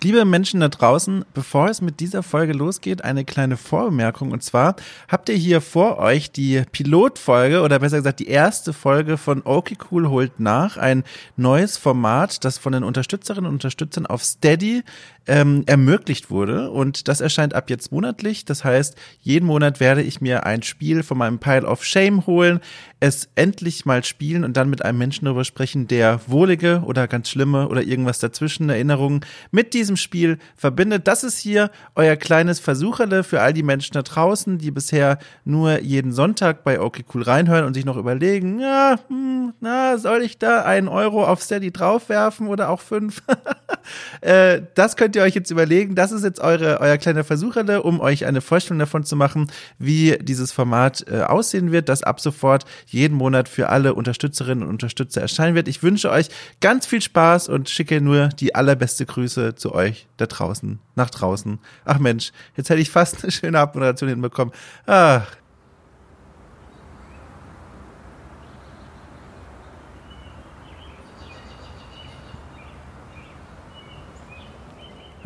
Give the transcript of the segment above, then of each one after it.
Liebe Menschen da draußen, bevor es mit dieser Folge losgeht, eine kleine Vorbemerkung. Und zwar habt ihr hier vor euch die Pilotfolge oder besser gesagt die erste Folge von Okay Cool holt nach. Ein neues Format, das von den Unterstützerinnen und Unterstützern auf Steady ähm, ermöglicht wurde. Und das erscheint ab jetzt monatlich. Das heißt, jeden Monat werde ich mir ein Spiel von meinem Pile of Shame holen, es endlich mal spielen und dann mit einem Menschen darüber sprechen, der wohlige oder ganz schlimme oder irgendwas dazwischen Erinnerungen mit diesem Spiel verbindet. Das ist hier euer kleines Versucherle für all die Menschen da draußen, die bisher nur jeden Sonntag bei OK Cool reinhören und sich noch überlegen, ja, hm, na, soll ich da einen Euro auf Steady draufwerfen oder auch fünf? äh, das könnt ihr euch jetzt überlegen. Das ist jetzt eure, euer kleiner Versucherle, um euch eine Vorstellung davon zu machen, wie dieses Format äh, aussehen wird, das ab sofort jeden Monat für alle Unterstützerinnen und Unterstützer erscheinen wird. Ich wünsche euch ganz viel Spaß und schicke nur die allerbeste Grüße zu euch da draußen, nach draußen. Ach Mensch, jetzt hätte ich fast eine schöne Abmoderation hinbekommen. Ach.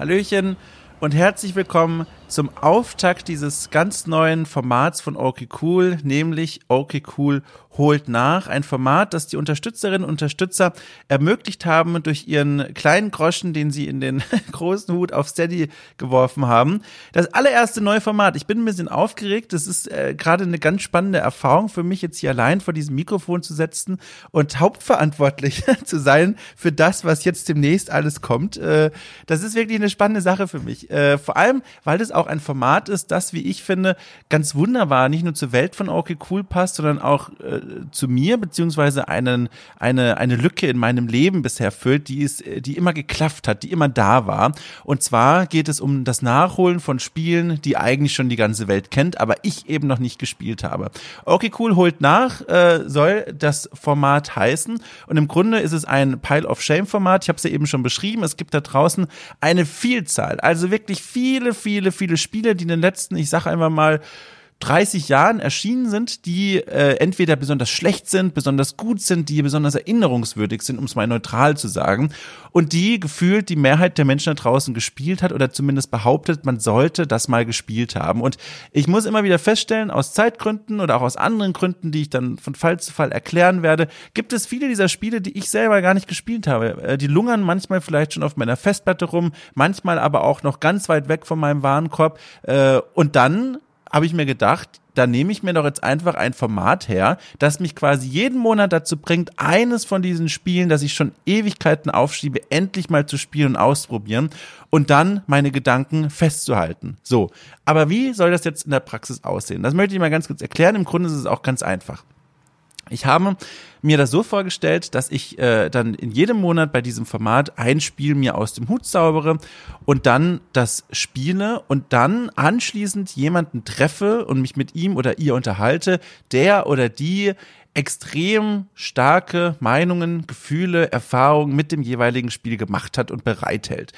Hallöchen und herzlich willkommen zum Auftakt dieses ganz neuen Formats von OK Cool, nämlich OK Cool holt nach. Ein Format, das die Unterstützerinnen und Unterstützer ermöglicht haben durch ihren kleinen Groschen, den sie in den großen Hut auf Steady geworfen haben. Das allererste neue Format. Ich bin ein bisschen aufgeregt. Das ist äh, gerade eine ganz spannende Erfahrung für mich, jetzt hier allein vor diesem Mikrofon zu setzen und hauptverantwortlich zu sein für das, was jetzt demnächst alles kommt. Äh, das ist wirklich eine spannende Sache für mich. Äh, vor allem, weil das auch ein Format ist, das, wie ich finde, ganz wunderbar nicht nur zur Welt von OK Cool passt, sondern auch äh, zu mir, beziehungsweise einen, eine, eine Lücke in meinem Leben bisher füllt, die ist, die immer geklafft hat, die immer da war. Und zwar geht es um das Nachholen von Spielen, die eigentlich schon die ganze Welt kennt, aber ich eben noch nicht gespielt habe. Okay, cool, holt nach, äh, soll das Format heißen. Und im Grunde ist es ein Pile of Shame Format. Ich habe es ja eben schon beschrieben. Es gibt da draußen eine Vielzahl, also wirklich viele, viele, viele Spiele, die in den letzten, ich sage einfach mal, 30 Jahren erschienen sind, die äh, entweder besonders schlecht sind, besonders gut sind, die besonders erinnerungswürdig sind, um es mal neutral zu sagen, und die gefühlt die Mehrheit der Menschen da draußen gespielt hat oder zumindest behauptet, man sollte das mal gespielt haben. Und ich muss immer wieder feststellen, aus Zeitgründen oder auch aus anderen Gründen, die ich dann von Fall zu Fall erklären werde, gibt es viele dieser Spiele, die ich selber gar nicht gespielt habe. Äh, die lungern manchmal vielleicht schon auf meiner Festplatte rum, manchmal aber auch noch ganz weit weg von meinem Warenkorb. Äh, und dann habe ich mir gedacht, da nehme ich mir doch jetzt einfach ein Format her, das mich quasi jeden Monat dazu bringt, eines von diesen Spielen, das ich schon Ewigkeiten aufschiebe, endlich mal zu spielen und ausprobieren und dann meine Gedanken festzuhalten. So. Aber wie soll das jetzt in der Praxis aussehen? Das möchte ich mal ganz kurz erklären. Im Grunde ist es auch ganz einfach. Ich habe mir das so vorgestellt, dass ich äh, dann in jedem Monat bei diesem Format ein Spiel mir aus dem Hut zaubere und dann das spiele und dann anschließend jemanden treffe und mich mit ihm oder ihr unterhalte, der oder die extrem starke Meinungen, Gefühle, Erfahrungen mit dem jeweiligen Spiel gemacht hat und bereithält.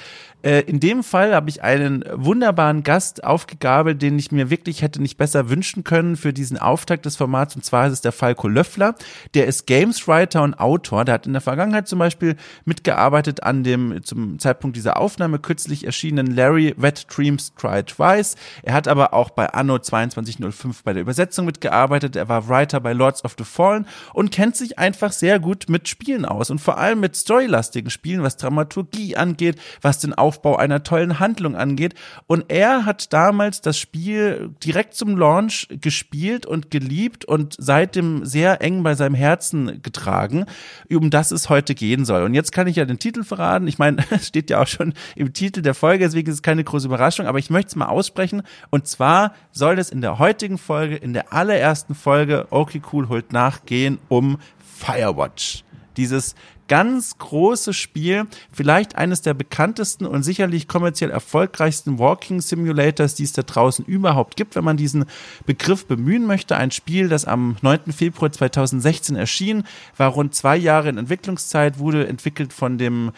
Äh, in dem Fall habe ich einen wunderbaren Gast aufgegabelt, den ich mir wirklich hätte nicht besser wünschen können für diesen Auftakt des Formats. Und zwar ist es der Falco Löffler. Der ist Games Writer und Autor. Der hat in der Vergangenheit zum Beispiel mitgearbeitet an dem zum Zeitpunkt dieser Aufnahme kürzlich erschienenen Larry Wet Dreams Try Twice. Er hat aber auch bei Anno 2205 bei der Übersetzung mitgearbeitet. Er war Writer bei Lords of the Fallen und kennt sich einfach sehr gut mit Spielen aus und vor allem mit storylastigen Spielen, was Dramaturgie angeht, was den Aufbau Aufbau einer tollen Handlung angeht. Und er hat damals das Spiel direkt zum Launch gespielt und geliebt und seitdem sehr eng bei seinem Herzen getragen, um das es heute gehen soll. Und jetzt kann ich ja den Titel verraten. Ich meine, es steht ja auch schon im Titel der Folge, deswegen ist es keine große Überraschung, aber ich möchte es mal aussprechen. Und zwar soll es in der heutigen Folge, in der allerersten Folge, okay cool, holt nachgehen, um Firewatch dieses ganz große Spiel, vielleicht eines der bekanntesten und sicherlich kommerziell erfolgreichsten Walking Simulators, die es da draußen überhaupt gibt, wenn man diesen Begriff bemühen möchte. Ein Spiel, das am 9. Februar 2016 erschien, war rund zwei Jahre in Entwicklungszeit, wurde entwickelt von dem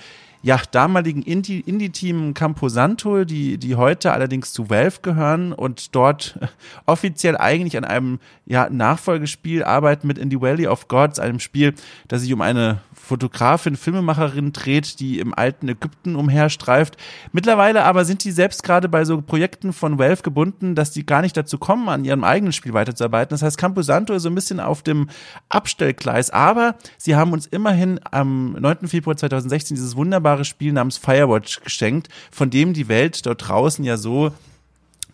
ja, damaligen Indie-Team Camposanto, die, die heute allerdings zu Valve gehören und dort offiziell eigentlich an einem ja, Nachfolgespiel arbeiten mit In the Valley of Gods, einem Spiel, das sich um eine Fotografin, Filmemacherin dreht, die im alten Ägypten umherstreift. Mittlerweile aber sind die selbst gerade bei so Projekten von Valve gebunden, dass die gar nicht dazu kommen, an ihrem eigenen Spiel weiterzuarbeiten. Das heißt, Camposanto ist so ein bisschen auf dem Abstellgleis, aber sie haben uns immerhin am 9. Februar 2016 dieses wunderbare Spiel namens Firewatch geschenkt, von dem die Welt dort draußen ja so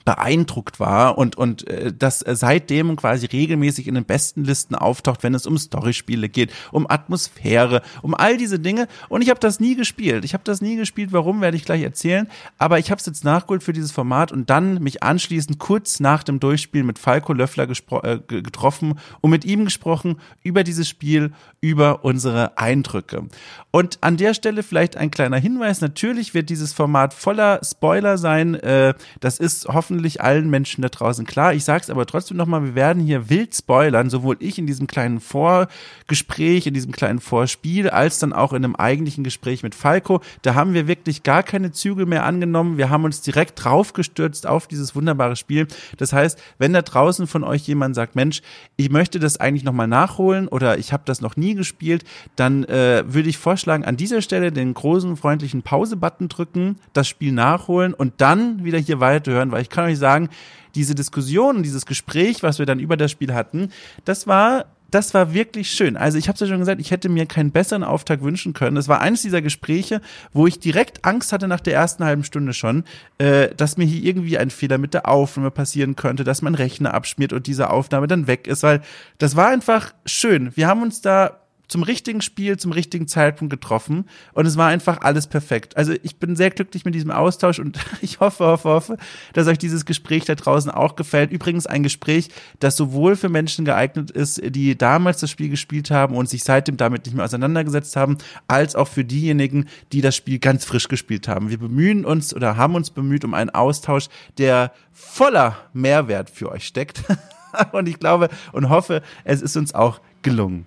beeindruckt war und und äh, das äh, seitdem quasi regelmäßig in den besten Listen auftaucht, wenn es um Storyspiele geht, um Atmosphäre, um all diese Dinge und ich habe das nie gespielt. Ich habe das nie gespielt, warum werde ich gleich erzählen, aber ich habe es jetzt nachgeholt für dieses Format und dann mich anschließend kurz nach dem Durchspiel mit Falco Löffler äh, getroffen und mit ihm gesprochen über dieses Spiel, über unsere Eindrücke. Und an der Stelle vielleicht ein kleiner Hinweis, natürlich wird dieses Format voller Spoiler sein. Äh, das ist hoffentlich hoffentlich allen Menschen da draußen klar. Ich sage es aber trotzdem nochmal, wir werden hier wild spoilern, sowohl ich in diesem kleinen Vorgespräch, in diesem kleinen Vorspiel, als dann auch in einem eigentlichen Gespräch mit Falco. Da haben wir wirklich gar keine Zügel mehr angenommen. Wir haben uns direkt draufgestürzt auf dieses wunderbare Spiel. Das heißt, wenn da draußen von euch jemand sagt, Mensch, ich möchte das eigentlich nochmal nachholen oder ich habe das noch nie gespielt, dann äh, würde ich vorschlagen, an dieser Stelle den großen freundlichen Pause-Button drücken, das Spiel nachholen und dann wieder hier weiterhören, weil ich kann kann euch sagen, diese Diskussion, dieses Gespräch, was wir dann über das Spiel hatten, das war das war wirklich schön. Also ich habe es ja schon gesagt, ich hätte mir keinen besseren Auftakt wünschen können. Das war eines dieser Gespräche, wo ich direkt Angst hatte nach der ersten halben Stunde schon, äh, dass mir hier irgendwie ein Fehler mit der Aufnahme passieren könnte, dass mein Rechner abschmiert und diese Aufnahme dann weg ist, weil das war einfach schön. Wir haben uns da zum richtigen Spiel, zum richtigen Zeitpunkt getroffen und es war einfach alles perfekt. Also ich bin sehr glücklich mit diesem Austausch und ich hoffe, hoffe, hoffe, dass euch dieses Gespräch da draußen auch gefällt. Übrigens ein Gespräch, das sowohl für Menschen geeignet ist, die damals das Spiel gespielt haben und sich seitdem damit nicht mehr auseinandergesetzt haben, als auch für diejenigen, die das Spiel ganz frisch gespielt haben. Wir bemühen uns oder haben uns bemüht um einen Austausch, der voller Mehrwert für euch steckt. und ich glaube und hoffe, es ist uns auch gelungen.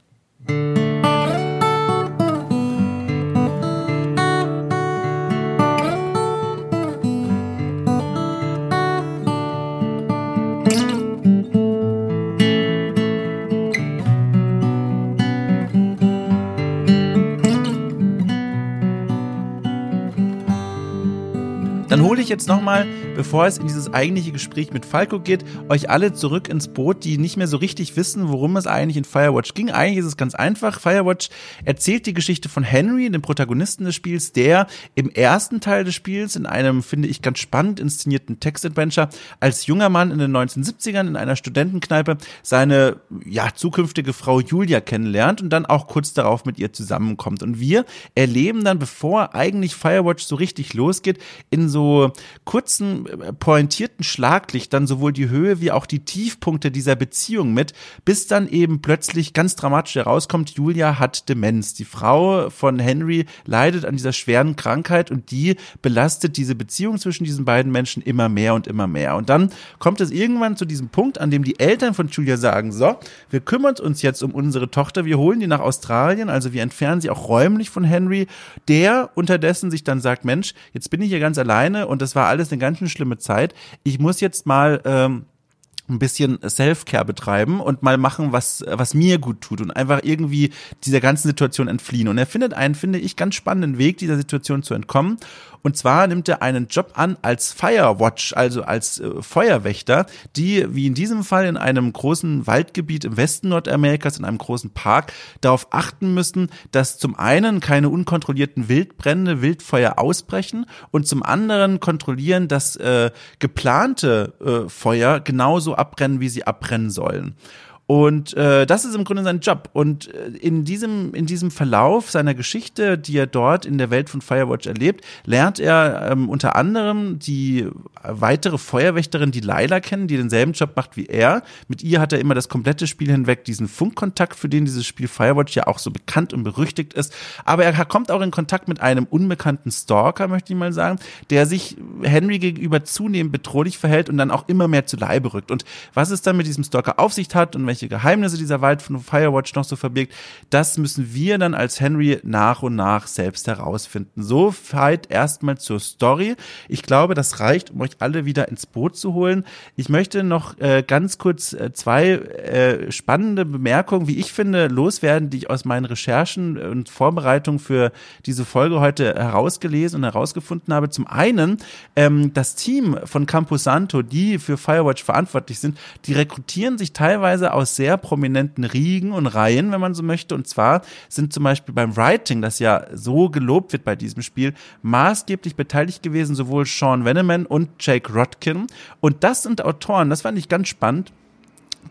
Dann hole ich jetzt nochmal, bevor es in dieses eigentliche Gespräch mit Falco geht, euch alle zurück ins Boot, die nicht mehr so richtig wissen, worum es eigentlich in Firewatch ging. Eigentlich ist es ganz einfach. Firewatch erzählt die Geschichte von Henry, dem Protagonisten des Spiels, der im ersten Teil des Spiels in einem, finde ich, ganz spannend inszenierten Text-Adventure als junger Mann in den 1970ern in einer Studentenkneipe seine ja, zukünftige Frau Julia kennenlernt und dann auch kurz darauf mit ihr zusammenkommt. Und wir erleben dann, bevor eigentlich Firewatch so richtig losgeht, in so kurzen, äh, pointierten Schlaglichtern sowohl die Höhe wie auch die Tiefpunkte dieser Beziehung mit, bis dann eben plötzlich ganz dramatisch herauskommt, Julia hat Demenz. Die Frau von Henry leidet an dieser schweren Krankheit und die belastet diese Beziehung zwischen diesen beiden Menschen immer mehr und immer mehr. Und dann kommt es irgendwann zu diesem Punkt, an dem die Eltern von Julia sagen, so, wir kümmern uns jetzt um unsere Tochter, wir holen die nach Australien, also wir entfernen sie auch räumlich von Henry, der unterdessen sich dann sagt, Mensch, jetzt bin ich hier ganz alleine, und das war alles eine ganz schlimme Zeit. Ich muss jetzt mal ähm, ein bisschen Self-Care betreiben und mal machen, was, was mir gut tut und einfach irgendwie dieser ganzen Situation entfliehen. Und er findet einen, finde ich, ganz spannenden Weg, dieser Situation zu entkommen. Und zwar nimmt er einen Job an als Firewatch, also als äh, Feuerwächter, die, wie in diesem Fall in einem großen Waldgebiet im Westen Nordamerikas, in einem großen Park, darauf achten müssen, dass zum einen keine unkontrollierten Wildbrände, Wildfeuer ausbrechen und zum anderen kontrollieren, dass äh, geplante äh, Feuer genauso abbrennen, wie sie abbrennen sollen. Und äh, das ist im Grunde sein Job. Und äh, in diesem, in diesem Verlauf seiner Geschichte, die er dort in der Welt von Firewatch erlebt, lernt er ähm, unter anderem die weitere Feuerwächterin, die Laila kennen, die denselben Job macht wie er. Mit ihr hat er immer das komplette Spiel hinweg diesen Funkkontakt, für den dieses Spiel Firewatch ja auch so bekannt und berüchtigt ist. Aber er kommt auch in Kontakt mit einem unbekannten Stalker, möchte ich mal sagen, der sich Henry gegenüber zunehmend bedrohlich verhält und dann auch immer mehr zu Leibe rückt. Und was es dann mit diesem Stalker auf sich hat und welche welche Geheimnisse dieser Wald von Firewatch noch so verbirgt, das müssen wir dann als Henry nach und nach selbst herausfinden. So weit erstmal zur Story. Ich glaube, das reicht, um euch alle wieder ins Boot zu holen. Ich möchte noch äh, ganz kurz äh, zwei äh, spannende Bemerkungen, wie ich finde, loswerden, die ich aus meinen Recherchen und Vorbereitungen für diese Folge heute herausgelesen und herausgefunden habe. Zum einen, ähm, das Team von Camposanto, die für Firewatch verantwortlich sind, die rekrutieren sich teilweise aus sehr prominenten Riegen und Reihen, wenn man so möchte. Und zwar sind zum Beispiel beim Writing, das ja so gelobt wird bei diesem Spiel, maßgeblich beteiligt gewesen sowohl Sean Veneman und Jake Rodkin. Und das sind Autoren, das fand ich ganz spannend,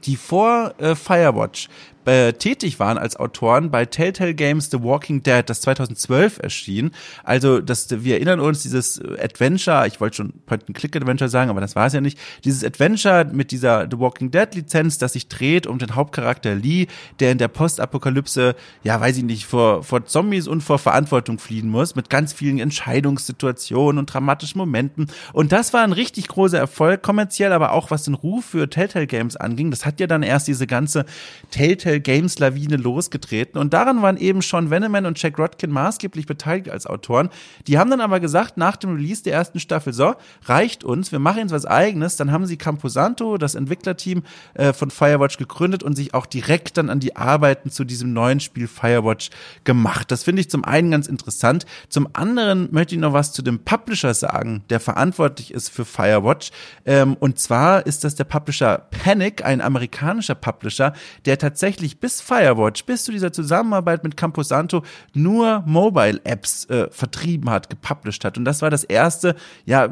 die vor äh, Firewatch äh, tätig waren als Autoren bei Telltale Games The Walking Dead, das 2012 erschien. Also, das, wir erinnern uns, dieses Adventure, ich wollte schon Point-and-Click-Adventure sagen, aber das war es ja nicht, dieses Adventure mit dieser The Walking Dead-Lizenz, das sich dreht um den Hauptcharakter Lee, der in der Postapokalypse, ja, weiß ich nicht, vor, vor Zombies und vor Verantwortung fliehen muss, mit ganz vielen Entscheidungssituationen und dramatischen Momenten. Und das war ein richtig großer Erfolg, kommerziell, aber auch was den Ruf für Telltale Games anging. Das hat ja dann erst diese ganze Telltale Telltale Games Lawine losgetreten. Und daran waren eben Sean Veneman und Jack Rodkin maßgeblich beteiligt als Autoren. Die haben dann aber gesagt, nach dem Release der ersten Staffel, so, reicht uns, wir machen jetzt was eigenes. Dann haben sie Camposanto, das Entwicklerteam äh, von Firewatch, gegründet und sich auch direkt dann an die Arbeiten zu diesem neuen Spiel Firewatch gemacht. Das finde ich zum einen ganz interessant. Zum anderen möchte ich noch was zu dem Publisher sagen, der verantwortlich ist für Firewatch. Ähm, und zwar ist das der Publisher Panic, ein amerikanischer Publisher, der tatsächlich tatsächlich bis Firewatch, bis zu dieser Zusammenarbeit mit Camposanto nur Mobile-Apps äh, vertrieben hat, gepublished hat. Und das war das erste, ja,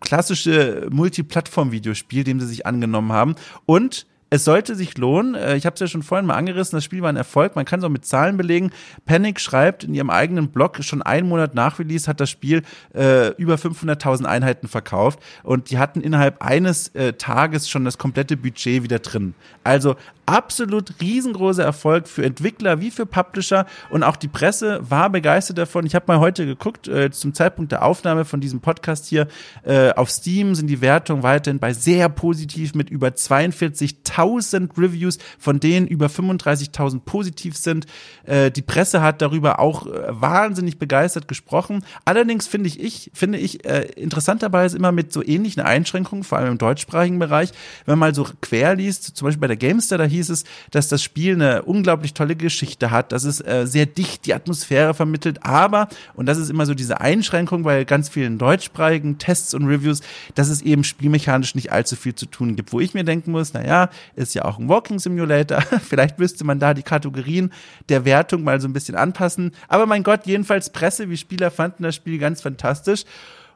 klassische Multiplattform-Videospiel, dem sie sich angenommen haben. Und es sollte sich lohnen. Äh, ich habe es ja schon vorhin mal angerissen, das Spiel war ein Erfolg. Man kann es auch mit Zahlen belegen. Panic schreibt in ihrem eigenen Blog, schon einen Monat nach Release hat das Spiel äh, über 500.000 Einheiten verkauft und die hatten innerhalb eines äh, Tages schon das komplette Budget wieder drin. Also absolut riesengroßer Erfolg für Entwickler wie für Publisher und auch die Presse war begeistert davon. Ich habe mal heute geguckt, äh, zum Zeitpunkt der Aufnahme von diesem Podcast hier äh, auf Steam sind die Wertungen weiterhin bei sehr positiv mit über 42.000 Reviews, von denen über 35.000 positiv sind. Äh, die Presse hat darüber auch äh, wahnsinnig begeistert gesprochen. Allerdings finde ich, ich finde ich äh, interessanterweise immer mit so ähnlichen Einschränkungen, vor allem im deutschsprachigen Bereich, wenn man mal so quer liest, zum Beispiel bei der Gamestar, da hieß hieß es, dass das Spiel eine unglaublich tolle Geschichte hat, dass es äh, sehr dicht die Atmosphäre vermittelt, aber, und das ist immer so diese Einschränkung bei ganz vielen deutschsprachigen Tests und Reviews, dass es eben spielmechanisch nicht allzu viel zu tun gibt, wo ich mir denken muss, naja, ist ja auch ein Walking Simulator, vielleicht müsste man da die Kategorien der Wertung mal so ein bisschen anpassen, aber mein Gott, jedenfalls Presse wie Spieler fanden das Spiel ganz fantastisch.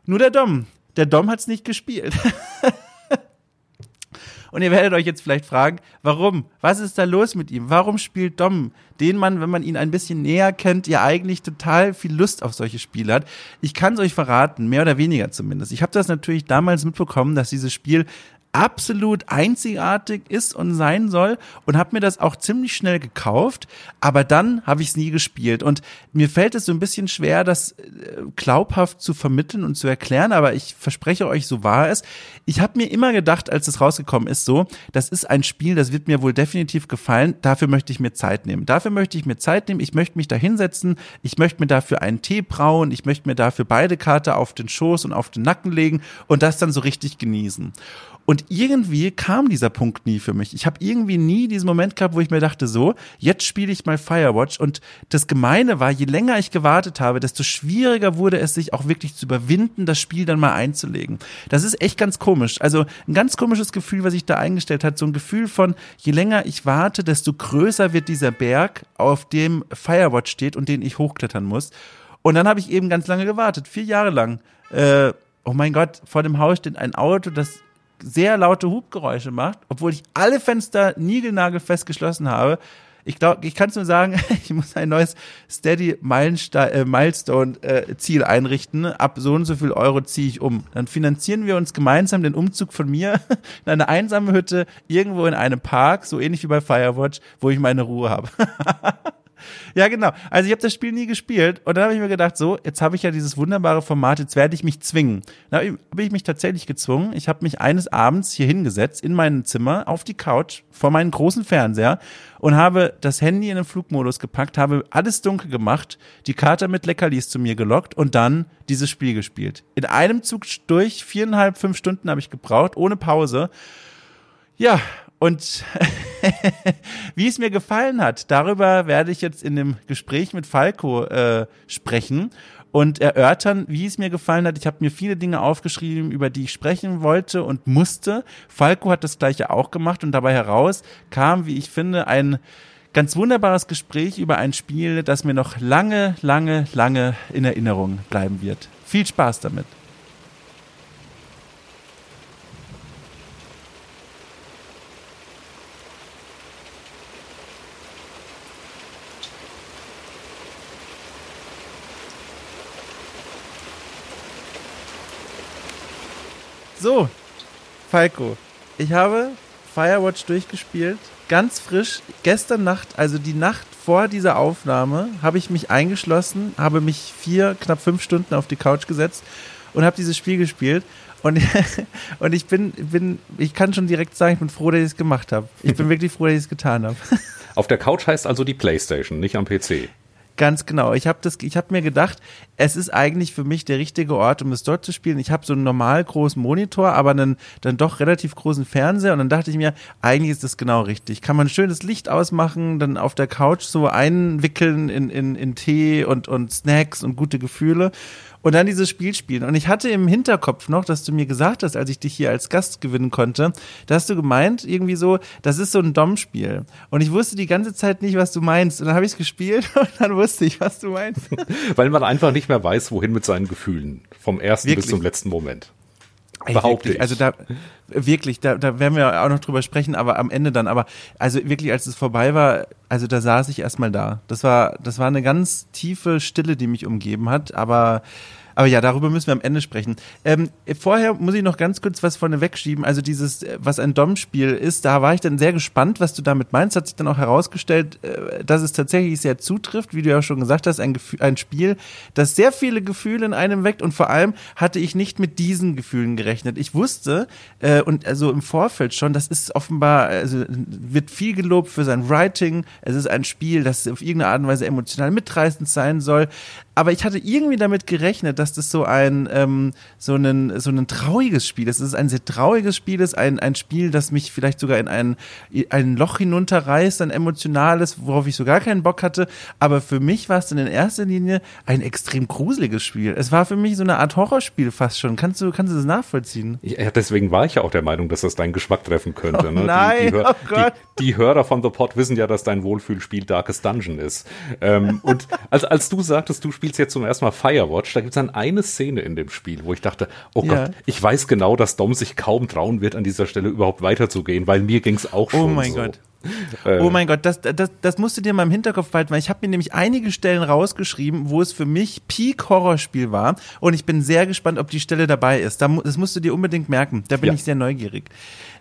Nur der Dom, der Dom hat es nicht gespielt. Und ihr werdet euch jetzt vielleicht fragen, warum? Was ist da los mit ihm? Warum spielt Dom, den man, wenn man ihn ein bisschen näher kennt, ja eigentlich total viel Lust auf solche Spiele hat? Ich kann es euch verraten, mehr oder weniger zumindest. Ich habe das natürlich damals mitbekommen, dass dieses Spiel absolut einzigartig ist und sein soll und habe mir das auch ziemlich schnell gekauft, aber dann habe ich es nie gespielt und mir fällt es so ein bisschen schwer, das äh, glaubhaft zu vermitteln und zu erklären, aber ich verspreche euch, so war es. Ich habe mir immer gedacht, als es rausgekommen ist, so, das ist ein Spiel, das wird mir wohl definitiv gefallen, dafür möchte ich mir Zeit nehmen. Dafür möchte ich mir Zeit nehmen, ich möchte mich da hinsetzen, ich möchte mir dafür einen Tee brauen, ich möchte mir dafür beide Karte auf den Schoß und auf den Nacken legen und das dann so richtig genießen. Und irgendwie kam dieser Punkt nie für mich. Ich habe irgendwie nie diesen Moment gehabt, wo ich mir dachte, so, jetzt spiele ich mal Firewatch. Und das Gemeine war, je länger ich gewartet habe, desto schwieriger wurde es, sich auch wirklich zu überwinden, das Spiel dann mal einzulegen. Das ist echt ganz komisch. Also ein ganz komisches Gefühl, was sich da eingestellt hat. So ein Gefühl von, je länger ich warte, desto größer wird dieser Berg, auf dem Firewatch steht und den ich hochklettern muss. Und dann habe ich eben ganz lange gewartet, vier Jahre lang. Äh, oh mein Gott, vor dem Haus steht ein Auto, das sehr laute Hubgeräusche macht, obwohl ich alle Fenster niegelnagelfest geschlossen habe. Ich glaube, ich kann es nur sagen, ich muss ein neues Steady äh, Milestone äh, Ziel einrichten. Ab so und so viel Euro ziehe ich um. Dann finanzieren wir uns gemeinsam den Umzug von mir in eine einsame Hütte irgendwo in einem Park, so ähnlich wie bei Firewatch, wo ich meine Ruhe habe. Ja, genau. Also ich habe das Spiel nie gespielt und dann habe ich mir gedacht, so, jetzt habe ich ja dieses wunderbare Format, jetzt werde ich mich zwingen. Da habe ich mich tatsächlich gezwungen. Ich habe mich eines Abends hier hingesetzt in meinem Zimmer auf die Couch vor meinen großen Fernseher und habe das Handy in den Flugmodus gepackt, habe alles dunkel gemacht, die Karte mit Leckerlis zu mir gelockt und dann dieses Spiel gespielt. In einem Zug durch, viereinhalb, fünf Stunden habe ich gebraucht, ohne Pause. Ja, und wie es mir gefallen hat, darüber werde ich jetzt in dem Gespräch mit Falco äh, sprechen und erörtern, wie es mir gefallen hat. Ich habe mir viele Dinge aufgeschrieben, über die ich sprechen wollte und musste. Falco hat das gleiche auch gemacht und dabei heraus kam, wie ich finde, ein ganz wunderbares Gespräch über ein Spiel, das mir noch lange, lange, lange in Erinnerung bleiben wird. Viel Spaß damit. So, Falco, ich habe Firewatch durchgespielt, ganz frisch. Gestern Nacht, also die Nacht vor dieser Aufnahme, habe ich mich eingeschlossen, habe mich vier, knapp fünf Stunden auf die Couch gesetzt und habe dieses Spiel gespielt. Und, und ich bin, bin, ich kann schon direkt sagen, ich bin froh, dass ich es gemacht habe. Ich bin wirklich froh, dass ich es getan habe. Auf der Couch heißt also die Playstation, nicht am PC. Ganz genau. Ich habe habe mir gedacht, es ist eigentlich für mich der richtige Ort, um es dort zu spielen. Ich habe so einen normal großen Monitor, aber einen dann doch relativ großen Fernseher und dann dachte ich mir, eigentlich ist das genau richtig. Kann man schönes Licht ausmachen, dann auf der Couch so einwickeln in, in, in Tee und, und Snacks und gute Gefühle und dann dieses Spiel spielen. Und ich hatte im Hinterkopf noch, dass du mir gesagt hast, als ich dich hier als Gast gewinnen konnte, da hast du gemeint, irgendwie so, das ist so ein Dom-Spiel. Und ich wusste die ganze Zeit nicht, was du meinst. Und dann habe ich es gespielt und dann wusste ich, was du meinst. Weil man einfach nicht mehr weiß, wohin mit seinen Gefühlen. Vom ersten Wirklich? bis zum letzten Moment. Behaupte ich. Also da wirklich, da, da werden wir auch noch drüber sprechen, aber am Ende dann. Aber also wirklich, als es vorbei war, also da saß ich erstmal da. Das war, das war eine ganz tiefe Stille, die mich umgeben hat. Aber aber ja, darüber müssen wir am Ende sprechen. Ähm, vorher muss ich noch ganz kurz was vorne wegschieben. Also dieses, äh, was ein Dom-Spiel ist, da war ich dann sehr gespannt, was du damit meinst. Hat sich dann auch herausgestellt, äh, dass es tatsächlich sehr zutrifft, wie du ja schon gesagt hast, ein, Gefühl, ein Spiel, das sehr viele Gefühle in einem weckt und vor allem hatte ich nicht mit diesen Gefühlen gerechnet. Ich wusste äh, und also im Vorfeld schon, das ist offenbar, also wird viel gelobt für sein Writing. Es ist ein Spiel, das auf irgendeine Art und Weise emotional mitreißend sein soll aber ich hatte irgendwie damit gerechnet, dass das so ein ähm, so ein so ein trauriges Spiel ist. Es ist ein sehr trauriges Spiel, es ist ein ein Spiel, das mich vielleicht sogar in ein ein Loch hinunterreißt, ein emotionales, worauf ich so gar keinen Bock hatte. Aber für mich war es dann in erster Linie ein extrem gruseliges Spiel. Es war für mich so eine Art Horrorspiel fast schon. Kannst du kannst du das nachvollziehen? Ja, deswegen war ich ja auch der Meinung, dass das deinen Geschmack treffen könnte. Oh, ne? Nein, die, die, oh Gott. Die, die, Hörer von The Pod wissen ja, dass dein Wohlfühlspiel Darkest Dungeon ist. Ähm, und als als du sagtest, du spielst spielst jetzt zum ersten Mal Firewatch, da gibt es dann eine Szene in dem Spiel, wo ich dachte, oh ja. Gott, ich weiß genau, dass Dom sich kaum trauen wird, an dieser Stelle überhaupt weiterzugehen, weil mir ging es auch oh schon. Oh mein so. Gott. Äh. Oh mein Gott, das, das, das musst du dir mal im Hinterkopf behalten, weil ich habe mir nämlich einige Stellen rausgeschrieben, wo es für mich Peak-Horrorspiel war und ich bin sehr gespannt, ob die Stelle dabei ist. Das musst du dir unbedingt merken, da bin ja. ich sehr neugierig.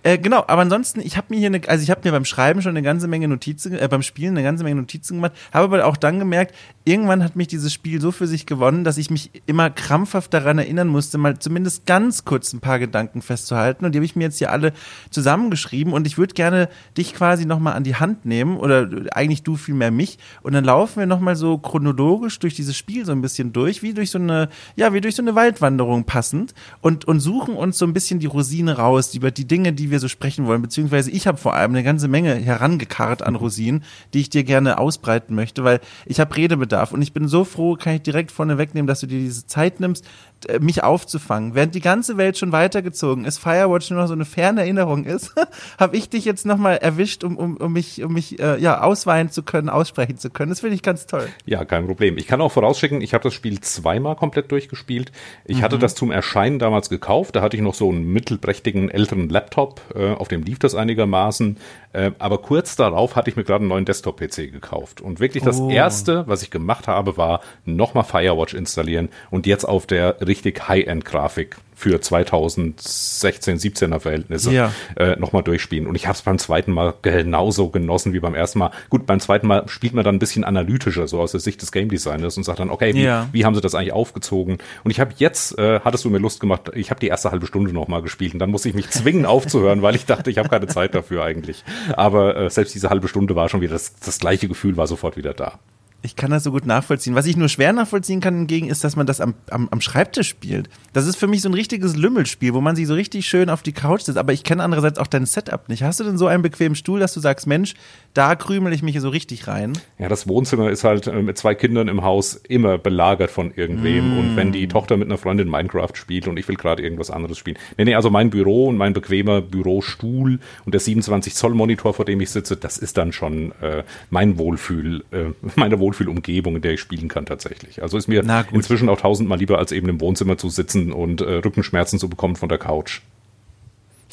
Äh, genau, aber ansonsten, ich habe mir hier eine, also ich habe mir beim Schreiben schon eine ganze Menge Notizen, äh, beim Spielen eine ganze Menge Notizen gemacht, habe aber auch dann gemerkt, irgendwann hat mich dieses Spiel so für sich gewonnen, dass ich mich immer krampfhaft daran erinnern musste, mal zumindest ganz kurz ein paar Gedanken festzuhalten. Und die habe ich mir jetzt hier alle zusammengeschrieben und ich würde gerne dich quasi nochmal an die Hand nehmen oder eigentlich du vielmehr mich und dann laufen wir nochmal so chronologisch durch dieses Spiel so ein bisschen durch, wie durch so eine, ja, wie durch so eine Waldwanderung passend und, und suchen uns so ein bisschen die Rosine raus über die Dinge, die wir so sprechen wollen, beziehungsweise ich habe vor allem eine ganze Menge herangekarrt an Rosinen, die ich dir gerne ausbreiten möchte, weil ich habe Redebedarf und ich bin so froh, kann ich direkt vorne wegnehmen, dass du dir diese Zeit nimmst, äh, mich aufzufangen. Während die ganze Welt schon weitergezogen ist, Firewatch nur noch so eine ferne Erinnerung ist, habe ich dich jetzt nochmal erwischt, um, um, um mich, um mich äh, ja, ausweinen zu können, aussprechen zu können. Das finde ich ganz toll. Ja, kein Problem. Ich kann auch vorausschicken, ich habe das Spiel zweimal komplett durchgespielt. Ich mhm. hatte das zum Erscheinen damals gekauft. Da hatte ich noch so einen mittelprächtigen älteren Laptop, äh, auf dem lief das einigermaßen. Äh, aber kurz darauf hatte ich mir gerade einen neuen Desktop-PC gekauft. Und wirklich das oh. erste, was ich gemacht habe, war nochmal Firewatch installieren und jetzt auf der richtig High-End-Grafik für 2016, 17er Verhältnisse Ja. äh, nochmal durchspielen. Und ich habe es beim zweiten Mal genauso genossen wie beim ersten Mal. Gut, beim zweiten Mal spielt man dann ein bisschen analytischer, so aus der Sicht des Game Designers und sagt dann, okay, wie, Ja. wie haben sie das eigentlich aufgezogen? Und ich habe jetzt, äh, hattest du mir Lust gemacht, ich habe die erste halbe Stunde nochmal gespielt und dann musste ich mich zwingen aufzuhören, weil ich dachte, ich habe keine Zeit dafür eigentlich. Aber äh, selbst diese halbe Stunde war schon wieder, das, das gleiche Gefühl war sofort wieder da. Ich kann das so gut nachvollziehen. Was ich nur schwer nachvollziehen kann hingegen, ist, dass man das am, am, am Schreibtisch spielt. Das ist für mich so ein richtiges Lümmelspiel, wo man sich so richtig schön auf die Couch sitzt. Aber ich kenne andererseits auch dein Setup nicht. Hast du denn so einen bequemen Stuhl, dass du sagst, Mensch, da krümel ich mich so richtig rein? Ja, das Wohnzimmer ist halt äh, mit zwei Kindern im Haus immer belagert von irgendwem. Und wenn die Tochter mit einer Freundin Minecraft spielt und ich will gerade irgendwas anderes spielen. Nee, nee, also mein Büro und mein bequemer Bürostuhl und der 27 Zoll Monitor, vor dem ich sitze, das ist dann schon äh, mein Wohlfühl, äh, meine Wohlfühlumgebung, in der ich spielen kann tatsächlich. Also ist mir inzwischen auch tausendmal lieber, als eben im Wohnzimmer zu sitzen und äh, Rückenschmerzen zu bekommen von der Couch.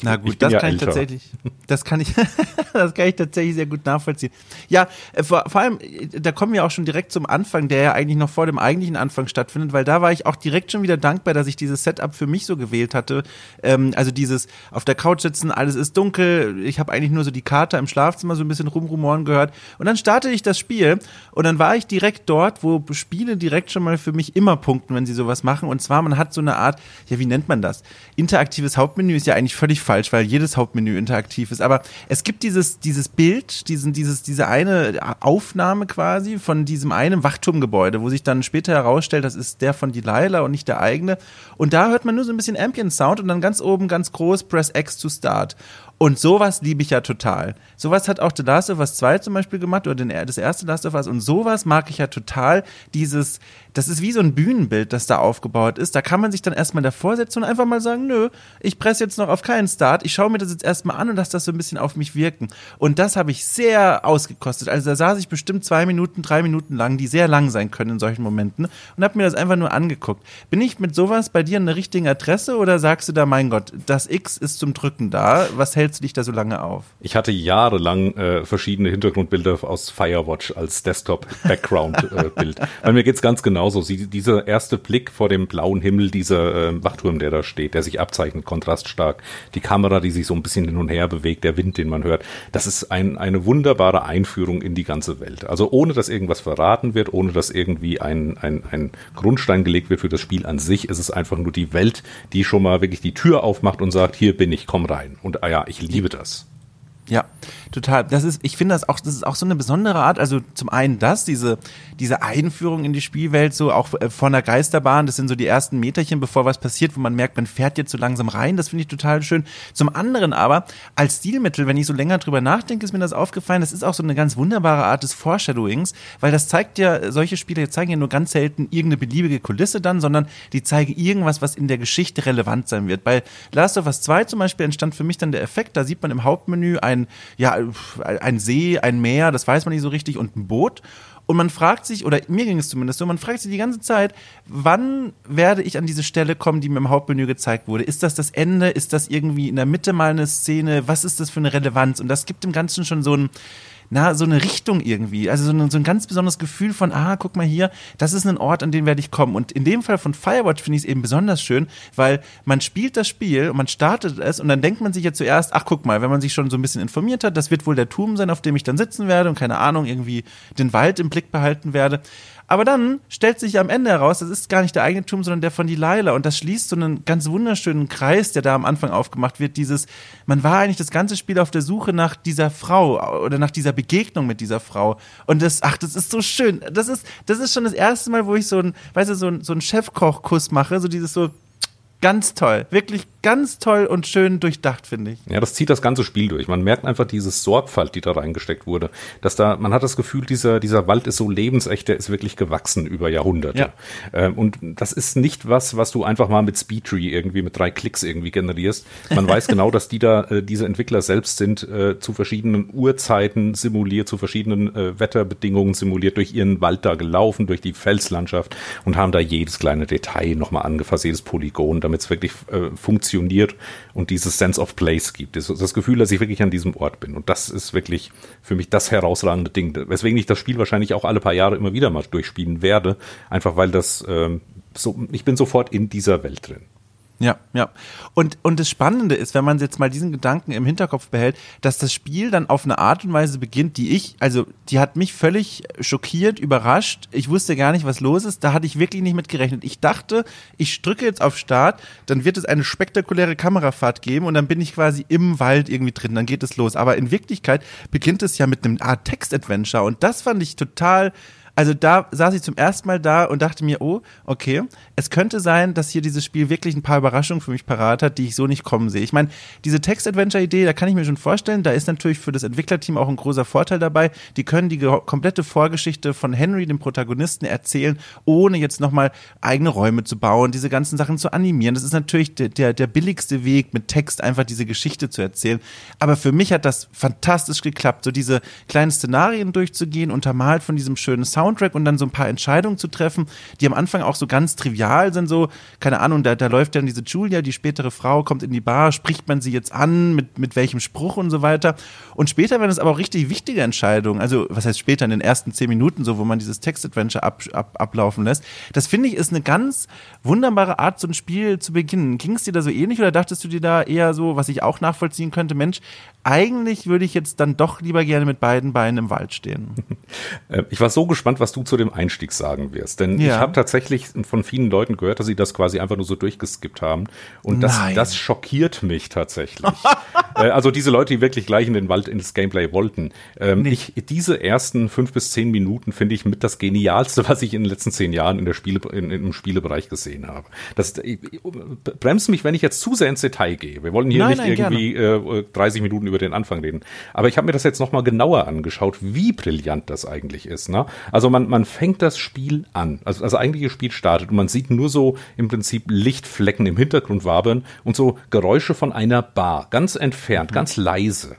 Na gut, das ja kann ich tatsächlich, das kann ich, das kann ich tatsächlich sehr gut nachvollziehen. Ja, äh, vor, vor allem, äh, da kommen wir auch schon direkt zum Anfang, der ja eigentlich noch vor dem eigentlichen Anfang stattfindet, weil da war ich auch direkt schon wieder dankbar, dass ich dieses Setup für mich so gewählt hatte. Ähm, also dieses auf der Couch sitzen, alles ist dunkel, ich habe eigentlich nur so die Karte im Schlafzimmer so ein bisschen rumrumoren gehört und dann startete ich das Spiel und dann war ich direkt dort, wo Spiele direkt schon mal für mich immer punkten, wenn sie sowas machen und zwar man hat so eine Art, ja wie nennt man das? Interaktives Hauptmenü ist ja eigentlich völlig falsch, weil jedes Hauptmenü interaktiv ist, aber es gibt dieses dieses Bild, diesen dieses diese eine Aufnahme quasi von diesem einen Wachturmgebäude, wo sich dann später herausstellt, das ist der von Delilah und nicht der eigene und da hört man nur so ein bisschen Ambient Sound und dann ganz oben ganz groß Press X to start. Und sowas liebe ich ja total. Sowas hat auch The Last of Us 2 zum Beispiel gemacht oder den, das erste Last of Us und sowas mag ich ja total. Dieses, das ist wie so ein Bühnenbild, das da aufgebaut ist. Da kann man sich dann erstmal davor setzen und einfach mal sagen, nö, ich presse jetzt noch auf keinen Start. Ich schaue mir das jetzt erstmal an und lasse das so ein bisschen auf mich wirken. Und das habe ich sehr ausgekostet. Also da saß ich bestimmt zwei Minuten, drei Minuten lang, die sehr lang sein können in solchen Momenten und habe mir das einfach nur angeguckt. Bin ich mit sowas bei dir an der richtigen Adresse oder sagst du da, mein Gott, das X ist zum Drücken da? Was hältst du dich da so lange auf? Ich hatte jahrelang äh, verschiedene Hintergrundbilder aus Firewatch als Desktop-Background-Bild. Weil mir geht's ganz genauso. Sie, dieser erste Blick vor dem blauen Himmel, dieser äh, Wachturm, der da steht, der sich abzeichnet, kontraststark, die Kamera, die sich so ein bisschen hin und her bewegt, der Wind, den man hört, das ist ein, eine wunderbare Einführung in die ganze Welt. Also ohne, dass irgendwas verraten wird, ohne dass irgendwie ein, ein, ein Grundstein gelegt wird für das Spiel an sich, ist es einfach nur die Welt, die schon mal wirklich die Tür aufmacht und sagt, hier bin ich, komm rein. Und ah ja, ich liebe das. Ja, total. Das ist, ich finde das auch, das ist auch so eine besondere Art. Also zum einen das, diese, diese Einführung in die Spielwelt, so auch äh, von der Geisterbahn, das sind so die ersten Meterchen, bevor was passiert, wo man merkt, man fährt jetzt so langsam rein. Das finde ich total schön. Zum anderen aber, als Stilmittel, wenn ich so länger drüber nachdenke, ist mir das aufgefallen, das ist auch so eine ganz wunderbare Art des Foreshadowings, weil das zeigt ja, solche Spiele zeigen ja nur ganz selten irgendeine beliebige Kulisse dann, sondern die zeigen irgendwas, was in der Geschichte relevant sein wird. Bei Last of Us 2 zum Beispiel entstand für mich dann der Effekt, da sieht man im Hauptmenü ein, ja, ein See, ein Meer, das weiß man nicht so richtig, und ein Boot. Und man fragt sich, oder mir ging es zumindest so, man fragt sich die ganze Zeit, wann werde ich an diese Stelle kommen, die mir im Hauptmenü gezeigt wurde? Ist das das Ende? Ist das irgendwie in der Mitte mal eine Szene? Was ist das für eine Relevanz? Und das gibt dem Ganzen schon so ein, na, so eine Richtung irgendwie. Also so ein, so ein ganz besonderes Gefühl von, ah, guck mal hier, das ist ein Ort, an den werde ich kommen. Und in dem Fall von Firewatch finde ich es eben besonders schön, weil man spielt das Spiel und man startet es und dann denkt man sich ja zuerst, ach guck mal, wenn man sich schon so ein bisschen informiert hat, das wird wohl der Turm sein, auf dem ich dann sitzen werde und keine Ahnung, irgendwie den Wald im Blick behalten werde. Aber dann stellt sich am Ende heraus, das ist gar nicht der eigene Turm, sondern der von Delilah. Und das schließt so einen ganz wunderschönen Kreis, der da am Anfang aufgemacht wird. Dieses, man war eigentlich das ganze Spiel auf der Suche nach dieser Frau oder nach dieser Begegnung mit dieser Frau. Und das, ach, das ist so schön. Das ist, das ist schon das erste Mal, wo ich so ein, weißt du, so ein, so ein Chefkochkuss mache. So dieses so, ganz toll. Wirklich ganz toll und schön durchdacht, finde ich. Ja, das zieht das ganze Spiel durch. Man merkt einfach diese Sorgfalt, die da reingesteckt wurde. Dass da, man hat das Gefühl, dieser, dieser Wald ist so lebensecht, der ist wirklich gewachsen über Jahrhunderte. Ja. Ähm, und das ist nicht was, was du einfach mal mit Speedtree irgendwie mit drei Klicks irgendwie generierst. Man weiß genau, dass die da, äh, diese Entwickler selbst sind, äh, zu verschiedenen Uhrzeiten simuliert, zu verschiedenen äh, Wetterbedingungen simuliert, durch ihren Wald da gelaufen, durch die Felslandschaft und haben da jedes kleine Detail nochmal angefasst, jedes Polygon, damit es wirklich äh, funktioniert und dieses Sense of Place gibt. Das, das Gefühl, dass ich wirklich an diesem Ort bin. Und das ist wirklich für mich das herausragende Ding. Weswegen ich das Spiel wahrscheinlich auch alle paar Jahre immer wieder mal durchspielen werde. Einfach weil das ähm, so, ich bin sofort in dieser Welt drin. Ja, ja. Und, und das Spannende ist, wenn man jetzt mal diesen Gedanken im Hinterkopf behält, dass das Spiel dann auf eine Art und Weise beginnt, die ich, also die hat mich völlig schockiert, überrascht. Ich wusste gar nicht, was los ist. Da hatte ich wirklich nicht mit gerechnet. Ich dachte, ich drücke jetzt auf Start, dann wird es eine spektakuläre Kamerafahrt geben und dann bin ich quasi im Wald irgendwie drin. Dann geht es los. Aber in Wirklichkeit beginnt es ja mit einem Art Text-Adventure und das fand ich total also da saß ich zum ersten Mal da und dachte mir, oh, okay, es könnte sein, dass hier dieses Spiel wirklich ein paar Überraschungen für mich parat hat, die ich so nicht kommen sehe. Ich meine, diese Text-Adventure-Idee, da kann ich mir schon vorstellen, da ist natürlich für das Entwicklerteam auch ein großer Vorteil dabei. Die können die komplette Vorgeschichte von Henry, dem Protagonisten, erzählen, ohne jetzt nochmal eigene Räume zu bauen, diese ganzen Sachen zu animieren. Das ist natürlich der, der, der billigste Weg, mit Text einfach diese Geschichte zu erzählen. Aber für mich hat das fantastisch geklappt, so diese kleinen Szenarien durchzugehen, untermalt von diesem schönen Sound Soundtrack und dann so ein paar Entscheidungen zu treffen, die am Anfang auch so ganz trivial sind, so, keine Ahnung, da, da läuft dann diese Julia, die spätere Frau, kommt in die Bar, spricht man sie jetzt an, mit, mit welchem Spruch und so weiter. Und später werden es aber auch richtig wichtige Entscheidungen, also was heißt später, in den ersten zehn Minuten, so, wo man dieses Text-Adventure ab, ab, ablaufen lässt. Das finde ich ist eine ganz wunderbare Art, so ein Spiel zu beginnen. Ging es dir da so ähnlich oder dachtest du dir da eher so, was ich auch nachvollziehen könnte, Mensch, eigentlich würde ich jetzt dann doch lieber gerne mit beiden Beinen im Wald stehen. Äh, ich war so gespannt, was du zu dem Einstieg sagen wirst, denn ja. ich habe tatsächlich von vielen Leuten gehört, dass sie das quasi einfach nur so durchgeskippt haben und das, das schockiert mich tatsächlich. Äh, also diese Leute, die wirklich gleich in den Wald ins Gameplay wollten. Ähm, ich, diese ersten fünf bis zehn Minuten finde ich mit das genialste, was ich in den letzten zehn Jahren in der Spiele, in, im Spielebereich gesehen habe. Das ich, bremst mich, wenn ich jetzt zu sehr ins Detail gehe. Wir wollen hier nein, nicht nein, irgendwie äh, 30 Minuten über den Anfang reden. Aber ich habe mir das jetzt nochmal genauer angeschaut, wie brillant das eigentlich ist. Ne? Also man, man fängt das Spiel an, also das eigentliche Spiel startet und man sieht nur so im Prinzip Lichtflecken im Hintergrund wabern und so Geräusche von einer Bar, ganz entfernt, mhm. ganz leise.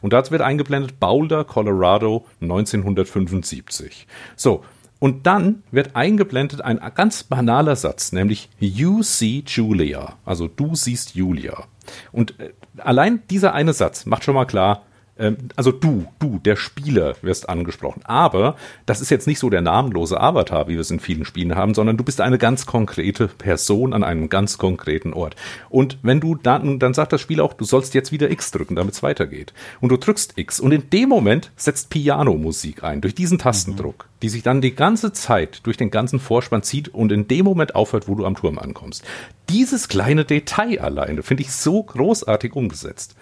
Und dazu wird eingeblendet Boulder, Colorado 1975. So, und dann wird eingeblendet ein ganz banaler Satz, nämlich You see Julia. Also du siehst Julia. Und äh, allein dieser eine Satz macht schon mal klar, also du, du, der Spieler wirst angesprochen. Aber das ist jetzt nicht so der namenlose Avatar, wie wir es in vielen Spielen haben, sondern du bist eine ganz konkrete Person an einem ganz konkreten Ort. Und wenn du dann, dann sagt das Spiel auch, du sollst jetzt wieder X drücken, damit es weitergeht. Und du drückst X und in dem Moment setzt Piano-Musik ein, durch diesen Tastendruck, mhm. die sich dann die ganze Zeit durch den ganzen Vorspann zieht und in dem Moment aufhört, wo du am Turm ankommst. Dieses kleine Detail alleine finde ich so großartig umgesetzt.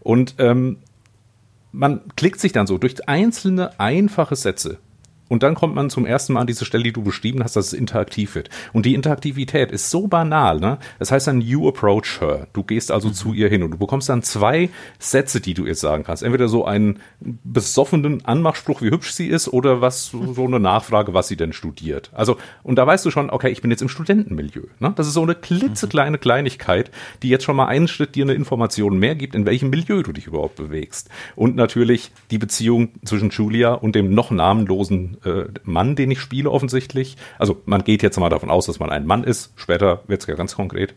Und ähm, man klickt sich dann so durch einzelne einfache Sätze und dann kommt man zum ersten Mal an diese Stelle, die du beschrieben hast, dass es interaktiv wird. Und die Interaktivität ist so banal, ne? Das heißt dann, you approach her. Du gehst also mhm. zu ihr hin und du bekommst dann zwei Sätze, die du ihr sagen kannst. Entweder so einen besoffenen Anmachspruch, wie hübsch sie ist, oder was, so eine Nachfrage, was sie denn studiert. Also, und da weißt du schon, okay, ich bin jetzt im Studentenmilieu, ne? Das ist so eine klitzekleine mhm. Kleinigkeit, die jetzt schon mal einen Schritt dir eine Information mehr gibt, in welchem Milieu du dich überhaupt bewegst. Und natürlich die Beziehung zwischen Julia und dem noch namenlosen äh, Mann, den ich spiele, offensichtlich. Also man geht jetzt mal davon aus, dass man ein Mann ist. Später wird es ja ganz konkret.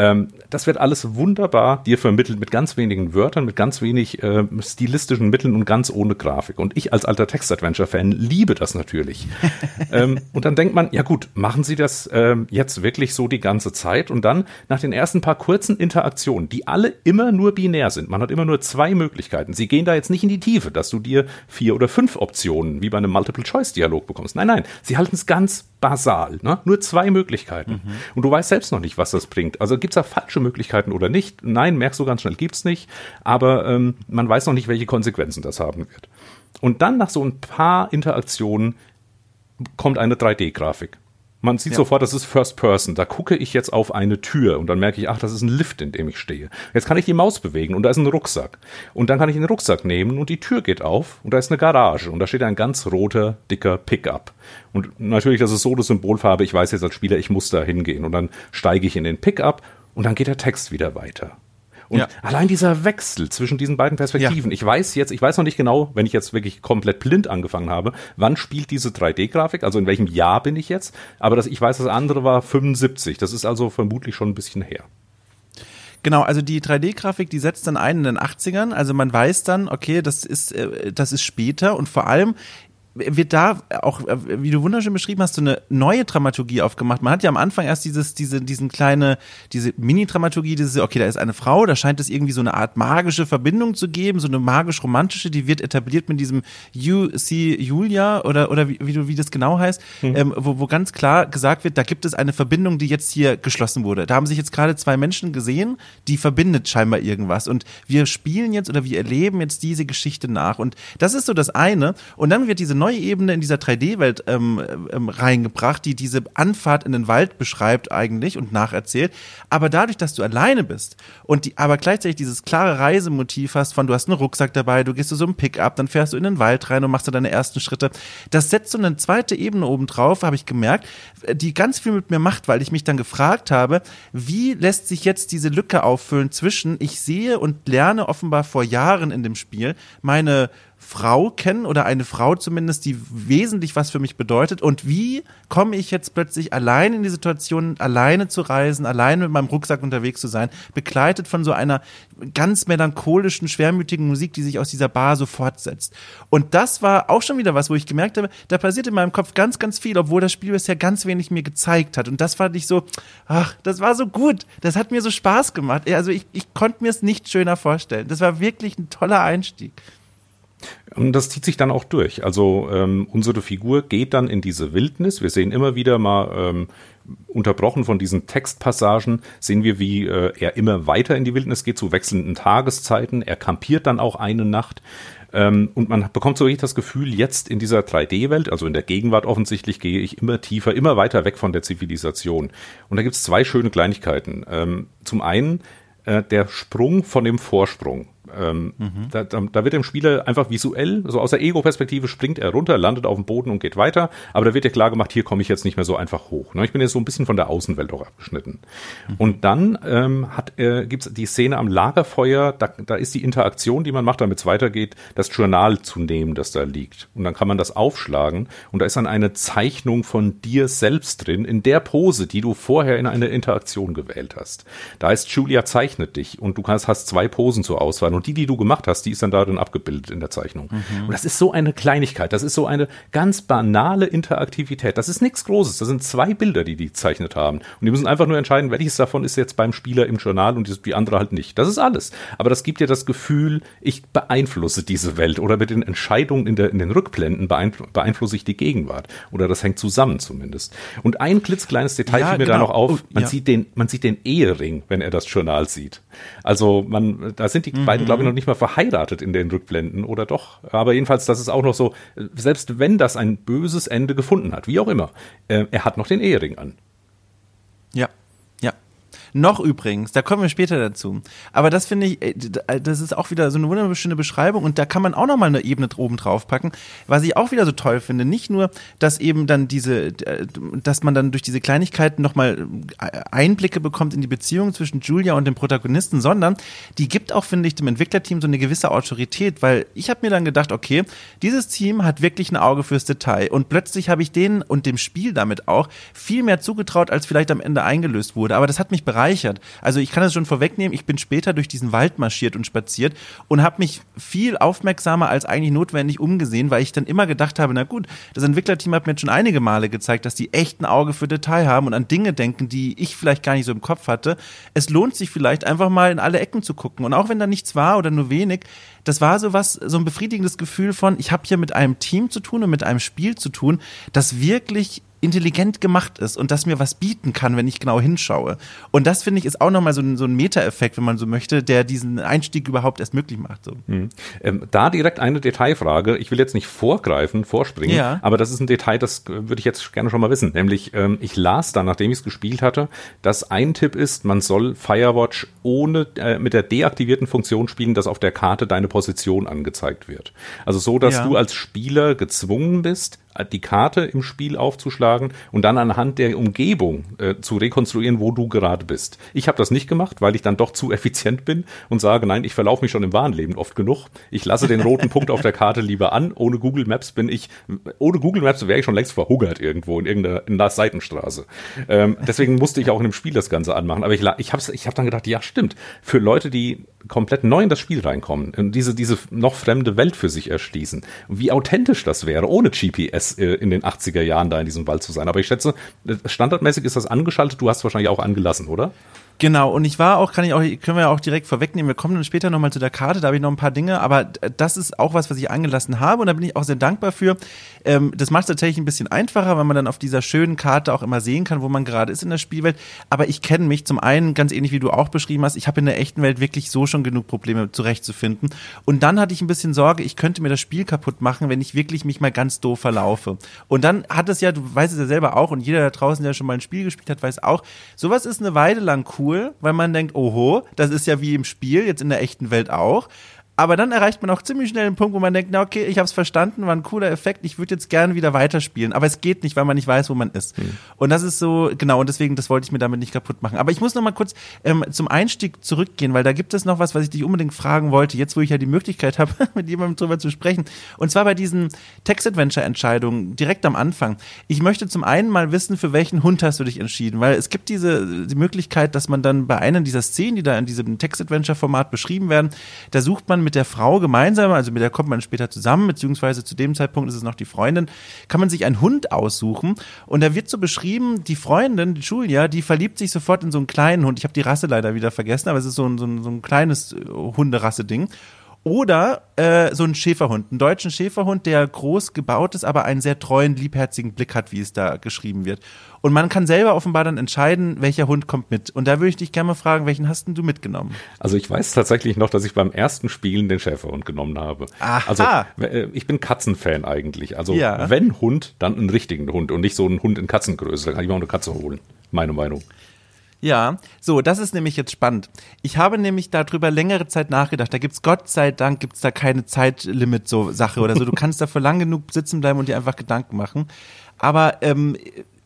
Ähm, das wird alles wunderbar dir vermittelt mit ganz wenigen Wörtern, mit ganz wenig äh, stilistischen Mitteln und ganz ohne Grafik. Und ich als alter Text-Adventure-Fan liebe das natürlich. ähm, und dann denkt man, ja gut, machen Sie das ähm, jetzt wirklich so die ganze Zeit? Und dann nach den ersten paar kurzen Interaktionen, die alle immer nur binär sind, man hat immer nur zwei Möglichkeiten. Sie gehen da jetzt nicht in die Tiefe, dass du dir vier oder fünf Optionen wie bei einem Multiple-Choice-Dialog bekommst. Nein, nein, sie halten es ganz basal. Ne? Nur zwei Möglichkeiten. Mhm. Und du weißt selbst noch nicht, was das bringt. Also gibt es da falsche Möglichkeiten oder nicht? Nein, merkst du ganz schnell, gibt's nicht. Aber ähm, man weiß noch nicht, welche Konsequenzen das haben wird. Und dann nach so ein paar Interaktionen kommt eine 3D-Grafik. Man sieht ja. sofort, das ist First Person. Da gucke ich jetzt auf eine Tür und dann merke ich, ach, das ist ein Lift, in dem ich stehe. Jetzt kann ich die Maus bewegen und da ist ein Rucksack. Und dann kann ich den Rucksack nehmen und die Tür geht auf und da ist eine Garage und da steht ein ganz roter, dicker Pickup. Und natürlich, das ist so das Symbolfarbe. Ich weiß jetzt als Spieler, ich muss da hingehen und dann steige ich in den Pickup und dann geht der Text wieder weiter. Und ja. allein dieser Wechsel zwischen diesen beiden Perspektiven, ja. ich weiß jetzt, ich weiß noch nicht genau, wenn ich jetzt wirklich komplett blind angefangen habe, wann spielt diese 3D-Grafik, also in welchem Jahr bin ich jetzt, aber das, ich weiß, das andere war 75, das ist also vermutlich schon ein bisschen her. Genau, also die 3D-Grafik, die setzt dann ein in den 80ern. Also man weiß dann, okay, das ist, äh, das ist später und vor allem wird da auch, wie du wunderschön beschrieben hast, so eine neue Dramaturgie aufgemacht. Man hat ja am Anfang erst dieses, diese, diesen kleine, diese Mini-Dramaturgie, dieses, okay, da ist eine Frau, da scheint es irgendwie so eine Art magische Verbindung zu geben, so eine magisch-romantische, die wird etabliert mit diesem You See Julia oder, oder wie, wie, du, wie das genau heißt, mhm. ähm, wo, wo ganz klar gesagt wird, da gibt es eine Verbindung, die jetzt hier geschlossen wurde. Da haben sich jetzt gerade zwei Menschen gesehen, die verbindet scheinbar irgendwas. Und wir spielen jetzt oder wir erleben jetzt diese Geschichte nach. Und das ist so das eine. Und dann wird diese neue Ebene in dieser 3D-Welt ähm, ähm, reingebracht, die diese Anfahrt in den Wald beschreibt eigentlich und nacherzählt. Aber dadurch, dass du alleine bist und die, aber gleichzeitig dieses klare Reisemotiv hast von, du hast einen Rucksack dabei, du gehst zu so einem Pickup, dann fährst du in den Wald rein und machst da deine ersten Schritte. Das setzt so eine zweite Ebene oben drauf, habe ich gemerkt, die ganz viel mit mir macht, weil ich mich dann gefragt habe, wie lässt sich jetzt diese Lücke auffüllen zwischen, ich sehe und lerne offenbar vor Jahren in dem Spiel meine Frau kennen oder eine Frau zumindest, die wesentlich was für mich bedeutet. Und wie komme ich jetzt plötzlich allein in die Situation, alleine zu reisen, alleine mit meinem Rucksack unterwegs zu sein, begleitet von so einer ganz melancholischen, schwermütigen Musik, die sich aus dieser Bar so fortsetzt. Und das war auch schon wieder was, wo ich gemerkt habe, da passiert in meinem Kopf ganz, ganz viel, obwohl das Spiel bisher ganz wenig mir gezeigt hat. Und das fand ich so, ach, das war so gut. Das hat mir so Spaß gemacht. Also ich, ich konnte mir es nicht schöner vorstellen. Das war wirklich ein toller Einstieg. Und das zieht sich dann auch durch. Also ähm, unsere Figur geht dann in diese Wildnis. Wir sehen immer wieder mal ähm, unterbrochen von diesen Textpassagen, sehen wir, wie äh, er immer weiter in die Wildnis geht zu wechselnden Tageszeiten. Er kampiert dann auch eine Nacht. Ähm, und man bekommt so richtig das Gefühl, jetzt in dieser 3D-Welt, also in der Gegenwart offensichtlich, gehe ich immer tiefer, immer weiter weg von der Zivilisation. Und da gibt es zwei schöne Kleinigkeiten. Ähm, zum einen äh, der Sprung von dem Vorsprung. Ähm, mhm. da, da, wird dem Spieler einfach visuell, so aus der Ego-Perspektive springt er runter, landet auf dem Boden und geht weiter, aber da wird ja klar gemacht, hier komme ich jetzt nicht mehr so einfach hoch. Ne? Ich bin jetzt so ein bisschen von der Außenwelt auch abgeschnitten. Mhm. Und dann ähm, hat, äh, gibt es die Szene am Lagerfeuer, da, da ist die Interaktion, die man macht, damit es weitergeht, das Journal zu nehmen, das da liegt. Und dann kann man das aufschlagen und da ist dann eine Zeichnung von dir selbst drin, in der Pose, die du vorher in einer Interaktion gewählt hast. Da ist Julia zeichnet dich und du hast, hast zwei Posen zur Auswahl und die, die du gemacht hast, die ist dann darin abgebildet in der Zeichnung. Mhm. Und das ist so eine Kleinigkeit, das ist so eine ganz banale Interaktivität. Das ist nichts Großes. Das sind zwei Bilder, die die gezeichnet haben. Und die müssen einfach nur entscheiden, welches davon ist jetzt beim Spieler im Journal und die andere halt nicht. Das ist alles. Aber das gibt dir das Gefühl, ich beeinflusse diese Welt oder mit den Entscheidungen in, der, in den Rückblenden beeinflusse ich die Gegenwart. Oder das hängt zusammen zumindest. Und ein klitzekleines Detail ja, fiel mir genau. da noch auf. Man, oh, ja. sieht den, man sieht den Ehering, wenn er das Journal sieht. Also man, da sind die mhm. beiden glaube ich, noch nicht mal verheiratet in den Rückblenden oder doch. Aber jedenfalls, das ist auch noch so, selbst wenn das ein böses Ende gefunden hat, wie auch immer, äh, er hat noch den Ehering an. Ja, noch übrigens, da kommen wir später dazu. Aber das finde ich, äh, äh, das ist auch wieder so eine wunderschöne Beschreibung und da kann man auch nochmal eine Ebene oben drauf packen. Was ich auch wieder so toll finde, nicht nur, dass eben dann diese, äh, dass man dann durch diese Kleinigkeiten nochmal Einblicke bekommt in die Beziehung zwischen Julia und dem Protagonisten, sondern die gibt auch, finde ich, dem Entwicklerteam so eine gewisse Autorität, weil ich habe mir dann gedacht, okay, dieses Team hat wirklich ein Auge fürs Detail und plötzlich habe ich denen und dem Spiel damit auch viel mehr zugetraut, als vielleicht am Ende eingelöst wurde. Aber das hat mich bereits bereichert. Also ich kann es schon vorwegnehmen, ich bin später durch diesen Wald marschiert und spaziert und habe mich viel aufmerksamer als eigentlich notwendig umgesehen, weil ich dann immer gedacht habe, na gut, das Entwicklerteam hat mir jetzt schon einige Male gezeigt, dass die echt ein Auge für Detail haben und an Dinge denken, die ich vielleicht gar nicht so im Kopf hatte. Es lohnt sich vielleicht einfach mal in alle Ecken zu gucken und auch wenn da nichts war oder nur wenig, das war so was, so ein befriedigendes Gefühl von, ich habe hier mit einem Team zu tun und mit einem Spiel zu tun, das wirklich intelligent gemacht ist und das mir was bieten kann, wenn ich genau hinschaue. Und das finde ich ist auch nochmal so ein, so ein Meta-Effekt, wenn man so möchte, der diesen Einstieg überhaupt erst möglich macht. So. Mhm. Ähm, da direkt eine Detailfrage. Ich will jetzt nicht vorgreifen, vorspringen, ja. aber das ist ein Detail, das würde ich jetzt gerne schon mal wissen. Nämlich, ähm, ich las dann, nachdem ich es gespielt hatte, dass ein Tipp ist, man soll Firewatch ohne äh, mit der deaktivierten Funktion spielen, dass auf der Karte deine Position angezeigt wird. Also so, dass ja. du als Spieler gezwungen bist, die Karte im Spiel aufzuschlagen und dann anhand der Umgebung äh, zu rekonstruieren, wo du gerade bist. Ich habe das nicht gemacht, weil ich dann doch zu effizient bin und sage, nein, ich verlaufe mich schon im wahren Leben oft genug. Ich lasse den roten Punkt auf der Karte lieber an. Ohne Google Maps bin ich, ohne Google Maps wäre ich schon längst verhungert irgendwo in irgendeiner in der Seitenstraße. Ähm, deswegen musste ich auch in dem Spiel das Ganze anmachen. Aber ich, ich habe ich hab dann gedacht, ja stimmt, für Leute, die komplett neu in das Spiel reinkommen und diese, diese noch fremde Welt für sich erschließen. Wie authentisch das wäre, ohne GPS äh, in den 80er Jahren da in diesem Wald zu sein. Aber ich schätze, standardmäßig ist das angeschaltet, du hast es wahrscheinlich auch angelassen, oder? Genau, und ich war auch, kann ich auch, können wir auch direkt vorwegnehmen, wir kommen dann später nochmal zu der Karte, da habe ich noch ein paar Dinge, aber das ist auch was, was ich angelassen habe und da bin ich auch sehr dankbar für. Ähm, das macht es tatsächlich ein bisschen einfacher, weil man dann auf dieser schönen Karte auch immer sehen kann, wo man gerade ist in der Spielwelt. Aber ich kenne mich zum einen, ganz ähnlich wie du auch beschrieben hast, ich habe in der echten Welt wirklich so schon genug Probleme zurechtzufinden. Und dann hatte ich ein bisschen Sorge, ich könnte mir das Spiel kaputt machen, wenn ich wirklich mich mal ganz doof verlaufe. Und dann hat es ja, du weißt es ja selber auch und jeder da draußen, der schon mal ein Spiel gespielt hat, weiß auch, sowas ist eine Weile lang cool cool, weil man denkt, oho, das ist ja wie im Spiel, jetzt in der echten Welt auch. Aber dann erreicht man auch ziemlich schnell den Punkt, wo man denkt, na okay, ich habe es verstanden, war ein cooler Effekt, ich würde jetzt gerne wieder weiterspielen. Aber es geht nicht, weil man nicht weiß, wo man ist. Mhm. Und das ist so, genau, und deswegen, das wollte ich mir damit nicht kaputt machen. Aber ich muss noch mal kurz ähm, zum Einstieg zurückgehen, weil da gibt es noch was, was ich dich unbedingt fragen wollte, jetzt wo ich ja die Möglichkeit habe, mit jemandem drüber zu sprechen. Und zwar bei diesen Text-Adventure-Entscheidungen direkt am Anfang. Ich möchte zum einen mal wissen, für welchen Hund hast du dich entschieden? Weil es gibt diese die Möglichkeit, dass man dann bei einer dieser Szenen, die da in diesem Text-Adventure-Format beschrieben werden, da sucht man mit mit der Frau gemeinsam, also mit der kommt man später zusammen, beziehungsweise zu dem Zeitpunkt ist es noch die Freundin, kann man sich einen Hund aussuchen. Und da wird so beschrieben, die Freundin, die Julia, die verliebt sich sofort in so einen kleinen Hund. Ich habe die Rasse leider wieder vergessen, aber es ist so ein, so ein, so ein kleines äh, Hunderasse-Ding. Oder äh, so ein Schäferhund, einen deutschen Schäferhund, der groß gebaut ist, aber einen sehr treuen, liebherzigen Blick hat, wie es da geschrieben wird. Und man kann selber offenbar dann entscheiden, welcher Hund kommt mit. Und da würde ich dich gerne mal fragen, welchen hast denn du mitgenommen? Also ich weiß tatsächlich noch, dass ich beim ersten Spielen den Schäferhund genommen habe. Aha. Also äh, ich bin Katzenfan eigentlich. Also ja. wenn Hund, dann einen richtigen Hund und nicht so einen Hund in Katzengröße. Da kann ich mir auch eine Katze holen. Meine Meinung. Ja, so, das ist nämlich jetzt spannend. Ich habe nämlich darüber längere Zeit nachgedacht. Da gibt's Gott sei Dank gibt's da keine Zeitlimit so Sache oder so. Du kannst da für lang genug sitzen bleiben und dir einfach Gedanken machen. Aber ähm,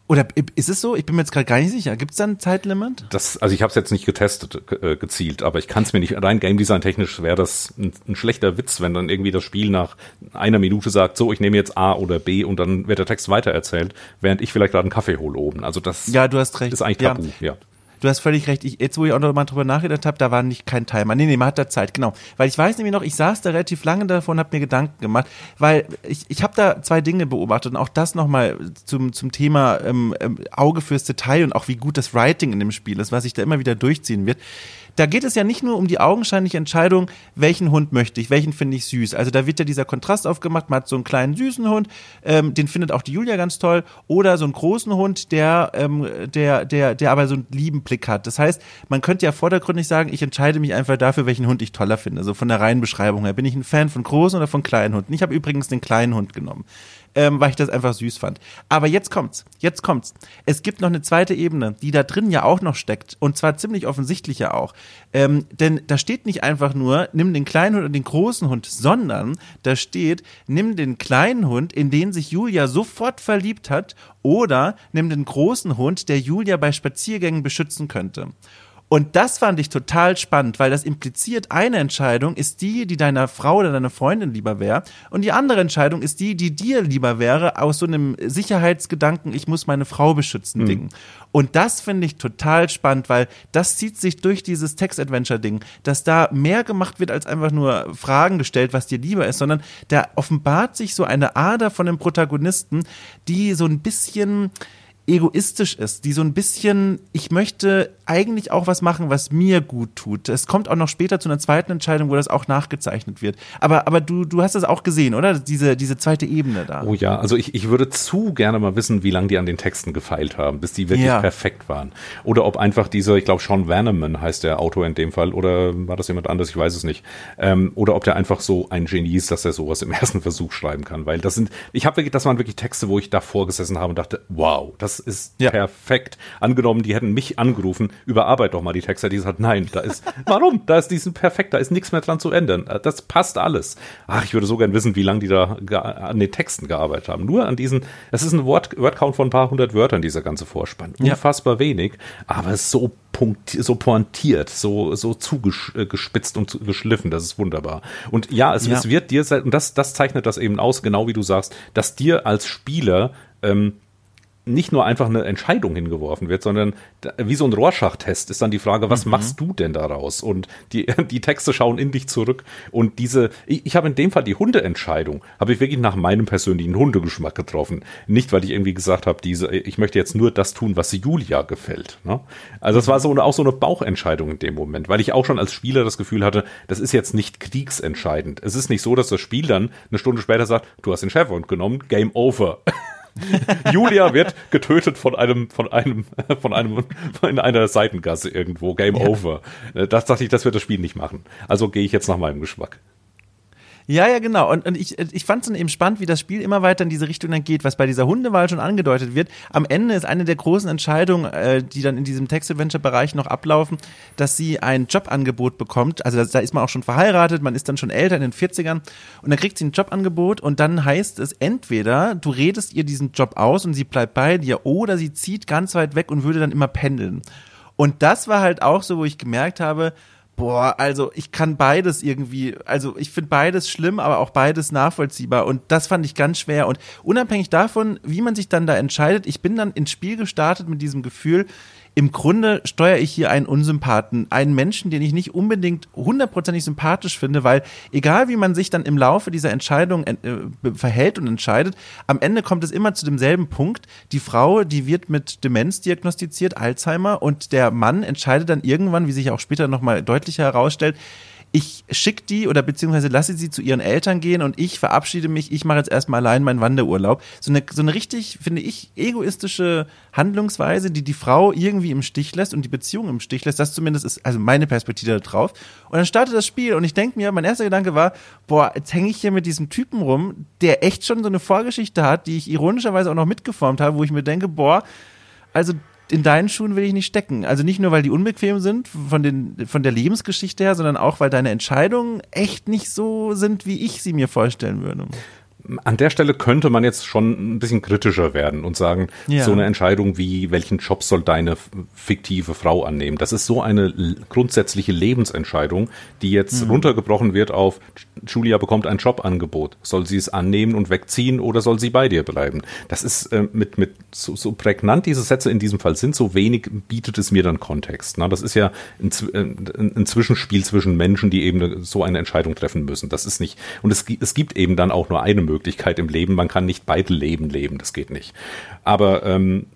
oder ist es so? Ich bin mir jetzt gerade gar nicht sicher. Gibt es da ein Zeitlimit? Das, also ich habe es jetzt nicht getestet, äh, gezielt, aber ich kann es mir nicht, rein Game Design technisch wäre das ein, ein, schlechter Witz, wenn dann irgendwie das Spiel nach einer Minute sagt, so, ich nehme jetzt A oder B und dann wird der Text weitererzählt, während ich vielleicht gerade einen Kaffee hole oben. Also das ja, du hast recht. ist eigentlich tabu, ja. ja du hast völlig recht. Ich, jetzt, wo ich auch noch mal drüber nachgedacht habe, da war nicht kein Timer. Nee, nee, man hat da Zeit, genau. Weil ich weiß nämlich noch, ich saß da relativ lange davon und habe mir Gedanken gemacht, weil ich, ich habe da zwei Dinge beobachtet und auch das nochmal zum, zum Thema ähm, ähm, Auge fürs Detail und auch wie gut das Writing in dem Spiel ist, was sich da immer wieder durchziehen wird da geht es ja nicht nur um die augenscheinliche Entscheidung, welchen Hund möchte ich, welchen finde ich süß. Also da wird ja dieser Kontrast aufgemacht, man hat so einen kleinen süßen Hund, ähm, den findet auch die Julia ganz toll, oder so einen großen Hund, der, ähm, der, der, der aber so einen lieben Blick hat. Das heißt, man könnte ja vordergründig sagen, ich entscheide mich einfach dafür, welchen Hund ich toller finde. So von der reinen Beschreibung her. Bin ich ein Fan von großen oder von kleinen Hunden? Ich habe übrigens den kleinen Hund genommen ähm, weil ich das einfach süß fand. Aber jetzt kommt's, jetzt kommt's. Es gibt noch eine zweite Ebene, die da drin ja auch noch steckt und zwar ziemlich offensichtlich ja auch. Ähm, denn da steht nicht einfach nur, nimm den kleinen Hund und den großen Hund, sondern da steht, nimm den kleinen Hund, in den sich Julia sofort verliebt hat, oder nimm den großen Hund, der Julia bei Spaziergängen beschützen könnte. Und das fand ich total spannend, weil das impliziert, eine Entscheidung ist die, die deiner Frau oder deiner Freundin lieber wäre. Und die andere Entscheidung ist die, die dir lieber wäre, aus so einem Sicherheitsgedanken, ich muss meine Frau beschützen, mhm. Ding. Und das finde ich total spannend, weil das zieht sich durch dieses Text-Adventure-Ding, dass da mehr gemacht wird, als einfach nur Fragen gestellt, was dir lieber ist, sondern da offenbart sich so eine Ader von dem Protagonisten, die so ein bisschen, egoistisch ist, die so ein bisschen, ich möchte eigentlich auch was machen, was mir gut tut. Es kommt auch noch später zu einer zweiten Entscheidung, wo das auch nachgezeichnet wird. Aber, aber du, du hast das auch gesehen, oder? Diese, diese zweite Ebene da. Oh ja, also ich, ich würde zu gerne mal wissen, wie lange die an den Texten gefeilt haben, bis die wirklich ja. perfekt waren. Oder ob einfach dieser, ich glaube, Sean Vanneman heißt der Autor in dem Fall, oder war das jemand anderes, ich weiß es nicht. Ähm, oder ob der einfach so ein Genie ist, dass er sowas im ersten Versuch schreiben kann. Weil das sind, ich habe wirklich, das waren wirklich Texte, wo ich davor gesessen habe und dachte, wow, das Das ist ja. perfekt. Angenommen, die hätten mich angerufen, überarbeit doch mal die Texte. Die sagt, nein, da ist, warum? Da ist diesen perfekt, da ist nichts mehr dran zu ändern. Das passt alles. Ach, ich würde so gern wissen, wie lange die da an den Texten gearbeitet haben. Nur an diesen, es ist ein Wort, Wordcount von ein paar hundert Wörtern, dieser ganze Vorspann. Unfassbar ja. wenig, aber so punkt, so pointiert, so, so zugespitzt und geschliffen. Das ist wunderbar. Und ja, es, ja. es wird dir, und das, das zeichnet das eben aus, genau wie du sagst, dass dir als Spieler ähm, nicht nur einfach eine Entscheidung hingeworfen wird, sondern wie so ein Rorschach-Test ist dann die Frage, was mhm. machst du denn daraus? Und die, die Texte schauen in dich zurück. Und diese, ich, ich habe in dem Fall die Hundeentscheidung, habe ich wirklich nach meinem persönlichen Hundegeschmack getroffen. Nicht, weil ich irgendwie gesagt habe, diese, ich möchte jetzt nur das tun, was Julia gefällt. Ne? Also es war so eine, auch so eine Bauchentscheidung in dem Moment, weil ich auch schon als Spieler das Gefühl hatte, das ist jetzt nicht kriegsentscheidend. Es ist nicht so, dass das Spiel dann eine Stunde später sagt, du hast den Chevron genommen, Game Over. Julia wird getötet von einem, von einem, von einem, in einer Seitengasse irgendwo. Game ja. over. Das dachte ich, das wird das Spiel nicht machen. Also gehe ich jetzt nach meinem Geschmack. Ja, ja, genau. Und, und ich, ich fand es dann eben spannend, wie das Spiel immer weiter in diese Richtung dann geht, was bei dieser Hundewahl schon angedeutet wird. Am Ende ist eine der großen Entscheidungen, äh, die dann in diesem Text-Adventure-Bereich noch ablaufen, dass sie ein Jobangebot bekommt. Also da ist man auch schon verheiratet, man ist dann schon älter in den 40ern und dann kriegt sie ein Jobangebot und dann heißt es entweder, du redest ihr diesen Job aus und sie bleibt bei dir oder sie zieht ganz weit weg und würde dann immer pendeln. Und das war halt auch so, wo ich gemerkt habe, Boah, also ich kann beides irgendwie, also ich finde beides schlimm, aber auch beides nachvollziehbar. Und das fand ich ganz schwer. Und unabhängig davon, wie man sich dann da entscheidet, ich bin dann ins Spiel gestartet mit diesem Gefühl, im Grunde steuere ich hier einen Unsympathen, einen Menschen, den ich nicht unbedingt hundertprozentig sympathisch finde, weil egal wie man sich dann im Laufe dieser Entscheidung äh, verhält und entscheidet, am Ende kommt es immer zu demselben Punkt. Die Frau, die wird mit Demenz diagnostiziert, Alzheimer, und der Mann entscheidet dann irgendwann, wie sich auch später nochmal deutlicher herausstellt, ich schicke die oder beziehungsweise lasse sie zu ihren Eltern gehen und ich verabschiede mich, ich mache jetzt erstmal allein meinen Wanderurlaub. So eine, so eine richtig, finde ich, egoistische Handlungsweise, die die Frau irgendwie im Stich lässt und die Beziehung im Stich lässt. Das zumindest ist also meine Perspektive da drauf. Und dann startet das Spiel und ich denke mir, mein erster Gedanke war, boah, jetzt hänge ich hier mit diesem Typen rum, der echt schon so eine Vorgeschichte hat, die ich ironischerweise auch noch mitgeformt habe, wo ich mir denke, boah, also in deinen Schuhen will ich nicht stecken. Also nicht nur, weil die unbequem sind von, den, von der Lebensgeschichte her, sondern auch, weil deine Entscheidungen echt nicht so sind, wie ich sie mir vorstellen würde an der Stelle könnte man jetzt schon ein bisschen kritischer werden und sagen, ja. so eine Entscheidung wie, welchen Job soll deine fiktive Frau annehmen? Das ist so eine grundsätzliche Lebensentscheidung, die jetzt mhm. runtergebrochen wird auf, Julia bekommt ein Jobangebot. Soll sie es annehmen und wegziehen oder soll sie bei dir bleiben? Das ist äh, mit, mit so, so prägnant diese Sätze in diesem Fall sind, so wenig bietet es mir dann Kontext. Na, das ist ja ein, äh, ein, ein Zwischenspiel zwischen Menschen, die eben so eine Entscheidung treffen müssen. Das ist nicht, und es, es gibt eben dann auch nur eine Möglichkeit Möglichkeit im Leben. Man kann nicht beide Leben leben, das geht nicht. Aber ähm,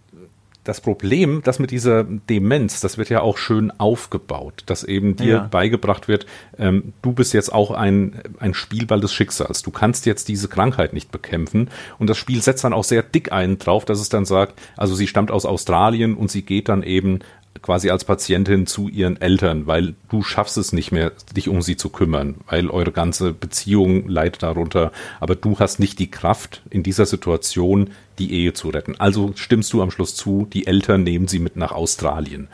das Problem, das mit dieser Demenz, das wird ja auch schön aufgebaut, dass eben dir ja. beigebracht wird, ähm, du bist jetzt auch ein, ein Spielball des Schicksals. Du kannst jetzt diese Krankheit nicht bekämpfen. Und das Spiel setzt dann auch sehr dick einen drauf, dass es dann sagt, also sie stammt aus Australien und sie geht dann eben quasi als Patientin zu ihren Eltern, weil du schaffst es nicht mehr, dich um sie zu kümmern, weil eure ganze Beziehung leidet darunter, aber du hast nicht die Kraft in dieser Situation, die Ehe zu retten. Also stimmst du am Schluss zu, die Eltern nehmen sie mit nach Australien.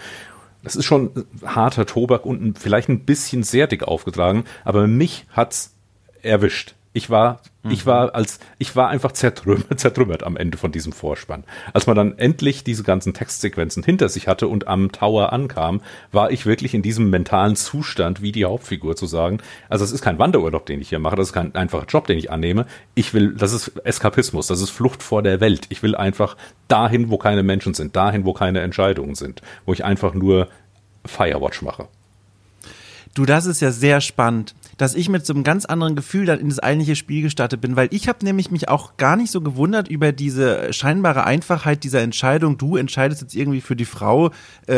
Das ist schon harter Tobak und vielleicht ein bisschen sehr dick aufgetragen, aber mich hat's erwischt. Ich war, mhm. ich war als, ich war einfach zertrümmert, zertrümmert am Ende von diesem Vorspann. Als man dann endlich diese ganzen Textsequenzen hinter sich hatte und am Tower ankam, war ich wirklich in diesem mentalen Zustand, wie die Hauptfigur zu sagen. Also es ist kein Wanderurlaub, den ich hier mache, das ist kein einfacher Job, den ich annehme. Ich will, das ist Eskapismus, das ist Flucht vor der Welt. Ich will einfach dahin, wo keine Menschen sind, dahin, wo keine Entscheidungen sind, wo ich einfach nur Firewatch mache. Du, das ist ja sehr spannend dass ich mit so einem ganz anderen Gefühl dann in das eigentliche Spiel gestartet bin, weil ich habe nämlich mich auch gar nicht so gewundert über diese scheinbare Einfachheit dieser Entscheidung. Du entscheidest jetzt irgendwie für die Frau, äh,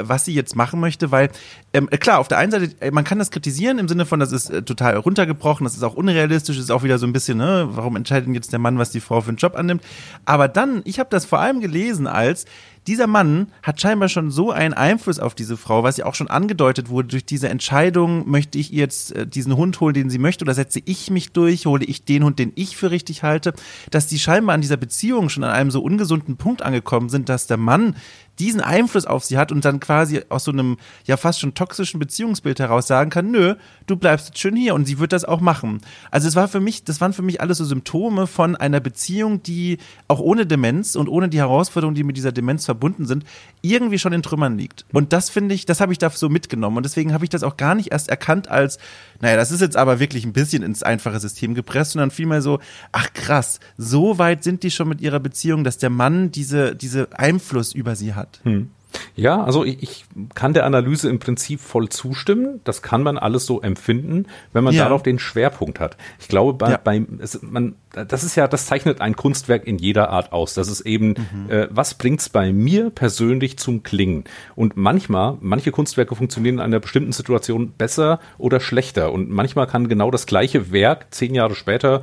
was sie jetzt machen möchte, weil ähm, klar, auf der einen Seite, äh, man kann das kritisieren im Sinne von, das ist äh, total runtergebrochen, das ist auch unrealistisch, ist auch wieder so ein bisschen, ne, warum entscheidet jetzt der Mann, was die Frau für einen Job annimmt? Aber dann, ich habe das vor allem gelesen als dieser Mann hat scheinbar schon so einen Einfluss auf diese Frau, was ja auch schon angedeutet wurde durch diese Entscheidung, möchte ich jetzt äh, diesen Hund holen, den sie möchte, oder setze ich mich durch, hole ich den Hund, den ich für richtig halte, dass die scheinbar an dieser Beziehung schon an einem so ungesunden Punkt angekommen sind, dass der Mann diesen Einfluss auf sie hat und dann quasi aus so einem ja fast schon toxischen Beziehungsbild heraus sagen kann, nö, du bleibst jetzt schön hier und sie wird das auch machen. Also es war für mich, das waren für mich alles so Symptome von einer Beziehung, die auch ohne Demenz und ohne die Herausforderungen, die mit dieser Demenz verbunden sind, irgendwie schon in Trümmern liegt. Und das finde ich, das habe ich da so mitgenommen und deswegen habe ich das auch gar nicht erst erkannt als, naja, das ist jetzt aber wirklich ein bisschen ins einfache System gepresst, sondern vielmehr so, ach krass, so weit sind die schon mit ihrer Beziehung, dass der Mann diese, diese Einfluss über sie hat. Hm. Ja, also ich, ich kann der Analyse im Prinzip voll zustimmen. Das kann man alles so empfinden, wenn man ja. darauf den Schwerpunkt hat. Ich glaube, bei, ja. bei es, man, das ist ja, das zeichnet ein Kunstwerk in jeder Art aus. Das ist eben, mhm. äh, was bringt's bei mir persönlich zum Klingen? Und manchmal, manche Kunstwerke funktionieren in einer bestimmten Situation besser oder schlechter. Und manchmal kann genau das gleiche Werk zehn Jahre später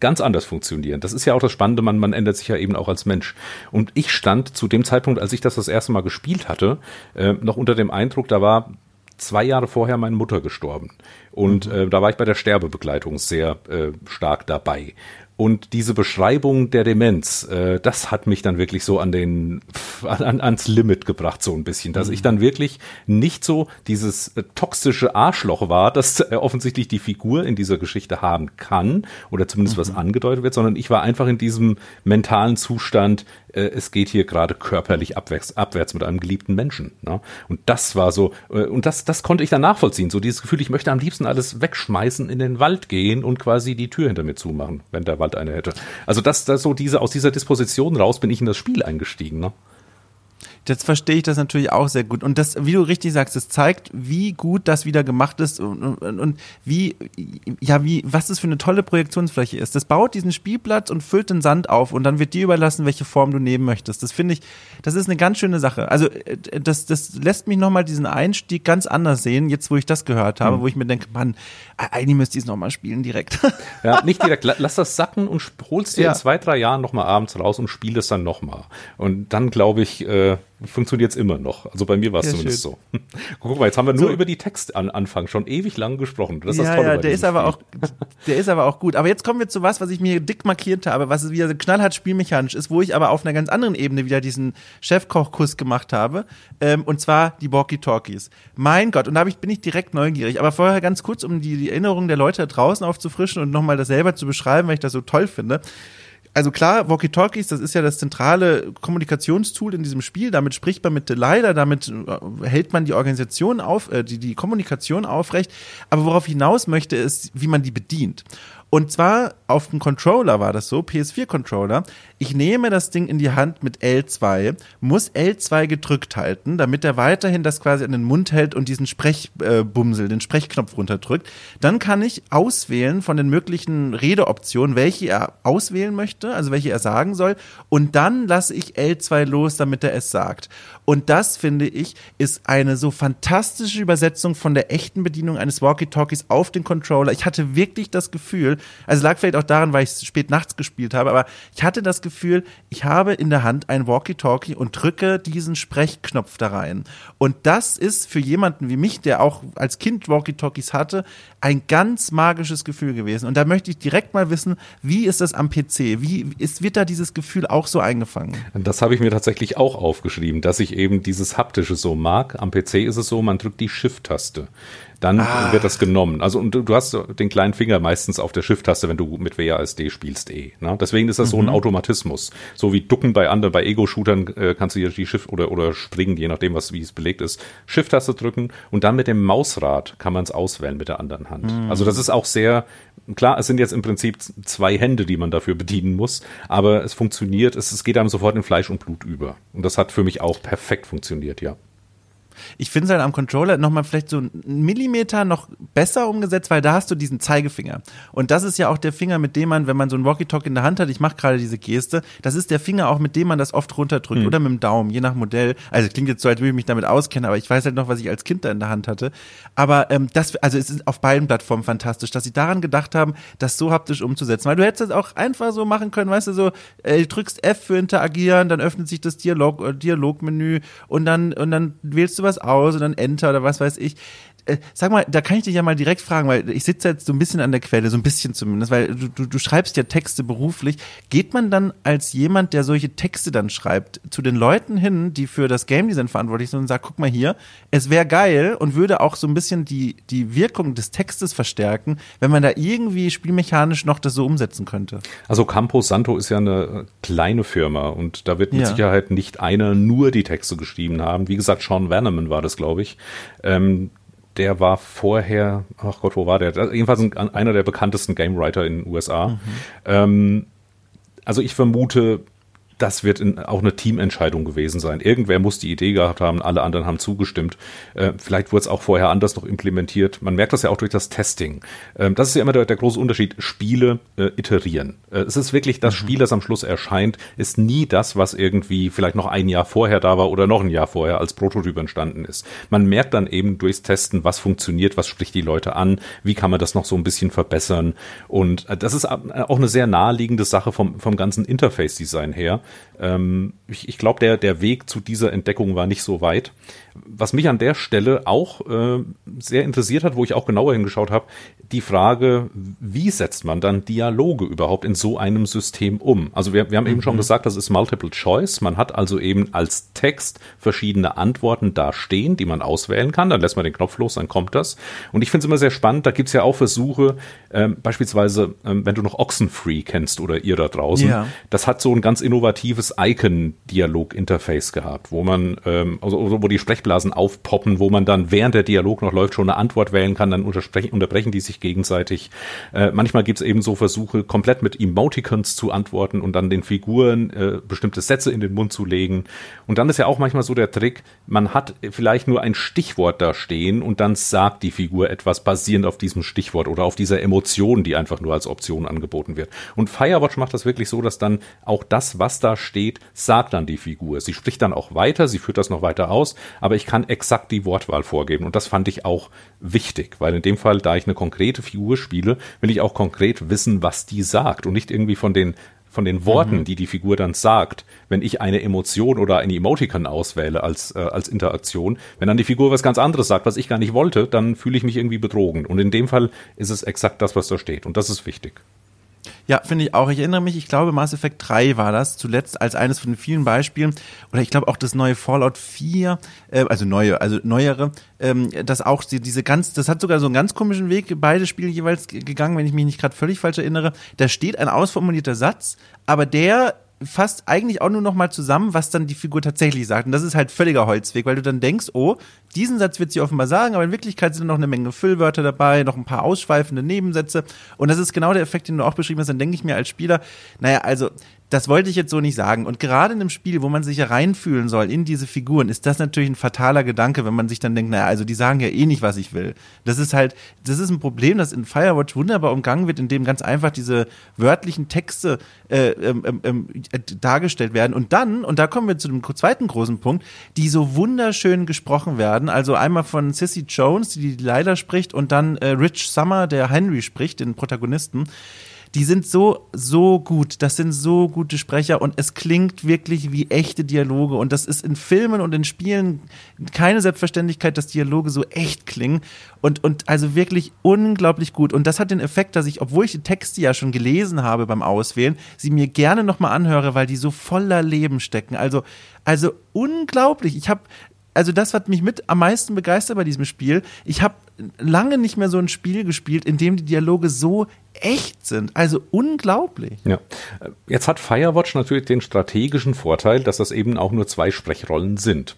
ganz anders funktionieren. Das ist ja auch das Spannende, man, man ändert sich ja eben auch als Mensch. Und ich stand zu dem Zeitpunkt, als ich das das erste Mal gespielt hatte, äh, noch unter dem Eindruck, da war zwei Jahre vorher meine Mutter gestorben. Und mhm. äh, da war ich bei der Sterbebegleitung sehr äh, stark dabei. Und diese Beschreibung der Demenz, äh, das hat mich dann wirklich so an den an, ans Limit gebracht, so ein bisschen, dass mhm. ich dann wirklich nicht so dieses äh, toxische Arschloch war, das äh, offensichtlich die Figur in dieser Geschichte haben kann oder zumindest mhm. was angedeutet wird, sondern ich war einfach in diesem mentalen Zustand, äh, es geht hier gerade körperlich abwärts, abwärts mit einem geliebten Menschen. Ne? Und das war so, äh, und das, das konnte ich dann nachvollziehen. So dieses Gefühl, ich möchte am liebsten alles wegschmeißen, in den Wald gehen und quasi die Tür hinter mir zumachen, wenn der Wald eine hätte. Also das, das so diese, aus dieser Disposition raus bin ich in das Spiel eingestiegen. Ne? Jetzt verstehe ich das natürlich auch sehr gut. Und das, wie du richtig sagst, das zeigt, wie gut das wieder gemacht ist und, und, und wie, ja, wie, was das für eine tolle Projektionsfläche ist. Das baut diesen Spielplatz und füllt den Sand auf und dann wird dir überlassen, welche Form du nehmen möchtest. Das finde ich, das ist eine ganz schöne Sache. Also, äh, das, das lässt mich nochmal diesen Einstieg ganz anders sehen, jetzt wo ich das gehört habe, mhm. wo ich mir denke, Mann, eigentlich müsste ich es nochmal spielen direkt. Ja, nicht direkt. Lass das sacken und holst dir ja. in zwei, drei Jahren nochmal abends raus und spiel es dann nochmal. Und dann glaube ich, äh, funktioniert es immer noch. Also bei mir war es zumindest schön. so. Guck mal, jetzt haben wir nur so. über die Textanfang schon ewig lang gesprochen. Das ist ja, das Tolle ja, der ist aber Spiel. auch, der ist aber auch gut. Aber jetzt kommen wir zu was, was ich mir dick markiert habe, was wieder knallhart spielmechanisch ist, wo ich aber auf einer ganz anderen Ebene wieder diesen Chefkochkuss gemacht habe. Ähm, und zwar die Walkie-Talkies. Mein Gott, und da ich, bin ich direkt neugierig. Aber vorher ganz kurz, um die, die Erinnerung der Leute da draußen aufzufrischen und nochmal das selber zu beschreiben, weil ich das so toll finde also klar, Walkie-Talkies, das ist ja das zentrale Kommunikationstool in diesem Spiel. Damit spricht man mit leider, damit äh, hält man die Organisation auf, äh, die, die Kommunikation aufrecht. Aber worauf hinaus möchte, ist, wie man die bedient. Und zwar auf dem Controller war das so, PS4-Controller. Ich nehme das Ding in die Hand mit L2, muss L2 gedrückt halten, damit er weiterhin das quasi an den Mund hält und diesen Sprechbumsel, den Sprechknopf runterdrückt. Dann kann ich auswählen von den möglichen Redeoptionen, welche er auswählen möchte, also welche er sagen soll. Und dann lasse ich L2 los, damit er es sagt. Und das, finde ich, ist eine so fantastische Übersetzung von der echten Bedienung eines Walkie-Talkies auf den Controller. Ich hatte wirklich das Gefühl, also lag vielleicht auch daran, weil ich es spät nachts gespielt habe, aber ich hatte das Gefühl, ich habe in der Hand ein Walkie-Talkie und drücke diesen Sprechknopf da rein. Und das ist für jemanden wie mich, der auch als Kind Walkie-Talkies hatte, ein ganz magisches Gefühl gewesen. Und da möchte ich direkt mal wissen, wie ist das am PC? Wie ist, wird da dieses Gefühl auch so eingefangen? Das habe ich mir tatsächlich auch aufgeschrieben, dass ich eben dieses haptische so mag. Am PC ist es so, man drückt die Shift-Taste dann ah. wird das genommen. Also und du, du, hast den kleinen Finger meistens auf der Shift-Taste, wenn du mit WASD spielst eh. Ne? Deswegen ist das mhm. so ein mhm. Automatismus. So wie Ducken bei anderen, bei Ego-Shootern äh, kannst du hier die Shift oder oder springen, je nachdem, was wie es belegt ist, Shift-Taste drücken und dann mit dem Mausrad kann man es auswählen mit der anderen Hand. Mhm. Also das ist auch sehr klar, es sind jetzt im Prinzip zwei Hände, die man dafür bedienen muss, aber es funktioniert, es, es geht einem sofort in Fleisch und Blut über. Und das hat für mich auch perfekt funktioniert, ja. Ich finde es halt am Controller nochmal vielleicht so einen Millimeter noch besser umgesetzt, weil da hast du diesen Zeigefinger. Und das ist ja auch der Finger, mit dem man, wenn man so ein Walkie-Talk in der Hand hat, ich mache gerade diese Geste, das ist der Finger auch, mit dem man das oft runterdrückt mhm. oder mit dem Daumen, je nach Modell. Also klingt jetzt so, als würde ich mich damit auskennen, aber ich weiß halt noch, was ich als Kind da in der Hand hatte. Aber ähm, das, also es ist auf beiden Plattformen fantastisch, dass sie daran gedacht haben, das so haptisch umzusetzen. Weil du hättest es auch einfach so machen können, weißt du, so, äh, du drückst F für interagieren, dann öffnet sich das Dialog, äh, Dialogmenü und dann, und dann wählst du was aus und dann Enter oder was weiß ich. Äh, sag mal, da kann ich dich ja mal direkt fragen, weil ich sitze jetzt so ein bisschen an der Quelle, so ein bisschen zumindest, weil du, du, du schreibst ja Texte beruflich. Geht man dann als jemand, der solche Texte dann schreibt, zu den Leuten hin, die für das Game Design verantwortlich sind und sagt, guck mal hier, es wäre geil und würde auch so ein bisschen die, die Wirkung des Textes verstärken, wenn man da irgendwie spielmechanisch noch das so umsetzen könnte? Also Campo Santo ist ja eine kleine Firma und da wird mit ja. Sicherheit nicht einer nur die Texte geschrieben haben. Wie gesagt, Sean Vanneman war das, glaube ich. Ähm, der war vorher, ach Gott, wo war der? Jedenfalls ein, einer der bekanntesten Game Writer in den USA. Mhm. Ähm, also ich vermute, das wird in, auch eine Teamentscheidung gewesen sein. Irgendwer muss die Idee gehabt haben, alle anderen haben zugestimmt. Äh, vielleicht wurde es auch vorher anders noch implementiert. Man merkt das ja auch durch das Testing. Ähm, das ist ja immer der, der große Unterschied. Spiele äh, iterieren. Äh, es ist wirklich das mhm. Spiel, das am Schluss erscheint, ist nie das, was irgendwie vielleicht noch ein Jahr vorher da war oder noch ein Jahr vorher als Prototyp entstanden ist. Man merkt dann eben durchs Testen, was funktioniert, was spricht die Leute an, wie kann man das noch so ein bisschen verbessern. Und äh, das ist auch eine sehr naheliegende Sache vom, vom ganzen Interface-Design her. Ähm, ich ich glaube, der, der Weg zu dieser Entdeckung war nicht so weit. Was mich an der Stelle auch äh, sehr interessiert hat, wo ich auch genauer hingeschaut habe, die Frage, wie setzt man dann Dialoge überhaupt in so einem System um? Also wir, wir haben mhm. eben schon mhm. gesagt, das ist Multiple Choice. Man hat also eben als Text verschiedene Antworten da stehen, die man auswählen kann. Dann lässt man den Knopf los, dann kommt das. Und ich finde es immer sehr spannend, da gibt es ja auch Versuche, ähm, beispielsweise, ähm, wenn du noch Oxenfree kennst oder ihr da draußen, ja. das hat so ein ganz innovatives Icon-Dialog-Interface gehabt, wo man, ähm, also wo die Sprech Sprechblasen aufpoppen, wo man dann während der Dialog noch läuft schon eine Antwort wählen kann, dann unterbrechen die sich gegenseitig. Äh, manchmal gibt es eben so Versuche, komplett mit Emoticons zu antworten und dann den Figuren äh, bestimmte Sätze in den Mund zu legen. Und dann ist ja auch manchmal so der Trick, man hat vielleicht nur ein Stichwort da stehen und dann sagt die Figur etwas basierend auf diesem Stichwort oder auf dieser Emotion, die einfach nur als Option angeboten wird. Und Firewatch macht das wirklich so, dass dann auch das, was da steht, sagt dann die Figur. Sie spricht dann auch weiter, sie führt das noch weiter aus, aber aber ich kann exakt die Wortwahl vorgeben. Und das fand ich auch wichtig, weil in dem Fall, da ich eine konkrete Figur spiele, will ich auch konkret wissen, was die sagt und nicht irgendwie von den von den Worten, mhm. die die Figur dann sagt, wenn ich eine Emotion oder eine Emoticon auswähle als, äh, als Interaktion, wenn dann die Figur was ganz anderes sagt, was ich gar nicht wollte, dann fühle ich mich irgendwie betrogen. Und in dem Fall ist es exakt das, was da steht. Und das ist wichtig. Ja, finde ich auch. Ich erinnere mich, ich glaube, Mass Effect 3 war das zuletzt als eines von den vielen Beispielen. Oder ich glaube auch das neue Fallout 4, äh, also neue, also neuere, ähm, das auch die, diese ganz, das hat sogar so einen ganz komischen Weg, beide Spiele jeweils gegangen, wenn ich mich nicht gerade völlig falsch erinnere. Da steht ein ausformulierter Satz, aber der fasst eigentlich auch nur noch mal zusammen, was dann die Figur tatsächlich sagt. Und das ist halt völliger Holzweg, weil du dann denkst, oh, diesen Satz wird sie offenbar sagen, aber in Wirklichkeit sind noch eine Menge Füllwörter dabei, noch ein paar ausschweifende Nebensätze. Und das ist genau der Effekt, den du auch beschrieben hast. Dann denke ich mir als Spieler, naja, also das wollte ich jetzt so nicht sagen. Und gerade in einem Spiel, wo man sich ja reinfühlen soll in diese Figuren, ist das natürlich ein fataler Gedanke, wenn man sich dann denkt, naja, also die sagen ja eh nicht, was ich will. Das ist halt, das ist ein Problem, das in Firewatch wunderbar umgangen wird, indem ganz einfach diese wörtlichen Texte äh, ähm, ähm, ähm dargestellt werden. Und dann, und da kommen wir zu dem zweiten großen Punkt, die so wunderschön gesprochen werden. Also einmal von Sissy Jones, die die leider spricht, und dann äh, Rich Summer, der Henry spricht, den Protagonisten die sind so, so gut. Das sind so gute Sprecher und es klingt wirklich wie echte Dialoge. Und das ist in Filmen und in Spielen keine Selbstverständlichkeit, dass Dialoge so echt klingen. Und, und also wirklich unglaublich gut. Und das hat den Effekt, dass ich, obwohl ich die Texte ja schon gelesen habe beim Auswählen, sie mir gerne nochmal anhöre, weil die so voller Leben stecken. Also, also unglaublich. Ich habe also das hat mich mit am meisten begeistert bei diesem Spiel. Ich habe lange nicht mehr so ein Spiel gespielt, in dem die Dialoge so echt sind. Also unglaublich. Ja. Jetzt hat Firewatch natürlich den strategischen Vorteil, dass das eben auch nur zwei Sprechrollen sind.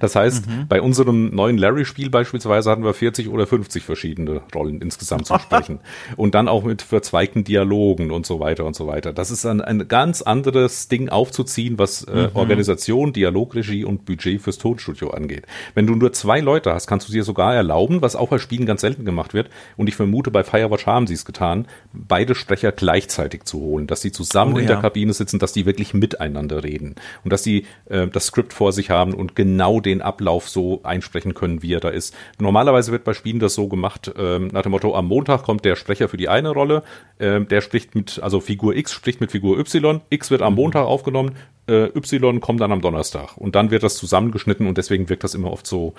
Das heißt, mhm. bei unserem neuen Larry-Spiel beispielsweise hatten wir 40 oder 50 verschiedene Rollen insgesamt zu sprechen. und dann auch mit verzweigten Dialogen und so weiter und so weiter. Das ist ein, ein ganz anderes Ding aufzuziehen, was äh, mhm. Organisation, Dialogregie und Budget fürs Tonstudio angeht. Wenn du nur zwei Leute hast, kannst du dir sogar erlauben, was auch bei Spielen ganz selten gemacht wird. Und ich vermute, bei Firewatch haben sie es getan, beide Sprecher gleichzeitig zu holen, dass sie zusammen oh, in der Kabine sitzen, dass die wirklich miteinander reden und dass sie äh, das Skript vor sich haben und genau den Ablauf so einsprechen können, wie er da ist. Normalerweise wird bei Spielen das so gemacht, äh, nach dem Motto, am Montag kommt der Sprecher für die eine Rolle, äh, der spricht mit, also Figur X spricht mit Figur Y, X wird am mhm. Montag aufgenommen, äh, Y kommt dann am Donnerstag. Und dann wird das zusammengeschnitten und deswegen wirkt das immer oft so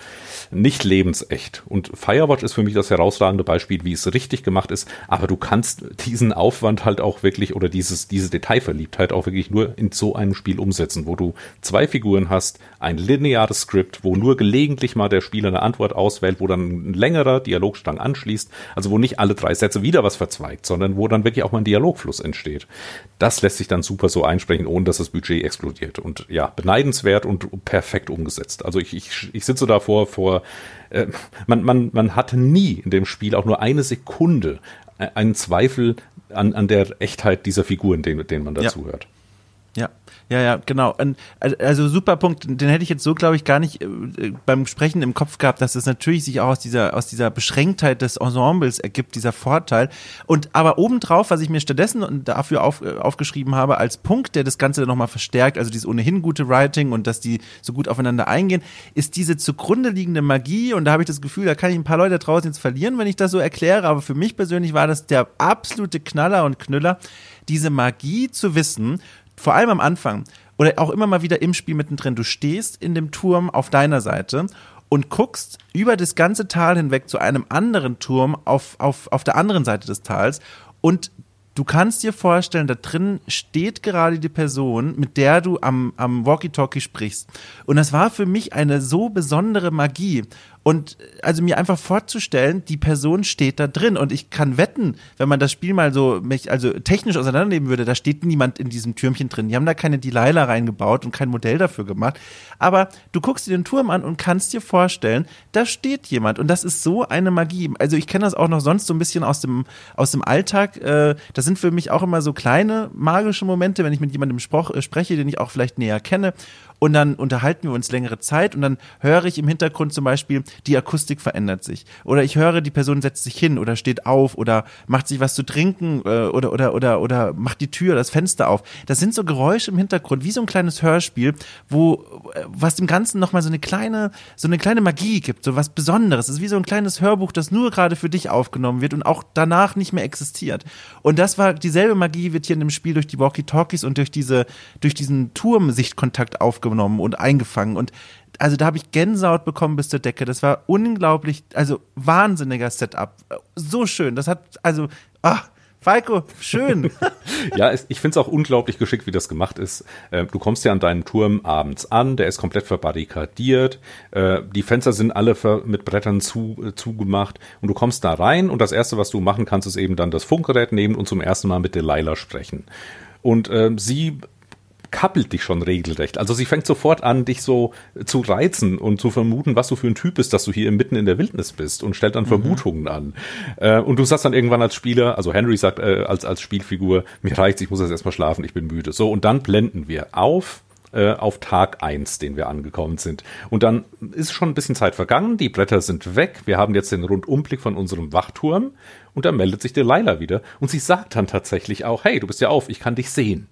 nicht lebensecht. Und Firewatch ist für mich das herausragende Beispiel, wie es richtig gemacht ist. Aber du kannst diesen Aufwand halt auch wirklich oder dieses, diese Detailverliebtheit auch wirklich nur in so einem Spiel umsetzen, wo du zwei Figuren hast, ein lineares Skript, wo nur gelegentlich mal der Spieler eine Antwort auswählt, wo dann ein längerer Dialogstrang anschließt, also wo nicht alle drei Sätze wieder was verzweigt, sondern wo dann wirklich auch mal ein Dialogfluss entsteht. Das lässt sich dann super so einsprechen, ohne dass das Budget explodiert. Und ja, beneidenswert und perfekt umgesetzt. Also ich, ich, ich sitze davor vor, äh, man, man, man hat nie in dem Spiel auch nur eine Sekunde äh, einen Zweifel an, an der Echtheit dieser Figuren, denen, denen man dazu ja. hört. Ja, ja, genau. Also super Punkt, den hätte ich jetzt so, glaube ich, gar nicht äh, beim Sprechen im Kopf gehabt, dass es natürlich sich auch aus dieser, aus dieser Beschränktheit des Ensembles ergibt, dieser Vorteil. Und aber obendrauf, was ich mir stattdessen dafür auf, äh, aufgeschrieben habe, als Punkt, der das Ganze nochmal verstärkt, also dieses ohnehin gute Writing und dass die so gut aufeinander eingehen, ist diese zugrunde liegende Magie. Und da habe ich das Gefühl, da kann ich ein paar Leute draußen jetzt verlieren, wenn ich das so erkläre. Aber für mich persönlich war das der absolute Knaller und Knüller, diese Magie zu wissen, vor allem am Anfang oder auch immer mal wieder im Spiel mittendrin, du stehst in dem Turm auf deiner Seite und guckst über das ganze Tal hinweg zu einem anderen Turm auf, auf, auf der anderen Seite des Tals und du kannst dir vorstellen, da drin steht gerade die Person, mit der du am, am Walkie-Talkie sprichst. Und das war für mich eine so besondere Magie. Und also mir einfach vorzustellen, die Person steht da drin und ich kann wetten, wenn man das Spiel mal so mich also technisch auseinandernehmen würde, da steht niemand in diesem Türmchen drin. Die haben da keine Delilah reingebaut und kein Modell dafür gemacht. Aber du guckst dir den Turm an und kannst dir vorstellen, da steht jemand und das ist so eine Magie. Also ich kenne das auch noch sonst so ein bisschen aus dem aus dem Alltag. Äh, das sind für mich auch immer so kleine magische Momente, wenn ich mit jemandem äh, spreche, den ich auch vielleicht näher kenne und dann unterhalten wir uns längere Zeit und dann höre ich im Hintergrund zum Beispiel, die Akustik verändert sich. Oder ich höre, die Person setzt sich hin oder steht auf oder macht sich was zu trinken äh, oder, oder, oder, oder macht die Tür, das Fenster auf. Das sind so Geräusche im Hintergrund, wie so ein kleines Hörspiel, wo, äh, was dem Ganzen nochmal so eine kleine, so eine kleine Magie gibt, so was Besonderes. Es ist wie so ein kleines Hörbuch, das nur gerade für dich aufgenommen wird und auch danach nicht mehr existiert. Und das war, dieselbe Magie wird hier in dem Spiel durch die Walkie-Talkies und durch diese, durch diesen Turm-Sichtkontakt aufgenommen aufgenommen und eingefangen. Und also da habe ich Gänsehaut bekommen bis zur Decke. Das war unglaublich, also wahnsinniger Setup. So schön. Das hat, also, ach, Falco, schön. ja, ich finde es auch unglaublich geschickt, wie das gemacht ist. Ähm, du kommst ja an deinen Turm abends an, der ist komplett verbarrikadiert, äh, die Fenster sind alle mit Brettern zu, äh, zugemacht und du kommst da rein und das Erste, was du machen kannst, ist eben dann das Funkgerät nehmen und zum ersten Mal mit Delilah sprechen. Und äh, sie kappelt dich schon regelrecht. Also sie fängt sofort an, dich so zu reizen und zu vermuten, was du für ein Typ bist, dass du hier mitten in der Wildnis bist und stellt dann mhm. Vermutungen an. Äh, und du sagst dann irgendwann als Spieler, also Henry sagt äh, als, als Spielfigur, mir reicht's, ich muss jetzt erstmal schlafen, ich bin müde. So, und dann blenden wir auf äh, auf Tag eins, den wir angekommen sind. Und dann ist schon ein bisschen Zeit vergangen, die Bretter sind weg, wir haben jetzt den Rundumblick von unserem Wachturm und dann meldet sich Delilah wieder und sie sagt dann tatsächlich auch, hey, du bist ja auf, ich kann dich sehen.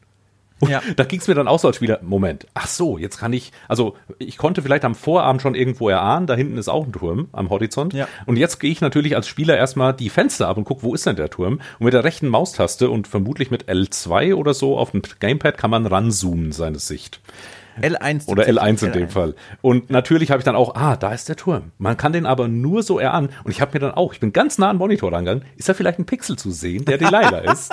Und ja. da ging es mir dann auch so als Spieler, Moment, ach so, jetzt kann ich, also ich konnte vielleicht am Vorabend schon irgendwo erahnen, da hinten ist auch ein Turm am Horizont. Ja. Und jetzt gehe ich natürlich als Spieler erstmal die Fenster ab und gucke, wo ist denn der Turm? Und mit der rechten Maustaste und vermutlich mit L2 oder so auf dem Gamepad kann man ranzoomen, seine Sicht. L1. Oder L1 in dem Fall. Und natürlich habe ich dann auch, ah, da ist der Turm. Man kann den aber nur so erahnen. Und ich habe mir dann auch, ich bin ganz nah an den Monitor rangegangen, ist da vielleicht ein Pixel zu sehen, der Delilah ist?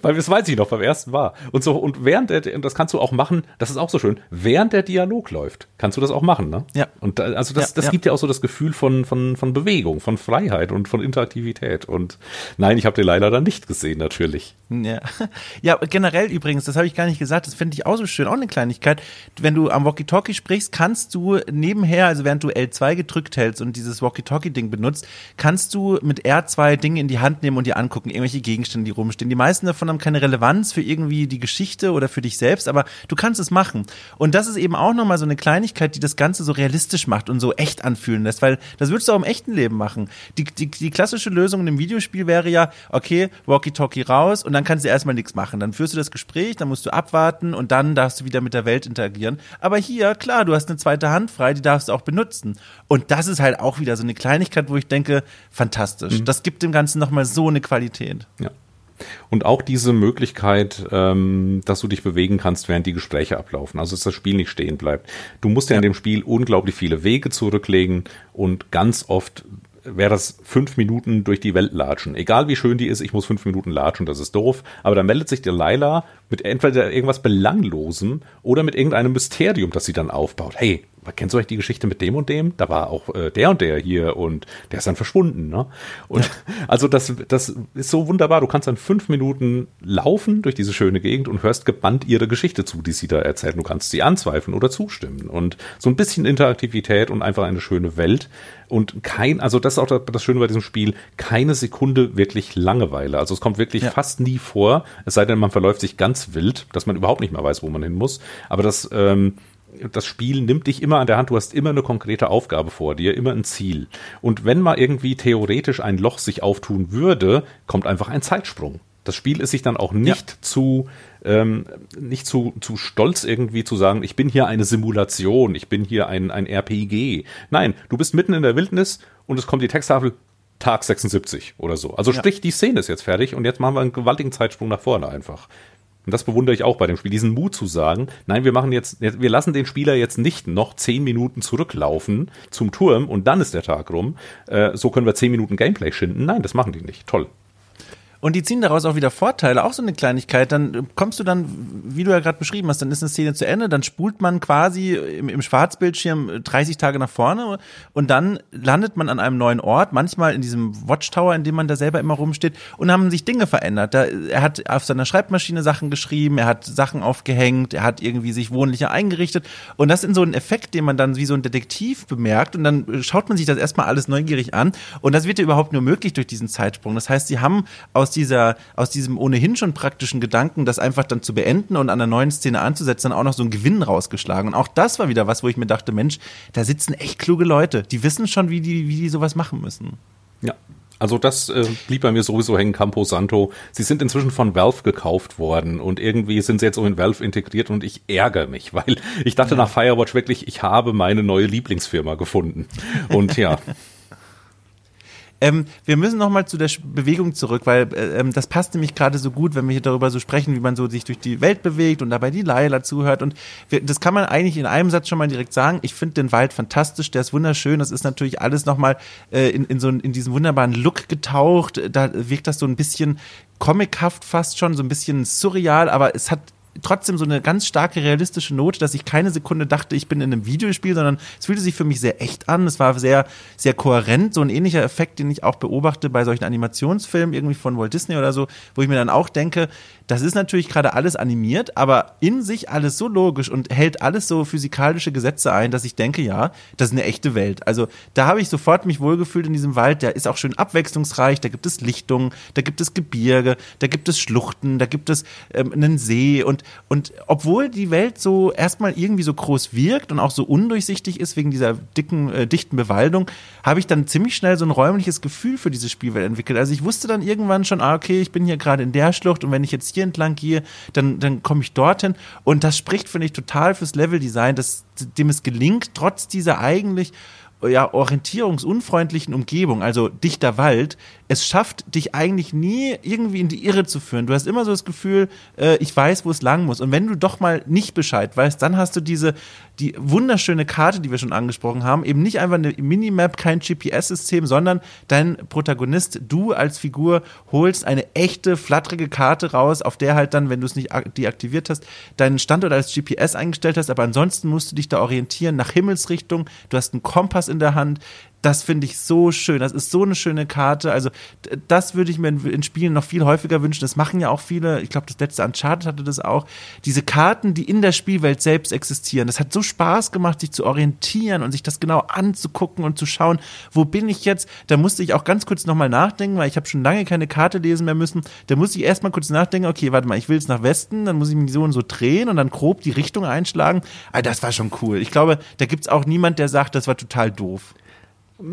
Weil das weiß ich noch beim ersten war. Und so, und während der, und das kannst du auch machen, das ist auch so schön, während der Dialog läuft, kannst du das auch machen, ne? Ja. Und da, also das, ja, das ja. gibt ja auch so das Gefühl von, von, von Bewegung, von Freiheit und von Interaktivität. Und nein, ich habe Delilah dann nicht gesehen, natürlich. Ja. ja, generell übrigens, das habe ich gar nicht gesagt, das finde ich auch so schön, auch eine Kleinigkeit. Wenn du am Walkie-Talkie sprichst, kannst du nebenher, also während du L2 gedrückt hältst und dieses Walkie-Talkie-Ding benutzt, kannst du mit R2 Dinge in die Hand nehmen und dir angucken, irgendwelche Gegenstände, die rumstehen. Die meisten davon haben keine Relevanz für irgendwie die Geschichte oder für dich selbst, aber du kannst es machen. Und das ist eben auch nochmal so eine Kleinigkeit, die das Ganze so realistisch macht und so echt anfühlen lässt, weil das würdest du auch im echten Leben machen. Die, die, die klassische Lösung in einem Videospiel wäre ja, okay, Walkie-Talkie raus und dann kannst du erstmal nichts machen. Dann führst du das Gespräch, dann musst du abwarten und dann darfst du wieder mit der Welt interagieren. Aber hier, klar, du hast eine zweite Hand frei, die darfst du auch benutzen. Und das ist halt auch wieder so eine Kleinigkeit, wo ich denke, fantastisch. Mhm. Das gibt dem Ganzen nochmal so eine Qualität. Ja. Und auch diese Möglichkeit, ähm, dass du dich bewegen kannst, während die Gespräche ablaufen. Also dass das Spiel nicht stehen bleibt. Du musst ja, ja in dem Spiel unglaublich viele Wege zurücklegen und ganz oft wäre das fünf Minuten durch die Welt latschen. Egal wie schön die ist, ich muss fünf Minuten latschen, das ist doof. Aber dann meldet sich der Laila mit entweder irgendwas Belanglosem oder mit irgendeinem Mysterium, das sie dann aufbaut. Hey, kennst du euch die Geschichte mit dem und dem? Da war auch äh, der und der hier und der ist dann verschwunden. Ne? Und ja. also das, das ist so wunderbar. Du kannst dann fünf Minuten laufen durch diese schöne Gegend und hörst gebannt ihre Geschichte zu, die sie da erzählt. Du kannst sie anzweifeln oder zustimmen. Und so ein bisschen Interaktivität und einfach eine schöne Welt. Und kein, also das ist auch das Schöne bei diesem Spiel, keine Sekunde wirklich Langeweile. Also es kommt wirklich ja. fast nie vor, es sei denn, man verläuft sich ganz wild, dass man überhaupt nicht mehr weiß, wo man hin muss. Aber das, ähm, das Spiel nimmt dich immer an der Hand, du hast immer eine konkrete Aufgabe vor dir, immer ein Ziel. Und wenn mal irgendwie theoretisch ein Loch sich auftun würde, kommt einfach ein Zeitsprung. Das Spiel ist sich dann auch nicht ja. zu ähm, nicht zu, zu stolz irgendwie zu sagen, ich bin hier eine Simulation, ich bin hier ein, ein RPG. Nein, du bist mitten in der Wildnis und es kommt die Texttafel Tag 76 oder so. Also sprich, die Szene ist jetzt fertig und jetzt machen wir einen gewaltigen Zeitsprung nach vorne einfach. Und das bewundere ich auch bei dem Spiel, diesen Mut zu sagen, nein, wir machen jetzt, wir lassen den Spieler jetzt nicht noch zehn Minuten zurücklaufen zum Turm und dann ist der Tag rum. Äh, so können wir zehn Minuten Gameplay schinden. Nein, das machen die nicht. Toll. Und die ziehen daraus auch wieder Vorteile, auch so eine Kleinigkeit. Dann kommst du dann, wie du ja gerade beschrieben hast, dann ist eine Szene zu Ende, dann spult man quasi im, im Schwarzbildschirm 30 Tage nach vorne und dann landet man an einem neuen Ort, manchmal in diesem Watchtower, in dem man da selber immer rumsteht und haben sich Dinge verändert. Da, er hat auf seiner Schreibmaschine Sachen geschrieben, er hat Sachen aufgehängt, er hat irgendwie sich wohnlicher eingerichtet und das ist so ein Effekt, den man dann wie so ein Detektiv bemerkt und dann schaut man sich das erstmal alles neugierig an und das wird ja überhaupt nur möglich durch diesen Zeitsprung. Das heißt, sie haben aus dieser, aus diesem ohnehin schon praktischen Gedanken, das einfach dann zu beenden und an der neuen Szene anzusetzen, dann auch noch so einen Gewinn rausgeschlagen. Und auch das war wieder was, wo ich mir dachte, Mensch, da sitzen echt kluge Leute. Die wissen schon, wie die, wie die sowas machen müssen. Ja, also das äh, blieb bei mir sowieso hängen, Campo Santo. Sie sind inzwischen von Valve gekauft worden und irgendwie sind sie jetzt auch in Valve integriert und ich ärgere mich, weil ich dachte ja. nach Firewatch wirklich, ich habe meine neue Lieblingsfirma gefunden. Und ja. Ähm, wir müssen noch mal zu der Bewegung zurück, weil äh, ähm, das passt nämlich gerade so gut, wenn wir hier darüber so sprechen, wie man so sich durch die Welt bewegt und dabei die Laila zuhört. Und wir, das kann man eigentlich in einem Satz schon mal direkt sagen. Ich finde den Wald fantastisch, der ist wunderschön. Das ist natürlich alles noch mal äh, in, in so in diesen wunderbaren Look getaucht. Da wirkt das so ein bisschen comichaft fast schon, so ein bisschen surreal, aber es hat trotzdem so eine ganz starke realistische Note, dass ich keine Sekunde dachte, ich bin in einem Videospiel, sondern es fühlte sich für mich sehr echt an. Es war sehr, sehr kohärent, so ein ähnlicher Effekt, den ich auch beobachte bei solchen Animationsfilmen irgendwie von Walt Disney oder so, wo ich mir dann auch denke, das ist natürlich gerade alles animiert, aber in sich alles so logisch und hält alles so physikalische Gesetze ein, dass ich denke, ja, das ist eine echte Welt. Also da habe ich sofort mich wohlgefühlt in diesem Wald. Der ist auch schön abwechslungsreich. Da gibt es Lichtungen, da gibt es Gebirge, da gibt es Schluchten, da gibt es ähm, einen See und und obwohl die Welt so erstmal irgendwie so groß wirkt und auch so undurchsichtig ist wegen dieser dicken, äh, dichten Bewaldung, habe ich dann ziemlich schnell so ein räumliches Gefühl für diese Spielwelt entwickelt. Also ich wusste dann irgendwann schon, ah, okay, ich bin hier gerade in der Schlucht und wenn ich jetzt hier entlang gehe, dann, dann komme ich dorthin. Und das spricht, finde ich, total fürs Leveldesign, dass dem es gelingt, trotz dieser eigentlich ja, orientierungsunfreundlichen Umgebung, also dichter Wald, es schafft dich eigentlich nie irgendwie in die Irre zu führen. Du hast immer so das Gefühl, äh, ich weiß, wo es lang muss. Und wenn du doch mal nicht Bescheid weißt, dann hast du diese, die wunderschöne Karte, die wir schon angesprochen haben, eben nicht einfach eine Minimap, kein GPS-System, sondern dein Protagonist, du als Figur, holst eine echte, flatterige Karte raus, auf der halt dann, wenn du es nicht deaktiviert hast, deinen Standort als GPS eingestellt hast, aber ansonsten musst du dich da orientieren nach Himmelsrichtung, du hast einen Kompass in der Hand, das finde ich so schön. Das ist so eine schöne Karte. Also, das würde ich mir in, in, Spielen noch viel häufiger wünschen. Das machen ja auch viele. Ich glaube, das letzte Uncharted hatte das auch. Diese Karten, die in der Spielwelt selbst existieren. Das hat so Spaß gemacht, sich zu orientieren und sich das genau anzugucken und zu schauen, wo bin ich jetzt? Da musste ich auch ganz kurz nochmal nachdenken, weil ich habe schon lange keine Karte lesen mehr müssen. Da musste ich erstmal kurz nachdenken, okay, warte mal, ich will jetzt nach Westen, dann muss ich mich so und so drehen und dann grob die Richtung einschlagen. Also, das war schon cool. Ich glaube, da gibt es auch niemand, der sagt, das war total doof.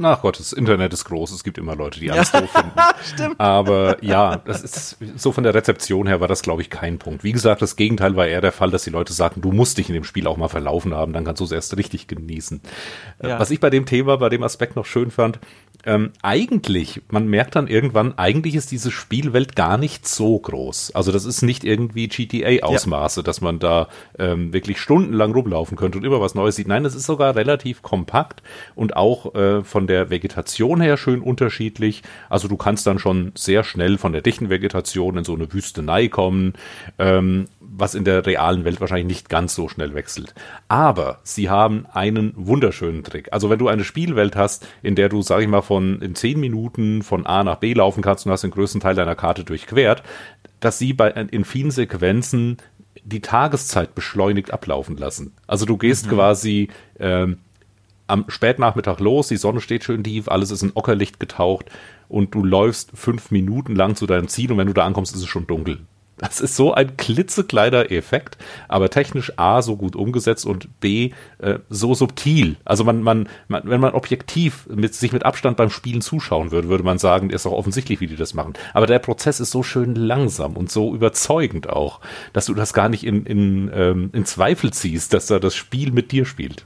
Ach Gott, das Internet ist groß. Es gibt immer Leute, die alles doof finden. Stimmt. Aber ja, das ist so von der Rezeption her war das, glaube ich, kein Punkt. Wie gesagt, das Gegenteil war eher der Fall, dass die Leute sagten, du musst dich in dem Spiel auch mal verlaufen haben, dann kannst du es erst richtig genießen. Äh, ja. Was ich bei dem Thema, bei dem Aspekt noch schön fand, ähm, eigentlich, man merkt dann irgendwann, eigentlich ist diese Spielwelt gar nicht so groß. Also das ist nicht irgendwie GTA-Ausmaße, ja. dass man da ähm, wirklich stundenlang rumlaufen könnte und immer was Neues sieht. Nein, das ist sogar relativ kompakt und auch äh, von der Vegetation her schön unterschiedlich. Also du kannst dann schon sehr schnell von der dichten Vegetation in so eine Wüstenei kommen. Ähm, was in der realen Welt wahrscheinlich nicht ganz so schnell wechselt. Aber sie haben einen wunderschönen Trick. Also wenn du eine Spielwelt hast, in der du, sag ich mal, von in zehn Minuten von A nach B laufen kannst und hast den größten Teil deiner Karte durchquert, dass sie bei, in vielen Sequenzen die Tageszeit beschleunigt ablaufen lassen. Also du gehst mhm. quasi ähm, am Spätnachmittag los, die Sonne steht schön tief, alles ist in Ockerlicht getaucht und du läufst fünf Minuten lang zu deinem Ziel und wenn du da ankommst, ist es schon dunkel. Das ist so ein klitzekleiner Effekt, aber technisch A so gut umgesetzt und B äh, so subtil. Also man, man, man, wenn man objektiv mit sich mit Abstand beim Spielen zuschauen würde, würde man sagen, ist auch offensichtlich, wie die das machen. Aber der Prozess ist so schön langsam und so überzeugend auch, dass du das gar nicht in, in, ähm, in Zweifel ziehst, dass da das Spiel mit dir spielt.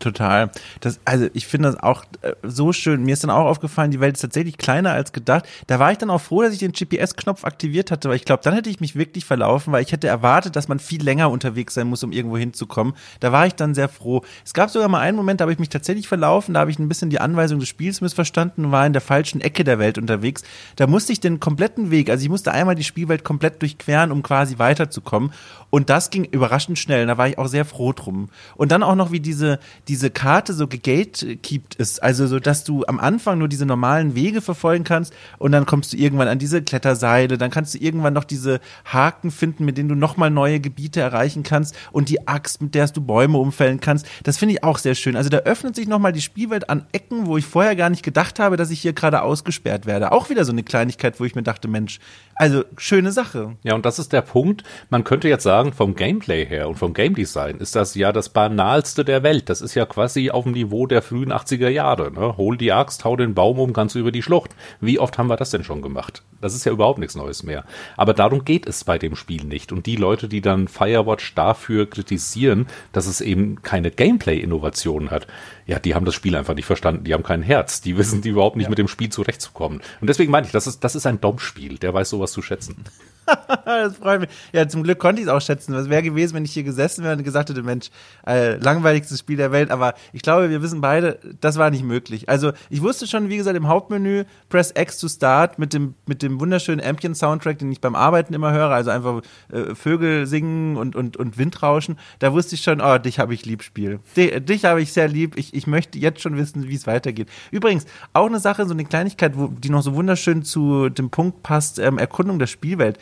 Total. Das, also ich finde das auch äh, so schön. Mir ist dann auch aufgefallen, die Welt ist tatsächlich kleiner als gedacht. Da war ich dann auch froh, dass ich den GPS-Knopf aktiviert hatte, weil ich glaube, dann hätte ich mich wirklich verlaufen, weil ich hätte erwartet, dass man viel länger unterwegs sein muss, um irgendwo hinzukommen. Da war ich dann sehr froh. Es gab sogar mal einen Moment, da habe ich mich tatsächlich verlaufen, da habe ich ein bisschen die Anweisung des Spiels missverstanden und war in der falschen Ecke der Welt unterwegs. Da musste ich den kompletten Weg, also ich musste einmal die Spielwelt komplett durchqueren, um quasi weiterzukommen. Und das ging überraschend schnell. Da war ich auch sehr froh drum. Und dann auch noch, wie diese, diese Karte so gegatekeept ist. Also so, dass du am Anfang nur diese normalen Wege verfolgen kannst und dann kommst du irgendwann an diese Kletterseile. Dann kannst du irgendwann noch diese Haken finden, mit denen du nochmal neue Gebiete erreichen kannst und die Axt, mit der du Bäume umfällen kannst. Das finde ich auch sehr schön. Also da öffnet sich nochmal die Spielwelt an Ecken, wo ich vorher gar nicht gedacht habe, dass ich hier gerade ausgesperrt werde. Auch wieder so eine Kleinigkeit, wo ich mir dachte, Mensch, also schöne Sache. Ja, und das ist der Punkt. Man könnte jetzt sagen, vom Gameplay her und vom Game Design ist das ja das banalste der Welt. Das ist ja quasi auf dem Niveau der frühen 80er Jahre. Ne? Hol die Axt, hau den Baum um, kannst du über die Schlucht. Wie oft haben wir das denn schon gemacht? Das ist ja überhaupt nichts Neues mehr. Aber darum geht es bei dem Spiel nicht. Und die Leute, die dann Firewatch dafür kritisieren, dass es eben keine Gameplay-Innovation hat, ja, die haben das Spiel einfach nicht verstanden. Die haben kein Herz. Die wissen die überhaupt nicht ja. mit dem Spiel zurechtzukommen. Und deswegen meine ich, das ist, das ist ein Dom-Spiel. Der weiß sowas zu schätzen. das freut mich. Ja, zum Glück konnte ich es auch schätzen. Was wäre gewesen, wenn ich hier gesessen wäre und gesagt hätte, Mensch, äh, langweiligstes Spiel der Welt. Aber ich glaube, wir wissen beide, das war nicht möglich. Also ich wusste schon, wie gesagt, im Hauptmenü Press X to Start mit dem, mit dem wunderschönen Ambient-Soundtrack, den ich beim Arbeiten immer höre. Also einfach äh, Vögel singen und, und, und Windrauschen. Da wusste ich schon, oh, dich habe ich lieb, Spiel. dich, dich habe ich sehr lieb. Ich, ich möchte jetzt schon wissen, wie es weitergeht. Übrigens, auch eine Sache, so eine Kleinigkeit, wo, die noch so wunderschön zu dem Punkt passt, ähm, Erkundung der Spielwelt.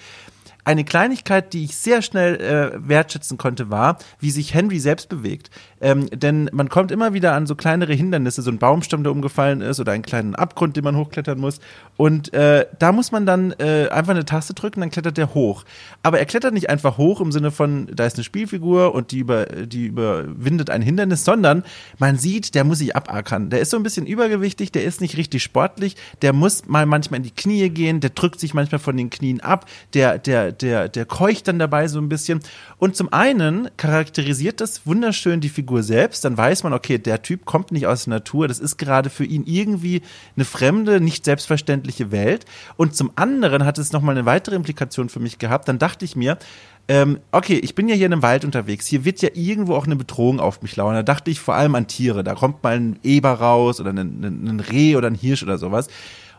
Eine Kleinigkeit, die ich sehr schnell äh, wertschätzen konnte, war, wie sich Henry selbst bewegt. Ähm, denn man kommt immer wieder an so kleinere Hindernisse, so ein Baumstamm, der umgefallen ist oder einen kleinen Abgrund, den man hochklettern muss. Und äh, da muss man dann äh, einfach eine Taste drücken, dann klettert der hoch. Aber er klettert nicht einfach hoch im Sinne von, da ist eine Spielfigur und die, über, die überwindet ein Hindernis, sondern man sieht, der muss sich abackern. Der ist so ein bisschen übergewichtig, der ist nicht richtig sportlich, der muss mal manchmal in die Knie gehen, der drückt sich manchmal von den Knien ab, der, der, der, der keucht dann dabei so ein bisschen. Und zum einen charakterisiert das wunderschön die Figur selbst. Dann weiß man, okay, der Typ kommt nicht aus der Natur. Das ist gerade für ihn irgendwie eine fremde, nicht selbstverständliche Welt. Und zum anderen hat es nochmal eine weitere Implikation für mich gehabt. Dann dachte ich mir, ähm, okay, ich bin ja hier in einem Wald unterwegs. Hier wird ja irgendwo auch eine Bedrohung auf mich lauern. Da dachte ich vor allem an Tiere. Da kommt mal ein Eber raus oder ein, ein, ein Reh oder ein Hirsch oder sowas.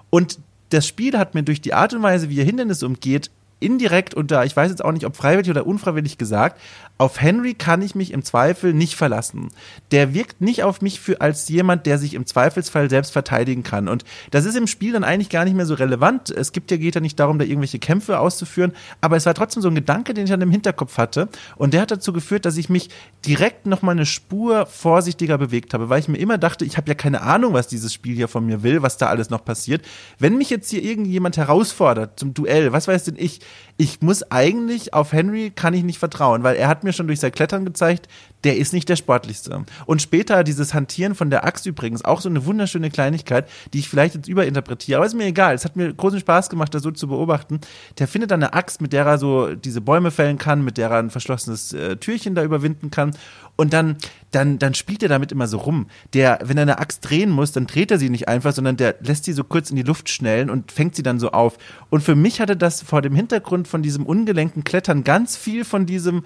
Und das Spiel hat mir durch die Art und Weise, wie er Hindernisse umgeht, indirekt unter, ich weiß jetzt auch nicht, ob freiwillig oder unfreiwillig gesagt, auf Henry kann ich mich im Zweifel nicht verlassen. Der wirkt nicht auf mich für als jemand, der sich im Zweifelsfall selbst verteidigen kann. Und das ist im Spiel dann eigentlich gar nicht mehr so relevant. Es gibt ja, geht ja nicht darum, da irgendwelche Kämpfe auszuführen, aber es war trotzdem so ein Gedanke, den ich dann im Hinterkopf hatte. Und der hat dazu geführt, dass ich mich direkt nochmal eine Spur vorsichtiger bewegt habe, weil ich mir immer dachte, ich habe ja keine Ahnung, was dieses Spiel hier von mir will, was da alles noch passiert. Wenn mich jetzt hier irgendjemand herausfordert zum Duell, was weiß denn ich, ich muss eigentlich auf Henry kann ich nicht vertrauen, weil er hat mir schon durch sein Klettern gezeigt, der ist nicht der sportlichste. Und später dieses Hantieren von der Axt übrigens, auch so eine wunderschöne Kleinigkeit, die ich vielleicht jetzt überinterpretiere, aber ist mir egal. Es hat mir großen Spaß gemacht, das so zu beobachten. Der findet dann eine Axt, mit der er so diese Bäume fällen kann, mit der er ein verschlossenes äh, Türchen da überwinden kann. Und dann, dann, dann spielt er damit immer so rum. Der, wenn er eine Axt drehen muss, dann dreht er sie nicht einfach, sondern der lässt sie so kurz in die Luft schnellen und fängt sie dann so auf. Und für mich hatte das vor dem Hintergrund von diesem ungelenken Klettern ganz viel von diesem,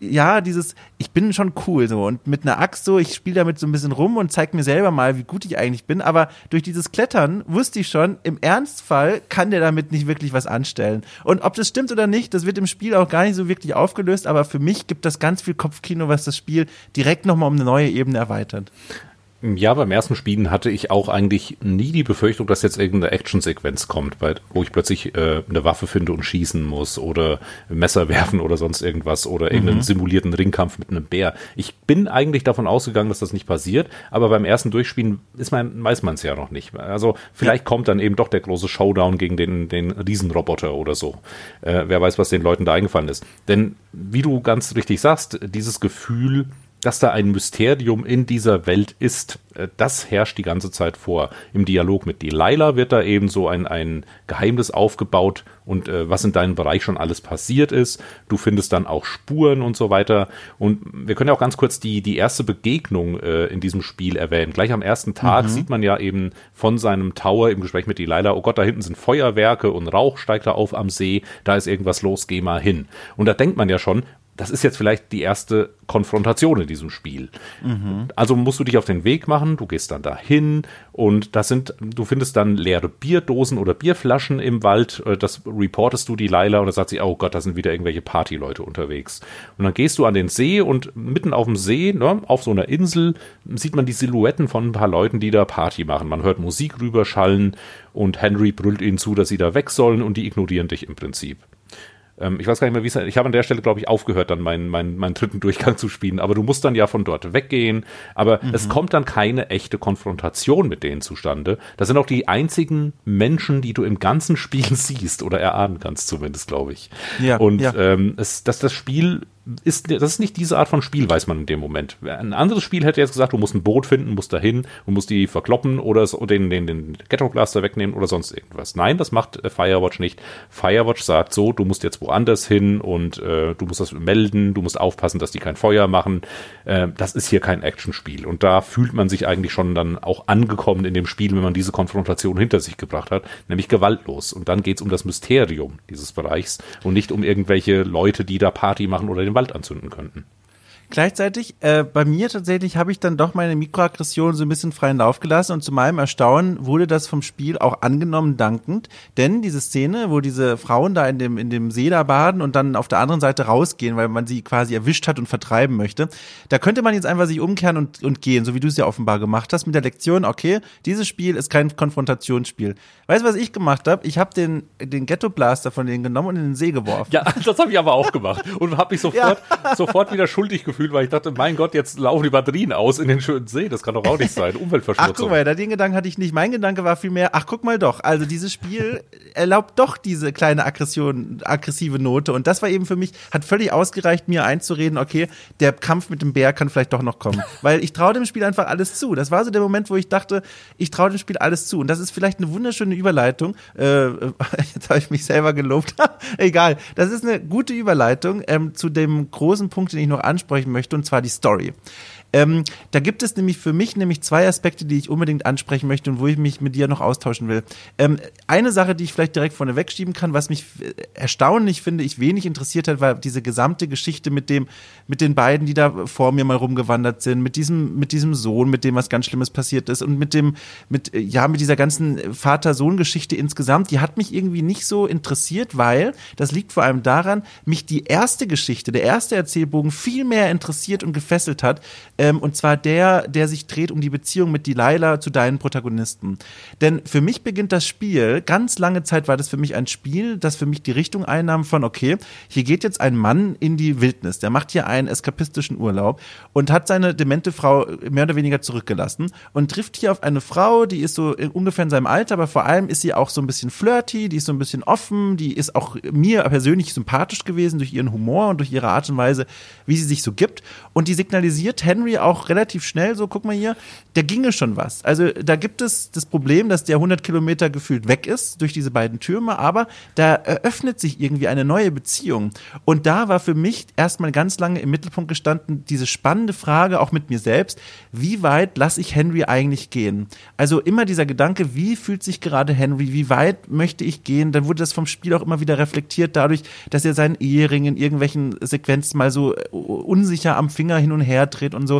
ja, dieses, ich bin schon cool so und mit einer Axt so, ich spiele damit so ein bisschen rum und zeige mir selber mal, wie gut ich eigentlich bin, aber durch dieses Klettern wusste ich schon, im Ernstfall kann der damit nicht wirklich was anstellen. Und ob das stimmt oder nicht, das wird im Spiel auch gar nicht so wirklich aufgelöst, aber für mich gibt das ganz viel Kopfkino, was das Spiel direkt nochmal um eine neue Ebene erweitert. Ja, beim ersten Spielen hatte ich auch eigentlich nie die Befürchtung, dass jetzt irgendeine Actionsequenz kommt, bei, wo ich plötzlich äh, eine Waffe finde und schießen muss oder Messer werfen oder sonst irgendwas oder mhm. irgendeinen simulierten Ringkampf mit einem Bär. Ich bin eigentlich davon ausgegangen, dass das nicht passiert, aber beim ersten Durchspielen ist man, weiß man es ja noch nicht. Also vielleicht ja. kommt dann eben doch der große Showdown gegen den, den Riesenroboter oder so. Äh, wer weiß, was den Leuten da eingefallen ist. Denn wie du ganz richtig sagst, dieses Gefühl, dass da ein Mysterium in dieser Welt ist, äh, das herrscht die ganze Zeit vor. Im Dialog mit Delilah wird da eben so ein, ein Geheimnis aufgebaut und äh, was in deinem Bereich schon alles passiert ist. Du findest dann auch Spuren und so weiter. Und wir können ja auch ganz kurz die, die erste Begegnung äh, in diesem Spiel erwähnen. Gleich am ersten Tag mhm. sieht man ja eben von seinem Tower im Gespräch mit Delilah, oh Gott, da hinten sind Feuerwerke und Rauch steigt da auf am See, da ist irgendwas los, geh mal hin. Und da denkt man ja schon, das ist jetzt vielleicht die erste Konfrontation in diesem Spiel. Mhm. Also musst du dich auf den Weg machen, du gehst dann dahin und das sind, du findest dann leere Bierdosen oder Bierflaschen im Wald, äh, das reportest du die Leila und dann sagt sie, oh Gott, da sind wieder irgendwelche Partyleute unterwegs. Und dann gehst du an den See und mitten auf dem See, ne, auf so einer Insel, sieht man die Silhouetten von ein paar Leuten, die da Party machen. Man hört Musik rüberschallen und Henry brüllt ihnen zu, dass sie da weg sollen und die ignorieren dich im Prinzip. Ähm, ich weiß gar nicht mehr, wie es Ich habe an der Stelle, glaube ich, aufgehört, dann meinen, meinen, meinen dritten Durchgang zu spielen. Aber du musst dann ja von dort weggehen. Aber mhm. es kommt dann keine echte Konfrontation mit denen zustande. Das sind auch die einzigen Menschen, die du im ganzen Spiel siehst oder erahnen kannst, zumindest, glaube ich. Ja, Und ja. Ähm, es, dass das Spiel ist, das ist nicht diese Art von Spiel, weiß man in dem Moment. Ein anderes Spiel hätte jetzt gesagt, du musst ein Boot finden, musst dahin und musst die verkloppen oder den, den, den Ghetto Blaster wegnehmen oder sonst irgendwas. Nein, das macht äh, Firewatch nicht. Firewatch sagt so, du musst jetzt woanders hin und äh, du musst das melden, du musst aufpassen, dass die kein Feuer machen. Äh, das ist hier kein Actionspiel. Und da fühlt man sich eigentlich schon dann auch angekommen in dem Spiel, wenn man diese Konfrontation hinter sich gebracht hat, nämlich gewaltlos. Und dann geht's um das Mysterium dieses Bereichs und nicht um irgendwelche Leute, die da Party machen oder den Wald anzünden könnten. Gleichzeitig, äh, bei mir tatsächlich habe ich dann doch meine Mikroaggression so ein bisschen freien Lauf gelassen und zu meinem Erstaunen wurde das vom Spiel auch angenommen dankend, denn diese Szene, wo diese Frauen da in dem, in dem See da baden und dann auf der anderen Seite rausgehen, weil man sie quasi erwischt hat und vertreiben möchte, da könnte man jetzt einfach sich umkehren und, und gehen, so wie du es ja offenbar gemacht hast, mit der Lektion, okay, dieses Spiel ist kein Konfrontationsspiel. Weißt du, was ich gemacht habe? Ich habe den, den Ghetto Blaster von denen genommen und in den See geworfen. Ja, das habe ich aber auch gemacht und habe mich sofort, ja. sofort wieder schuldig gefühlt Gefühl, weil ich dachte, mein Gott, jetzt laufen die Batterien aus in den schönen See. Das kann doch auch nicht sein. Umweltverschmutzung. Ach, guck mal, den Gedanken hatte ich nicht. Mein Gedanke war vielmehr, ach, guck mal doch. Also dieses Spiel erlaubt doch diese kleine Aggression, aggressive Note. Und das war eben für mich, hat völlig ausgereicht, mir einzureden, okay, der Kampf mit dem Bär kann vielleicht doch noch kommen. Weil ich traue dem Spiel einfach alles zu. Das war so der Moment, wo ich dachte, ich traue dem Spiel alles zu. Und das ist vielleicht eine wunderschöne Überleitung. Äh, jetzt habe ich mich selber gelobt. Egal. Das ist eine gute Überleitung ähm, zu dem großen Punkt, den ich noch ansprechen möchte, und zwar die Story. Ähm, da gibt es nämlich für mich nämlich zwei Aspekte, die ich unbedingt ansprechen möchte und wo ich mich mit dir noch austauschen will. Ähm, eine Sache, die ich vielleicht direkt vorne wegschieben kann, was mich äh, erstaunlich finde, ich wenig interessiert hat, war diese gesamte Geschichte mit dem, mit den beiden, die da vor mir mal rumgewandert sind, mit diesem, mit diesem Sohn, mit dem was ganz Schlimmes passiert ist und mit dem, mit, äh, ja, mit dieser ganzen Vater-Sohn-Geschichte insgesamt, die hat mich irgendwie nicht so interessiert, weil, das liegt vor allem daran, mich die erste Geschichte, der erste Erzählbogen viel mehr interessiert und gefesselt hat, ähm, und zwar der, der sich dreht um die Beziehung mit Delilah zu deinen Protagonisten. Denn für mich beginnt das Spiel, ganz lange Zeit war das für mich ein Spiel, das für mich die Richtung einnahm von, okay, hier geht jetzt ein Mann in die Wildnis, der macht hier einen eskapistischen Urlaub und hat seine demente Frau mehr oder weniger zurückgelassen und trifft hier auf eine Frau, die ist so ungefähr in seinem Alter, aber vor allem ist sie auch so ein bisschen flirty, die ist so ein bisschen offen, die ist auch mir persönlich sympathisch gewesen durch ihren Humor und durch ihre Art und Weise, wie sie sich so gibt. Und die signalisiert Henry Henry auch relativ schnell, so guck mal hier, der ginge schon was. Also da gibt es das Problem, dass der 100 Kilometer gefühlt weg ist durch diese beiden Türme, aber da eröffnet sich irgendwie eine neue Beziehung. Und da war für mich erstmal ganz lange im Mittelpunkt gestanden diese spannende Frage, auch mit mir selbst, wie weit lasse ich Henry eigentlich gehen? Also immer dieser Gedanke, wie fühlt sich gerade Henry, wie weit möchte ich gehen? Dann wurde das vom Spiel auch immer wieder reflektiert dadurch, dass er seinen Ehering in irgendwelchen Sequenzen mal so unsicher am Finger hin und her dreht und so.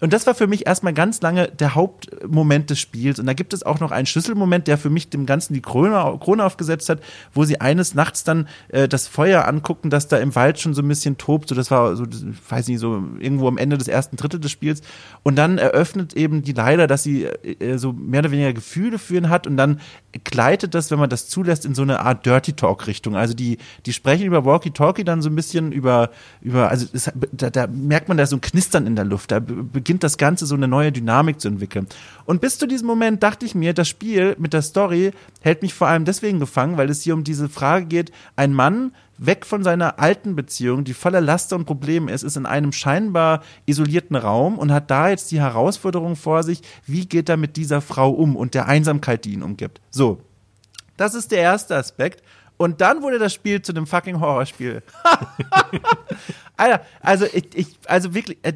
Und das war für mich erstmal ganz lange der Hauptmoment des Spiels. Und da gibt es auch noch einen Schlüsselmoment, der für mich dem Ganzen die Krone, Krone aufgesetzt hat, wo sie eines Nachts dann äh, das Feuer angucken, das da im Wald schon so ein bisschen tobt. So, das war so, weiß nicht, so irgendwo am Ende des ersten Drittel des Spiels. Und dann eröffnet eben die Leider, dass sie äh, so mehr oder weniger Gefühle führen hat. Und dann gleitet das, wenn man das zulässt, in so eine Art Dirty Talk Richtung. Also die, die sprechen über Walkie Talkie dann so ein bisschen über, über, also es, da, da merkt man da so ein Knistern in der Luft. Da beginnt das Ganze so eine neue Dynamik zu entwickeln. Und bis zu diesem Moment dachte ich mir, das Spiel mit der Story hält mich vor allem deswegen gefangen, weil es hier um diese Frage geht, ein Mann weg von seiner alten Beziehung, die voller Laster und Probleme ist, ist in einem scheinbar isolierten Raum und hat da jetzt die Herausforderung vor sich, wie geht er mit dieser Frau um und der Einsamkeit, die ihn umgibt. So. Das ist der erste Aspekt. Und dann wurde das Spiel zu einem fucking Horrorspiel. Alter, also ich, ich also wirklich, äh,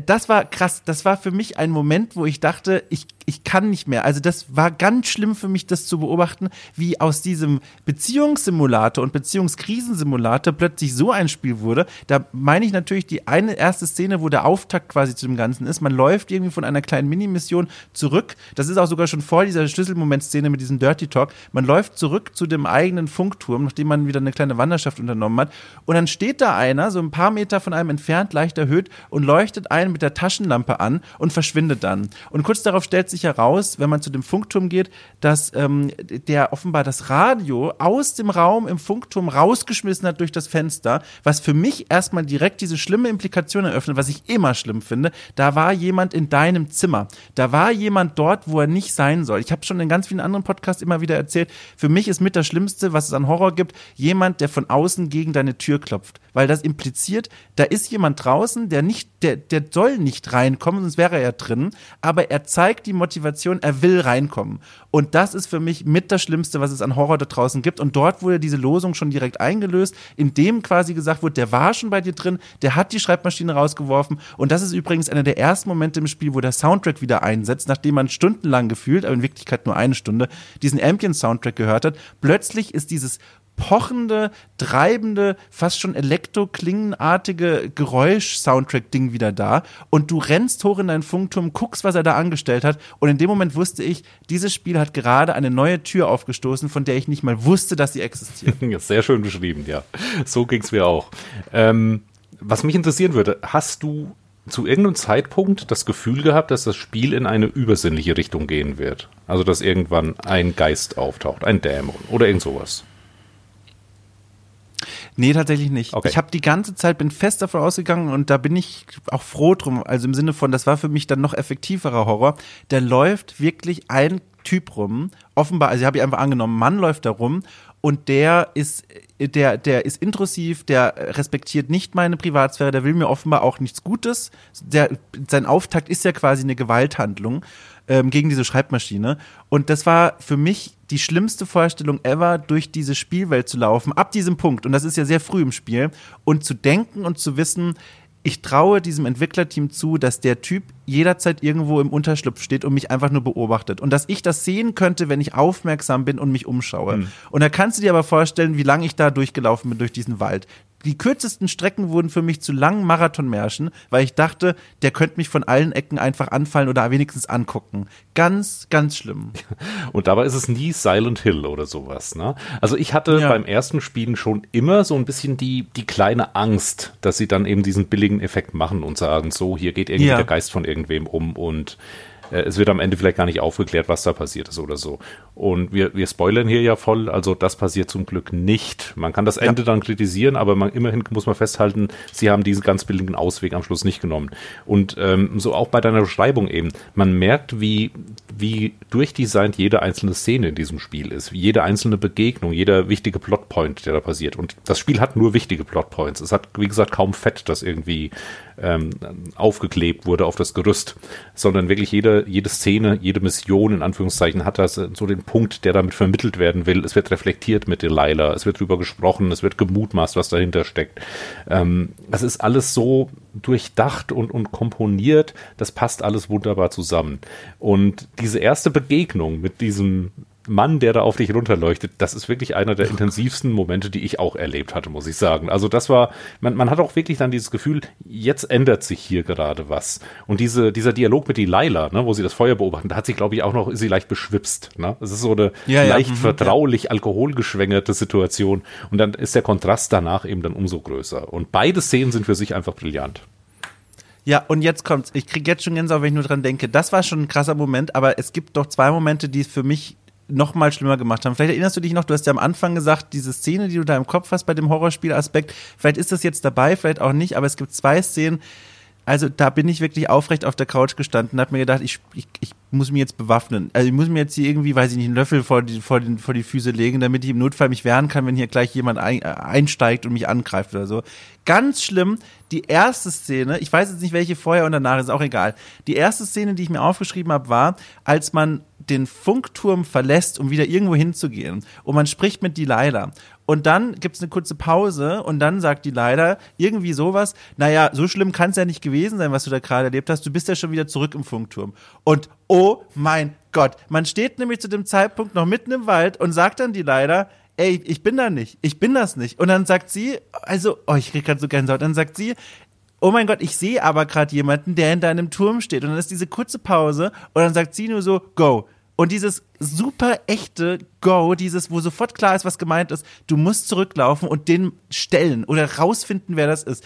das war krass. Das war für mich ein Moment, wo ich dachte, ich, ich kann nicht mehr. Also das war ganz schlimm für mich, das zu beobachten, wie aus diesem Beziehungssimulator und Beziehungskrisensimulator plötzlich so ein Spiel wurde. Da meine ich natürlich die eine erste Szene, wo der Auftakt quasi zu dem Ganzen ist. Man läuft irgendwie von einer kleinen Minimission zurück. Das ist auch sogar schon vor dieser Schlüsselmomentszene mit diesem Dirty Talk. Man läuft zurück zu dem eigenen Funkturm, nachdem man wieder eine kleine Wanderschaft unternommen hat. Und dann steht da einer, so ein paar Meter von einem entfernt, leicht erhöht und leuchtet ein einen mit der Taschenlampe an und verschwindet dann. Und kurz darauf stellt sich heraus, wenn man zu dem Funkturm geht, dass ähm, der offenbar das Radio aus dem Raum im Funkturm rausgeschmissen hat durch das Fenster, was für mich erstmal direkt diese schlimme Implikation eröffnet, was ich immer schlimm finde. Da war jemand in deinem Zimmer. Da war jemand dort, wo er nicht sein soll. Ich habe schon in ganz vielen anderen Podcasts immer wieder erzählt, für mich ist mit das Schlimmste, was es an Horror gibt, jemand, der von außen gegen deine Tür klopft. Weil das impliziert, da ist jemand draußen, der nicht, der, der soll nicht reinkommen, sonst wäre er drin, aber er zeigt die er will reinkommen. Und das ist für mich mit das Schlimmste, was es an Horror da draußen gibt. Und dort wurde diese Losung schon direkt eingelöst, indem quasi gesagt wurde, der war schon bei dir drin, der hat die Schreibmaschine rausgeworfen. Und das ist übrigens einer der ersten Momente im Spiel, wo der Soundtrack wieder einsetzt, nachdem man stundenlang gefühlt, aber in Wirklichkeit nur eine Stunde, diesen Ambient-Soundtrack gehört hat. Plötzlich ist dieses pochende, treibende, fast schon elektroklingenartige Geräusch-Soundtrack-Ding wieder da und du rennst hoch in deinen Funkturm, guckst, was er da angestellt hat und in dem Moment wusste ich, dieses Spiel hat gerade eine neue Tür aufgestoßen, von der ich nicht mal wusste, dass sie existiert. Sehr schön beschrieben, ja. So ging's mir auch. Ähm, was mich interessieren würde, hast du zu irgendeinem Zeitpunkt das Gefühl gehabt, dass das Spiel in eine übersinnliche Richtung gehen wird? Also, dass irgendwann ein Geist auftaucht, ein Dämon oder irgend sowas? Nee, tatsächlich nicht. Okay. Ich habe die ganze Zeit, bin fest davon ausgegangen und da bin ich auch froh drum. Also im Sinne von, das war für mich dann noch effektiverer Horror. Da läuft wirklich ein Typ rum, offenbar, also ich habe ich einfach angenommen, Mann läuft da rum und der ist, der, der ist intrusiv, der respektiert nicht meine Privatsphäre, der will mir offenbar auch nichts Gutes. Der, sein Auftakt ist ja quasi eine Gewalthandlung ähm, gegen diese Schreibmaschine. Und das war für mich die schlimmste Vorstellung ever, durch diese Spielwelt zu laufen, ab diesem Punkt. Und das ist ja sehr früh im Spiel. Und zu denken und zu wissen, ich traue diesem Entwicklerteam zu, dass der Typ jederzeit irgendwo im Unterschlupf steht und mich einfach nur beobachtet. Und dass ich das sehen könnte, wenn ich aufmerksam bin und mich umschaue. Mhm. Und da kannst du dir aber vorstellen, wie lange ich da durchgelaufen bin durch diesen Wald die kürzesten Strecken wurden für mich zu langen Marathonmärschen, weil ich dachte, der könnte mich von allen Ecken einfach anfallen oder wenigstens angucken. Ganz, ganz schlimm. Und dabei ist es nie Silent Hill oder sowas. Ne? Also ich hatte ja. beim ersten Spielen schon immer so ein bisschen die, die kleine Angst, dass sie dann eben diesen billigen Effekt machen und sagen, so, hier geht irgendwie ja. der Geist von irgendwem um und äh, es wird am Ende vielleicht gar nicht aufgeklärt, was da passiert ist oder so. Und wir, wir spoilern hier ja voll, also das passiert zum Glück nicht. Man kann das Ende ja. dann kritisieren, aber man, immerhin muss man festhalten, sie haben diesen ganz billigen Ausweg am Schluss nicht genommen. Und ähm, so auch bei deiner Beschreibung eben, man merkt, wie, wie durchdesignt jede einzelne Szene in diesem Spiel ist, jede einzelne Begegnung, jeder wichtige Plotpoint, der da passiert. Und das Spiel hat nur wichtige Plotpoints. Es hat, wie gesagt, kaum Fett, das irgendwie ähm, aufgeklebt wurde auf das Gerüst, sondern wirklich jede, jede Szene, jede Mission in Anführungszeichen hat das so den Punkt, der damit vermittelt werden will. Es wird reflektiert mit Delilah, es wird drüber gesprochen, es wird gemutmaßt, was dahinter steckt. Ähm, das ist alles so durchdacht und, und komponiert, das passt alles wunderbar zusammen. Und diese erste Begegnung mit diesem Mann, der da auf dich runterleuchtet, das ist wirklich einer der intensivsten Momente, die ich auch erlebt hatte, muss ich sagen. Also das war, man, man hat auch wirklich dann dieses Gefühl, jetzt ändert sich hier gerade was. Und diese, dieser Dialog mit Delilah, ne, wo sie das Feuer beobachten, da hat sich, glaube ich, auch noch, ist sie leicht beschwipst. Ne? Es ist so eine ja, leicht ja, mhm, vertraulich, ja. alkoholgeschwängerte Situation. Und dann ist der Kontrast danach eben dann umso größer. Und beide Szenen sind für sich einfach brillant. Ja, und jetzt kommt's. Ich krieg jetzt schon Gänsehaut, wenn ich nur dran denke. Das war schon ein krasser Moment, aber es gibt doch zwei Momente, die es für mich noch mal schlimmer gemacht haben. Vielleicht erinnerst du dich noch, du hast ja am Anfang gesagt, diese Szene, die du da im Kopf hast bei dem Horrorspielaspekt, vielleicht ist das jetzt dabei, vielleicht auch nicht, aber es gibt zwei Szenen, also da bin ich wirklich aufrecht auf der Couch gestanden habe mir gedacht, ich, ich, ich muss mich jetzt bewaffnen. Also ich muss mir jetzt hier irgendwie, weiß ich nicht, einen Löffel vor die, vor, den, vor die Füße legen, damit ich im Notfall mich wehren kann, wenn hier gleich jemand ein, äh, einsteigt und mich angreift oder so. Ganz schlimm, die erste Szene, ich weiß jetzt nicht, welche vorher und danach, ist auch egal. Die erste Szene, die ich mir aufgeschrieben habe, war, als man den Funkturm verlässt, um wieder irgendwo hinzugehen. Und man spricht mit Delilah. Und dann gibt's eine kurze Pause und dann sagt die leider irgendwie sowas, naja, so schlimm kann es ja nicht gewesen sein, was du da gerade erlebt hast. Du bist ja schon wieder zurück im Funkturm. Und oh mein Gott, man steht nämlich zu dem Zeitpunkt noch mitten im Wald und sagt dann die leider, ey, ich bin da nicht, ich bin das nicht. Und dann sagt sie, also, oh, ich krieg grad so Gänsehaut, dann sagt sie, oh mein Gott, ich sehe aber gerade jemanden, der hinter einem Turm steht. Und dann ist diese kurze Pause und dann sagt sie nur so, go. Und dieses super echte Go, dieses, wo sofort klar ist, was gemeint ist, du musst zurücklaufen und den stellen oder rausfinden, wer das ist.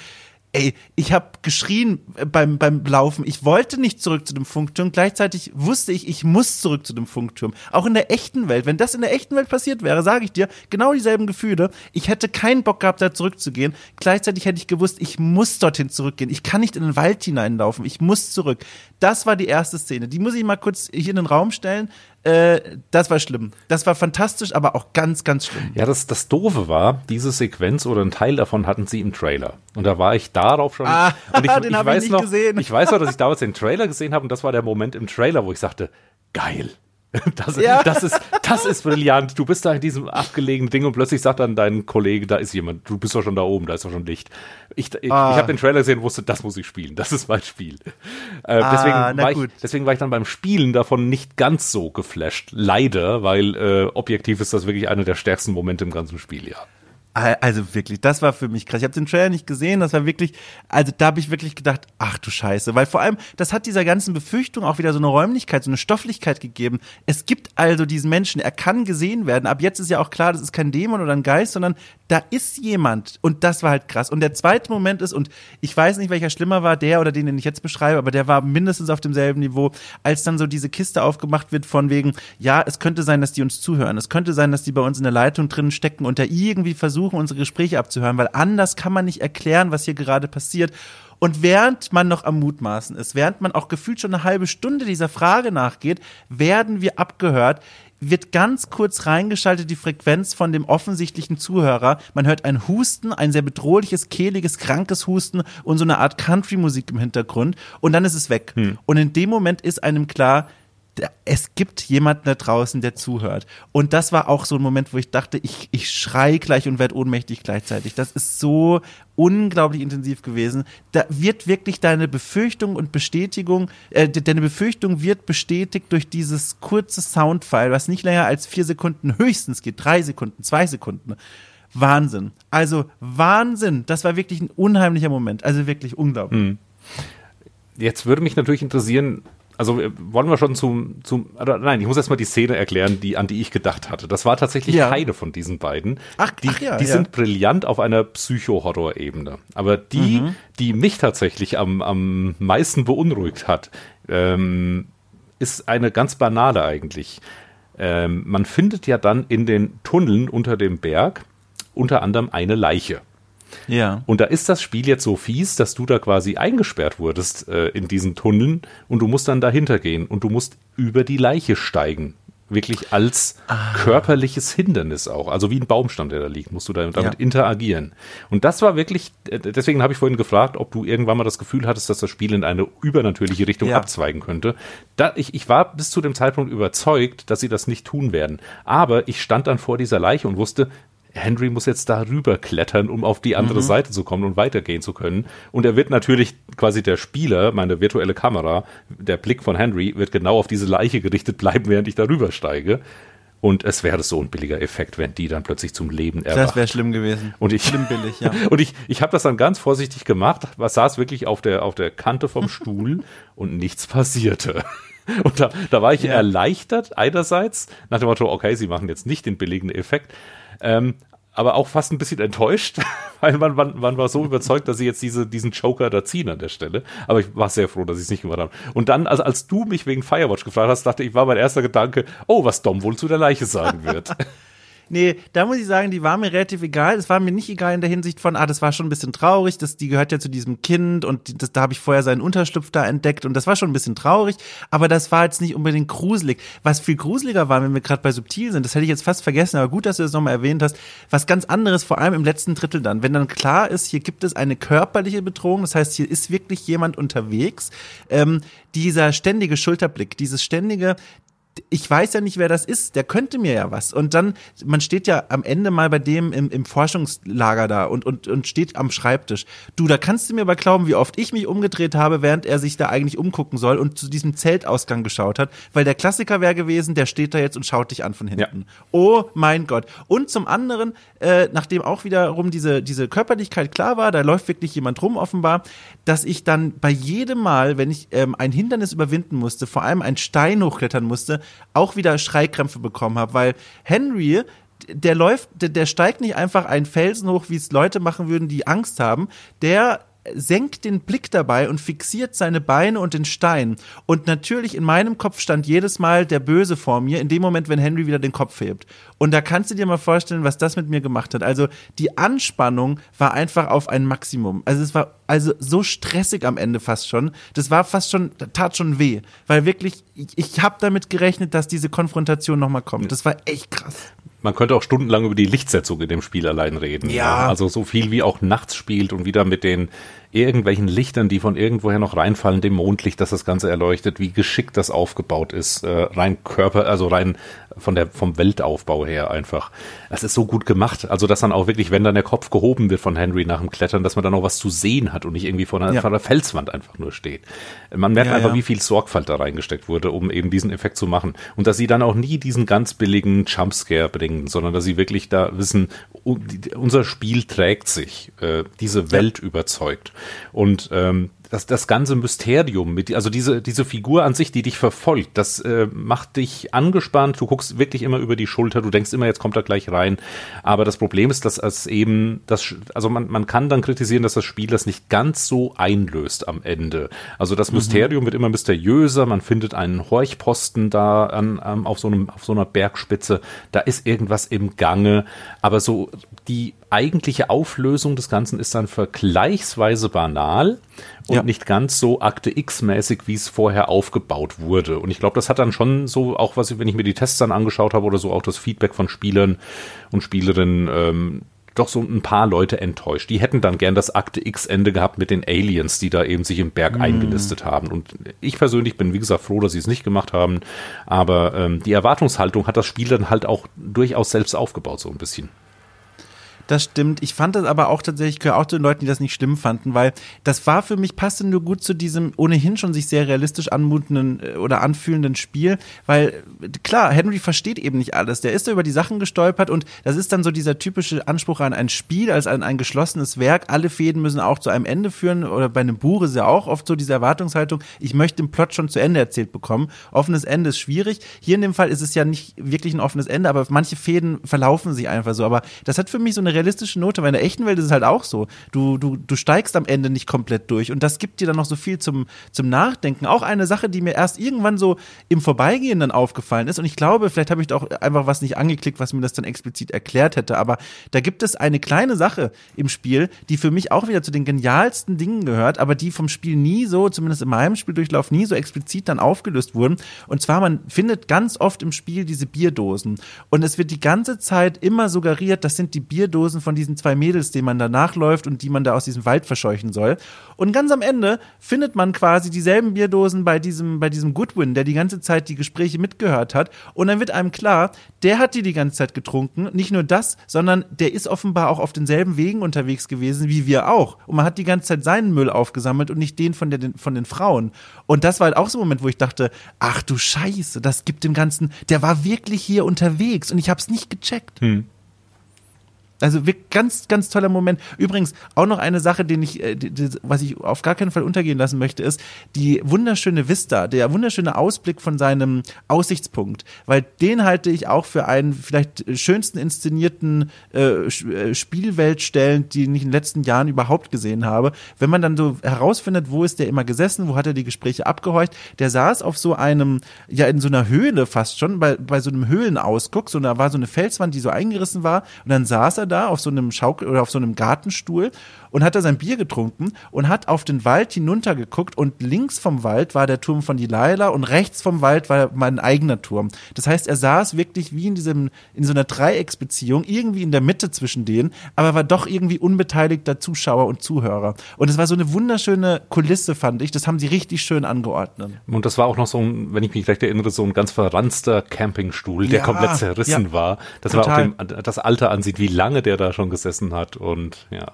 Ey, ich habe geschrien beim, beim Laufen. Ich wollte nicht zurück zu dem Funkturm. Gleichzeitig wusste ich, ich muss zurück zu dem Funkturm. Auch in der echten Welt. Wenn das in der echten Welt passiert wäre, sage ich dir, genau dieselben Gefühle. Ich hätte keinen Bock gehabt, da zurückzugehen. Gleichzeitig hätte ich gewusst, ich muss dorthin zurückgehen. Ich kann nicht in den Wald hineinlaufen. Ich muss zurück. Das war die erste Szene. Die muss ich mal kurz hier in den Raum stellen. Äh, das war schlimm. Das war fantastisch, aber auch ganz, ganz schlimm. Ja, das, das Doofe war, diese Sequenz oder ein Teil davon hatten sie im Trailer. Und da war ich darauf schon. Ah, und ich, den habe ich nicht noch, gesehen. Ich weiß noch, dass ich damals den Trailer gesehen habe und das war der Moment im Trailer, wo ich sagte, geil. Das, ja. das, ist, das ist brillant. Du bist da in diesem abgelegenen Ding und plötzlich sagt dann dein Kollege, da ist jemand, du bist doch schon da oben, da ist doch schon Licht. Ich, ich, ah. ich habe den Trailer gesehen und wusste, das muss ich spielen, das ist mein Spiel. Äh, ah, deswegen, war ich, deswegen war ich dann beim Spielen davon nicht ganz so geflasht. Leider, weil äh, objektiv ist das wirklich einer der stärksten Momente im ganzen Spiel, ja. Also wirklich, das war für mich krass. Ich habe den Trailer nicht gesehen, das war wirklich, also da habe ich wirklich gedacht, ach du Scheiße, weil vor allem, das hat dieser ganzen Befürchtung auch wieder so eine Räumlichkeit, so eine Stofflichkeit gegeben. Es gibt also diesen Menschen, er kann gesehen werden. Ab jetzt ist ja auch klar, das ist kein Dämon oder ein Geist, sondern da ist jemand und das war halt krass. Und der zweite Moment ist, und ich weiß nicht, welcher schlimmer war, der oder den, den ich jetzt beschreibe, aber der war mindestens auf demselben Niveau, als dann so diese Kiste aufgemacht wird von wegen, ja, es könnte sein, dass die uns zuhören. Es könnte sein, dass die bei uns in der Leitung drin stecken und da irgendwie versuchen, versuchen, unsere Gespräche abzuhören, weil anders kann man nicht erklären, was hier gerade passiert. Und während man noch am Mutmaßen ist, während man auch gefühlt schon eine halbe Stunde dieser Frage nachgeht, werden wir abgehört wird ganz kurz reingeschaltet die Frequenz von dem offensichtlichen Zuhörer. Man hört ein Husten, ein sehr bedrohliches, kehliges, krankes Husten und so eine Art Country-Musik im Hintergrund und dann ist es weg. Hm. Und in dem Moment ist einem klar, es gibt jemanden da draußen, der zuhört. Und das war auch so ein Moment, wo ich dachte, ich, ich schrei gleich und werde ohnmächtig gleichzeitig. Das ist so unglaublich intensiv gewesen. Da wird wirklich deine Befürchtung und Bestätigung, äh, deine Befürchtung wird bestätigt durch dieses kurze Soundfile, was nicht länger als vier Sekunden höchstens geht, drei Sekunden, zwei Sekunden. Wahnsinn. Also Wahnsinn. Das war wirklich ein unheimlicher Moment. Also wirklich unglaublich. Hm. Jetzt würde mich natürlich interessieren, also äh, wollen wir schon zum, zum nein, ich muss erstmal die Szene erklären, die, an die ich gedacht hatte. Das war tatsächlich ja. keine von diesen beiden. Ach, die, ach ja, die ja. sind brillant auf einer Psycho-Horror-Ebene. Aber die, mhm. die mich tatsächlich am, am meisten beunruhigt hat, ähm, ist eine ganz banale eigentlich. Ähm, man findet ja dann in den Tunneln unter dem Berg unter anderem eine Leiche. Ja. Und da ist das Spiel jetzt so fies, dass du da quasi eingesperrt wurdest äh, in diesen Tunneln und du musst dann dahinter gehen und du musst über die Leiche steigen. Wirklich als ah. körperliches Hindernis auch. Also wie ein Baumstamm, der da liegt, musst du damit ja. interagieren. Und das war wirklich, äh, deswegen habe ich vorhin gefragt, ob du irgendwann mal das Gefühl hattest, dass das Spiel in eine übernatürliche Richtung ja. abzweigen könnte. Da, ich, ich war bis zu dem Zeitpunkt überzeugt, dass sie das nicht tun werden. Aber ich stand dann vor dieser Leiche und wusste, Henry muss jetzt darüber klettern, um auf die andere mhm. Seite zu kommen und weitergehen zu können. Und er wird natürlich quasi der Spieler, meine virtuelle Kamera, der Blick von Henry wird genau auf diese Leiche gerichtet bleiben, während ich darüber steige. Und es wäre so ein billiger Effekt, wenn die dann plötzlich zum Leben erwacht. Das wäre schlimm gewesen. Und ich, schlimm billig, ja. und ich, ich habe das dann ganz vorsichtig gemacht, was saß wirklich auf der, auf der Kante vom Stuhl und nichts passierte. Und da, da war ich ja. erleichtert einerseits, nach dem Motto, okay, sie machen jetzt nicht den billigen Effekt, ähm, aber auch fast ein bisschen enttäuscht, weil man, man, man war so überzeugt, dass sie jetzt diese, diesen Joker da ziehen an der Stelle. Aber ich war sehr froh, dass sie es nicht gemacht haben. Und dann, also als du mich wegen Firewatch gefragt hast, dachte ich, war mein erster Gedanke, oh, was Dom wohl zu der Leiche sagen wird. Nee, da muss ich sagen, die war mir relativ egal. Es war mir nicht egal in der Hinsicht von, ah, das war schon ein bisschen traurig, das, die gehört ja zu diesem Kind und das, da habe ich vorher seinen Unterschlupf da entdeckt und das war schon ein bisschen traurig, aber das war jetzt nicht unbedingt gruselig. Was viel gruseliger war, wenn wir gerade bei Subtil sind, das hätte ich jetzt fast vergessen, aber gut, dass du das nochmal erwähnt hast, was ganz anderes, vor allem im letzten Drittel dann, wenn dann klar ist, hier gibt es eine körperliche Bedrohung, das heißt, hier ist wirklich jemand unterwegs, ähm, dieser ständige Schulterblick, dieses ständige, ich weiß ja nicht, wer das ist, der könnte mir ja was. Und dann, man steht ja am Ende mal bei dem im, im Forschungslager da und, und, und steht am Schreibtisch. Du, da kannst du mir aber glauben, wie oft ich mich umgedreht habe, während er sich da eigentlich umgucken soll und zu diesem Zeltausgang geschaut hat. Weil der Klassiker wäre gewesen, der steht da jetzt und schaut dich an von hinten. Ja. Oh mein Gott. Und zum anderen, äh, nachdem auch wiederum diese, diese Körperlichkeit klar war, da läuft wirklich jemand rum offenbar, dass ich dann bei jedem Mal, wenn ich ähm, ein Hindernis überwinden musste, vor allem einen Stein hochklettern musste, auch wieder Schreikrämpfe bekommen habe, weil Henry der läuft, der, der steigt nicht einfach einen Felsen hoch, wie es Leute machen würden, die Angst haben. Der senkt den Blick dabei und fixiert seine Beine und den Stein. Und natürlich in meinem Kopf stand jedes Mal der Böse vor mir, in dem Moment, wenn Henry wieder den Kopf hebt. Und da kannst du dir mal vorstellen, was das mit mir gemacht hat. Also die Anspannung war einfach auf ein Maximum. Also es war also so stressig am Ende fast schon. Das war fast schon, tat schon weh. Weil wirklich, ich, ich habe damit gerechnet, dass diese Konfrontation nochmal kommt. Das war echt krass man könnte auch stundenlang über die Lichtsetzung in dem Spiel allein reden. Ja. Also so viel wie auch nachts spielt und wieder mit den irgendwelchen Lichtern, die von irgendwoher noch reinfallen, dem Mondlicht, das das Ganze erleuchtet, wie geschickt das aufgebaut ist, äh, rein Körper, also rein von der, vom Weltaufbau her einfach. Das ist so gut gemacht. Also, dass dann auch wirklich, wenn dann der Kopf gehoben wird von Henry nach dem Klettern, dass man dann auch was zu sehen hat und nicht irgendwie vor einer, ja. einer Felswand einfach nur steht. Man merkt ja, einfach, ja. wie viel Sorgfalt da reingesteckt wurde, um eben diesen Effekt zu machen. Und dass sie dann auch nie diesen ganz billigen Jumpscare bringen, sondern dass sie wirklich da wissen, unser Spiel trägt sich, äh, diese Welt überzeugt. Und ähm, das, das ganze Mysterium mit, also diese, diese Figur an sich, die dich verfolgt, das äh, macht dich angespannt, du guckst wirklich immer über die Schulter, du denkst immer, jetzt kommt er gleich rein. Aber das Problem ist, dass es eben, das, also man, man kann dann kritisieren, dass das Spiel das nicht ganz so einlöst am Ende. Also das mhm. Mysterium wird immer mysteriöser, man findet einen Horchposten da an, an, auf, so einem, auf so einer Bergspitze, da ist irgendwas im Gange, aber so die eigentliche Auflösung des Ganzen ist dann vergleichsweise banal und ja. nicht ganz so Akte X-mäßig, wie es vorher aufgebaut wurde. Und ich glaube, das hat dann schon so, auch was ich, wenn ich mir die Tests dann angeschaut habe oder so, auch das Feedback von Spielern und Spielerinnen, ähm, doch so ein paar Leute enttäuscht. Die hätten dann gern das Akte X-Ende gehabt mit den Aliens, die da eben sich im Berg mm. eingelistet haben. Und ich persönlich bin, wie gesagt, froh, dass sie es nicht gemacht haben. Aber ähm, die Erwartungshaltung hat das Spiel dann halt auch durchaus selbst aufgebaut, so ein bisschen. Das stimmt. Ich fand das aber auch tatsächlich, ich gehöre auch zu den Leuten, die das nicht schlimm fanden, weil das war für mich, passte nur gut zu diesem ohnehin schon sich sehr realistisch anmutenden äh, oder anfühlenden Spiel, weil klar, Henry versteht eben nicht alles. Der ist da über die Sachen gestolpert und das ist dann so dieser typische Anspruch an ein Spiel, als an ein geschlossenes Werk. Alle Fäden müssen auch zu einem Ende führen oder bei einem Buch ist ja auch oft so diese Erwartungshaltung, ich möchte den Plot schon zu Ende erzählt bekommen. Offenes Ende ist schwierig. Hier in dem Fall ist es ja nicht wirklich ein offenes Ende, aber manche Fäden verlaufen sich einfach so. Aber das hat für mich so eine realistische Note, weil in der echten Welt ist es halt auch so. Du, du, du steigst am Ende nicht komplett durch und das gibt dir dann noch so viel zum, zum Nachdenken. Auch eine Sache, die mir erst irgendwann so im Vorbeigehen dann aufgefallen ist und ich glaube, vielleicht habe ich da auch einfach was nicht angeklickt, was mir das dann explizit erklärt hätte, aber da gibt es eine kleine Sache im Spiel, die für mich auch wieder zu den genialsten Dingen gehört, aber die vom Spiel nie so, zumindest in meinem Spieldurchlauf, nie so explizit dann aufgelöst wurden. Und zwar, man findet ganz oft im Spiel diese Bierdosen und es wird die ganze Zeit immer suggeriert, das sind die Bierdosen von diesen zwei Mädels, denen man da nachläuft und die man da aus diesem Wald verscheuchen soll. Und ganz am Ende findet man quasi dieselben Bierdosen bei diesem, bei diesem Goodwin, der die ganze Zeit die Gespräche mitgehört hat. Und dann wird einem klar, der hat die die ganze Zeit getrunken. Nicht nur das, sondern der ist offenbar auch auf denselben Wegen unterwegs gewesen wie wir auch. Und man hat die ganze Zeit seinen Müll aufgesammelt und nicht den von, der, von den Frauen. Und das war halt auch so ein Moment, wo ich dachte, ach du Scheiße, das gibt dem Ganzen, der war wirklich hier unterwegs und ich hab's nicht gecheckt. Hm. Also ganz, ganz toller Moment. Übrigens auch noch eine Sache, den ich, äh, was ich auf gar keinen Fall untergehen lassen möchte, ist die wunderschöne Vista, der wunderschöne Ausblick von seinem Aussichtspunkt, weil den halte ich auch für einen vielleicht schönsten inszenierten äh, äh Spielweltstellen, die ich in den letzten Jahren überhaupt gesehen habe. Wenn man dann so herausfindet, wo ist der immer gesessen, wo hat er die Gespräche abgehorcht, der saß auf so einem, ja in so einer Höhle fast schon, bei, bei so einem Höhlenausguck, so da war so eine Felswand, die so eingerissen war und dann saß er da auf so einem Schaukel oder auf so einem Gartenstuhl und hat da sein Bier getrunken und hat auf den Wald hinuntergeguckt und links vom Wald war der Turm von Delilah und rechts vom Wald war mein eigener Turm. Das heißt, er saß wirklich wie in diesem, in so einer Dreiecksbeziehung, irgendwie in der Mitte zwischen denen, aber war doch irgendwie unbeteiligter Zuschauer und Zuhörer. Und es war so eine wunderschöne Kulisse, fand ich. Das haben sie richtig schön angeordnet. Und das war auch noch so ein, wenn ich mich recht erinnere, so ein ganz verranzter Campingstuhl, der ja, komplett zerrissen ja, war. Das total. war auch dem, das Alter ansieht, wie lange der da schon gesessen hat und ja.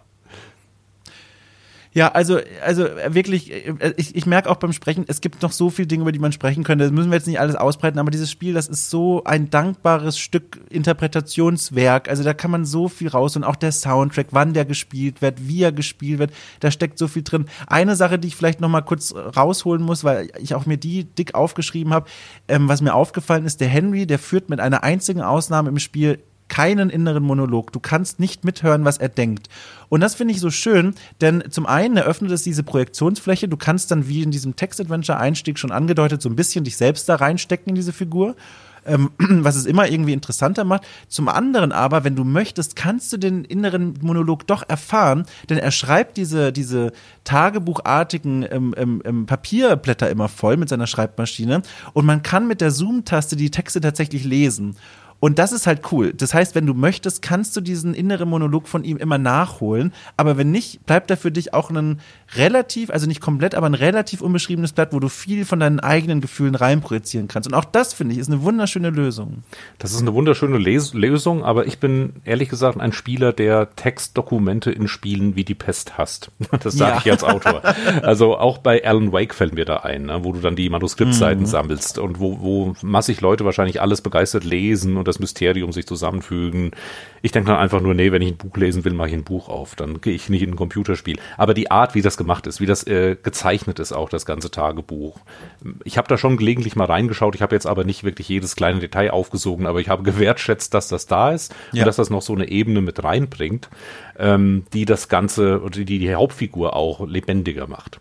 Ja, also, also wirklich, ich, ich merke auch beim Sprechen, es gibt noch so viele Dinge, über die man sprechen könnte. Das müssen wir jetzt nicht alles ausbreiten, aber dieses Spiel, das ist so ein dankbares Stück Interpretationswerk. Also da kann man so viel raus und auch der Soundtrack, wann der gespielt wird, wie er gespielt wird, da steckt so viel drin. Eine Sache, die ich vielleicht noch mal kurz rausholen muss, weil ich auch mir die dick aufgeschrieben habe, ähm, was mir aufgefallen ist, der Henry, der führt mit einer einzigen Ausnahme im Spiel keinen inneren Monolog. Du kannst nicht mithören, was er denkt. Und das finde ich so schön, denn zum einen eröffnet es diese Projektionsfläche. Du kannst dann wie in diesem Text-Adventure-Einstieg schon angedeutet so ein bisschen dich selbst da reinstecken in diese Figur. Ähm, was es immer irgendwie interessanter macht. Zum anderen aber, wenn du möchtest, kannst du den inneren Monolog doch erfahren, denn er schreibt diese, diese tagebuchartigen ähm, ähm, ähm Papierblätter immer voll mit seiner Schreibmaschine und man kann mit der Zoom-Taste die Texte tatsächlich lesen. Und das ist halt cool. Das heißt, wenn du möchtest, kannst du diesen inneren Monolog von ihm immer nachholen. Aber wenn nicht, bleibt er für dich auch ein relativ, also nicht komplett, aber ein relativ unbeschriebenes Blatt, wo du viel von deinen eigenen Gefühlen reinprojizieren kannst. Und auch das, finde ich, ist eine wunderschöne Lösung. Das ist eine wunderschöne Les Lösung, aber ich bin ehrlich gesagt ein Spieler, der Textdokumente in Spielen wie die Pest hasst. Das sage ja. ich als Autor. Also auch bei Alan Wake fällt mir da ein, ne, wo du dann die Manuskriptseiten mhm. sammelst und wo, wo massig Leute wahrscheinlich alles begeistert lesen und und das Mysterium sich zusammenfügen. Ich denke dann einfach nur, nee, wenn ich ein Buch lesen will, mache ich ein Buch auf. Dann gehe ich nicht in ein Computerspiel. Aber die Art, wie das gemacht ist, wie das äh, gezeichnet ist, auch das ganze Tagebuch. Ich habe da schon gelegentlich mal reingeschaut. Ich habe jetzt aber nicht wirklich jedes kleine Detail aufgesogen, aber ich habe gewertschätzt, dass das da ist ja. und dass das noch so eine Ebene mit reinbringt, ähm, die das Ganze oder die die Hauptfigur auch lebendiger macht.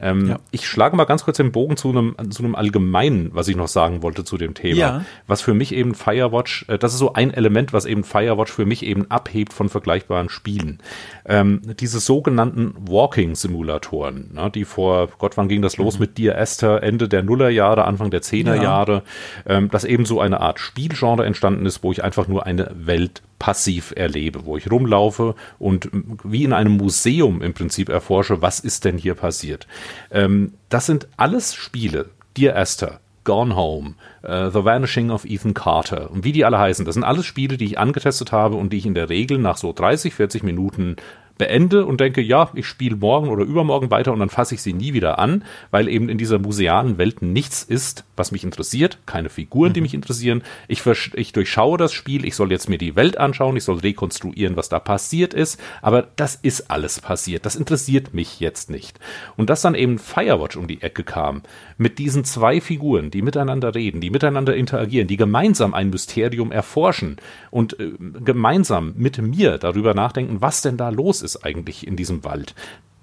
Ähm, ja. Ich schlage mal ganz kurz den Bogen zu einem, zu einem allgemeinen, was ich noch sagen wollte zu dem Thema. Ja. Was für mich eben Firewatch, äh, das ist so ein Element, was eben Firewatch für mich eben abhebt von vergleichbaren Spielen. Ähm, diese sogenannten Walking-Simulatoren, ne, die vor, Gott, wann ging das los mhm. mit Dear Esther, Ende der Nullerjahre, Anfang der Zehnerjahre, ja. ähm, dass eben so eine Art Spielgenre entstanden ist, wo ich einfach nur eine Welt passiv erlebe, wo ich rumlaufe und wie in einem Museum im Prinzip erforsche, was ist denn hier passiert. Ähm, das sind alles Spiele, Dear Esther, Gone Home, uh, The Vanishing of Ethan Carter und wie die alle heißen. Das sind alles Spiele, die ich angetestet habe und die ich in der Regel nach so 30, 40 Minuten beende und denke, ja, ich spiele morgen oder übermorgen weiter und dann fasse ich sie nie wieder an, weil eben in dieser musealen Welt nichts ist, was mich interessiert, keine Figuren, die mhm. mich interessieren. Ich, ich durchschaue das Spiel, ich soll jetzt mir die Welt anschauen, ich soll rekonstruieren, was da passiert ist, aber das ist alles passiert. Das interessiert mich jetzt nicht. Und dass dann eben Firewatch um die Ecke kam, mit diesen zwei Figuren, die miteinander reden, die miteinander interagieren, die gemeinsam ein Mysterium erforschen und äh, gemeinsam mit mir darüber nachdenken, was denn da los ist eigentlich in diesem Wald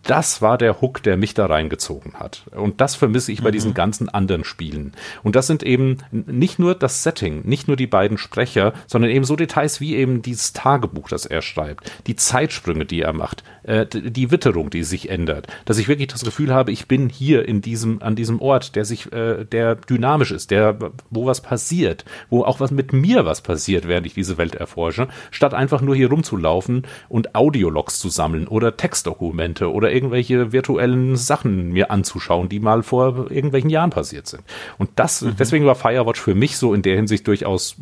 das war der Hook, der mich da reingezogen hat. Und das vermisse ich bei mhm. diesen ganzen anderen Spielen. Und das sind eben nicht nur das Setting, nicht nur die beiden Sprecher, sondern eben so Details wie eben dieses Tagebuch, das er schreibt, die Zeitsprünge, die er macht, äh, die Witterung, die sich ändert, dass ich wirklich das Gefühl habe, ich bin hier in diesem, an diesem Ort, der sich, äh, der dynamisch ist, der, wo was passiert, wo auch was mit mir was passiert, während ich diese Welt erforsche, statt einfach nur hier rumzulaufen und Audiologs zu sammeln oder Textdokumente oder irgendwelche virtuellen Sachen mir anzuschauen, die mal vor irgendwelchen Jahren passiert sind. Und das, mhm. deswegen war Firewatch für mich so in der Hinsicht durchaus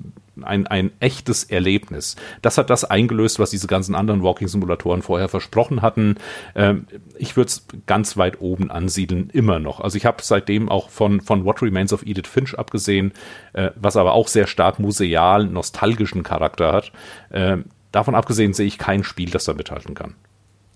ein, ein echtes Erlebnis. Das hat das eingelöst, was diese ganzen anderen Walking-Simulatoren vorher versprochen hatten. Ähm, ich würde es ganz weit oben ansiedeln, immer noch. Also ich habe seitdem auch von, von What Remains of Edith Finch abgesehen, äh, was aber auch sehr stark museal, nostalgischen Charakter hat. Äh, davon abgesehen sehe ich kein Spiel, das da mithalten kann.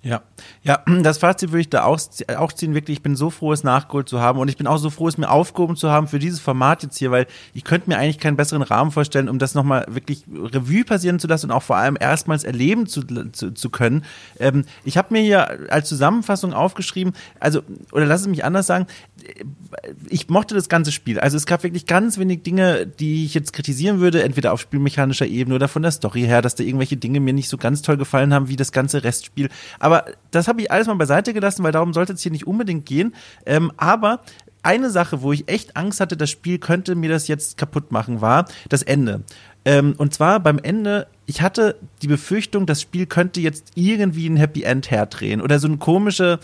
Ja, ja, das Fazit würde ich da auch, ziehen. Wirklich, ich bin so froh, es nachgeholt zu haben und ich bin auch so froh, es mir aufgehoben zu haben für dieses Format jetzt hier, weil ich könnte mir eigentlich keinen besseren Rahmen vorstellen, um das nochmal wirklich Revue passieren zu lassen und auch vor allem erstmals erleben zu, zu, zu können. Ähm, ich habe mir hier als Zusammenfassung aufgeschrieben, also, oder lass es mich anders sagen, ich mochte das ganze Spiel. Also es gab wirklich ganz wenig Dinge, die ich jetzt kritisieren würde, entweder auf spielmechanischer Ebene oder von der Story her, dass da irgendwelche Dinge mir nicht so ganz toll gefallen haben wie das ganze Restspiel. Aber das habe ich alles mal beiseite gelassen, weil darum sollte es hier nicht unbedingt gehen. Ähm, aber eine Sache, wo ich echt Angst hatte, das Spiel könnte mir das jetzt kaputt machen, war das Ende. Ähm, und zwar beim Ende, ich hatte die Befürchtung, das Spiel könnte jetzt irgendwie ein Happy End herdrehen oder so eine komische,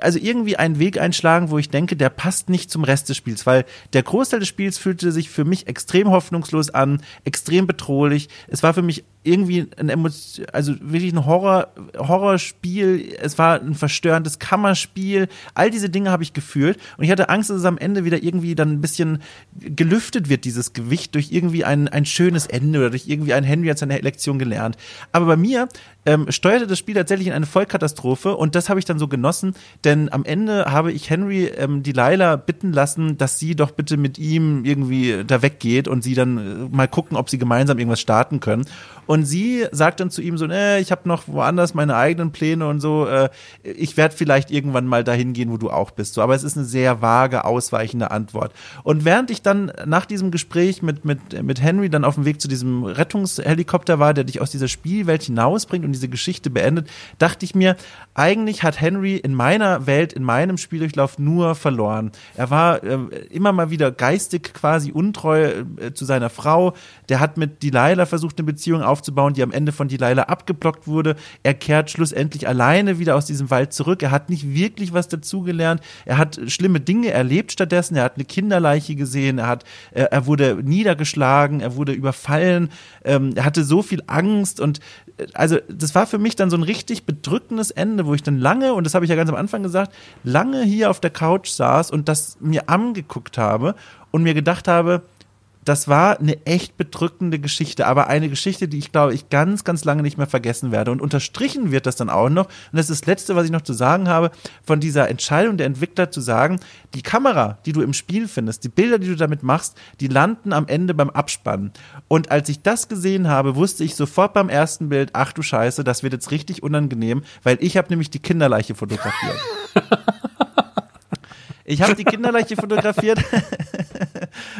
also irgendwie einen Weg einschlagen, wo ich denke, der passt nicht zum Rest des Spiels, weil der Großteil des Spiels fühlte sich für mich extrem hoffnungslos an, extrem bedrohlich. Es war für mich irgendwie ein Emotion, also wirklich ein Horror, Horrorspiel. Es war ein verstörendes Kammerspiel. All diese Dinge habe ich gefühlt und ich hatte Angst, dass es am Ende wieder irgendwie dann ein bisschen gelüftet wird, dieses Gewicht durch irgendwie ein, ein schönes Ende oder durch irgendwie ein Henry hat seine Lektion gelernt. Aber bei mir ähm, steuerte das Spiel tatsächlich in eine Vollkatastrophe und das habe ich dann so genossen, denn am Ende habe ich Henry ähm, die Laila bitten lassen, dass sie doch bitte mit ihm irgendwie da weggeht und sie dann äh, mal gucken, ob sie gemeinsam irgendwas starten können. Und sie sagt dann zu ihm so, ne, ich habe noch woanders meine eigenen Pläne und so, äh, ich werde vielleicht irgendwann mal dahin gehen, wo du auch bist. So, aber es ist eine sehr vage, ausweichende Antwort. Und während ich dann nach diesem Gespräch mit, mit, mit Henry dann auf dem Weg zu diesem Rettungshelikopter war, der dich aus dieser Spielwelt hinausbringt und diese Geschichte beendet, dachte ich mir, eigentlich hat Henry in meiner Welt, in meinem Spieldurchlauf nur verloren. Er war äh, immer mal wieder geistig quasi untreu äh, zu seiner Frau. Der hat mit Delilah versucht, eine Beziehung aufzubauen, die am Ende von Delilah abgeblockt wurde. Er kehrt schlussendlich alleine wieder aus diesem Wald zurück. Er hat nicht wirklich was dazugelernt. Er hat schlimme Dinge erlebt stattdessen. Er hat eine Kinderleiche gesehen. Er hat, er, er wurde niedergeschlagen. Er wurde überfallen. Ähm, er hatte so viel Angst und äh, also das war für mich dann so ein richtig bedrückendes Ende, wo ich dann lange, und das habe ich ja ganz am Anfang gesagt, lange hier auf der Couch saß und das mir angeguckt habe und mir gedacht habe, das war eine echt bedrückende Geschichte, aber eine Geschichte, die ich glaube ich ganz, ganz lange nicht mehr vergessen werde. Und unterstrichen wird das dann auch noch. Und das ist das Letzte, was ich noch zu sagen habe, von dieser Entscheidung der Entwickler zu sagen, die Kamera, die du im Spiel findest, die Bilder, die du damit machst, die landen am Ende beim Abspannen. Und als ich das gesehen habe, wusste ich sofort beim ersten Bild, ach du Scheiße, das wird jetzt richtig unangenehm, weil ich habe nämlich die Kinderleiche fotografiert. Ich habe die Kinderleiche fotografiert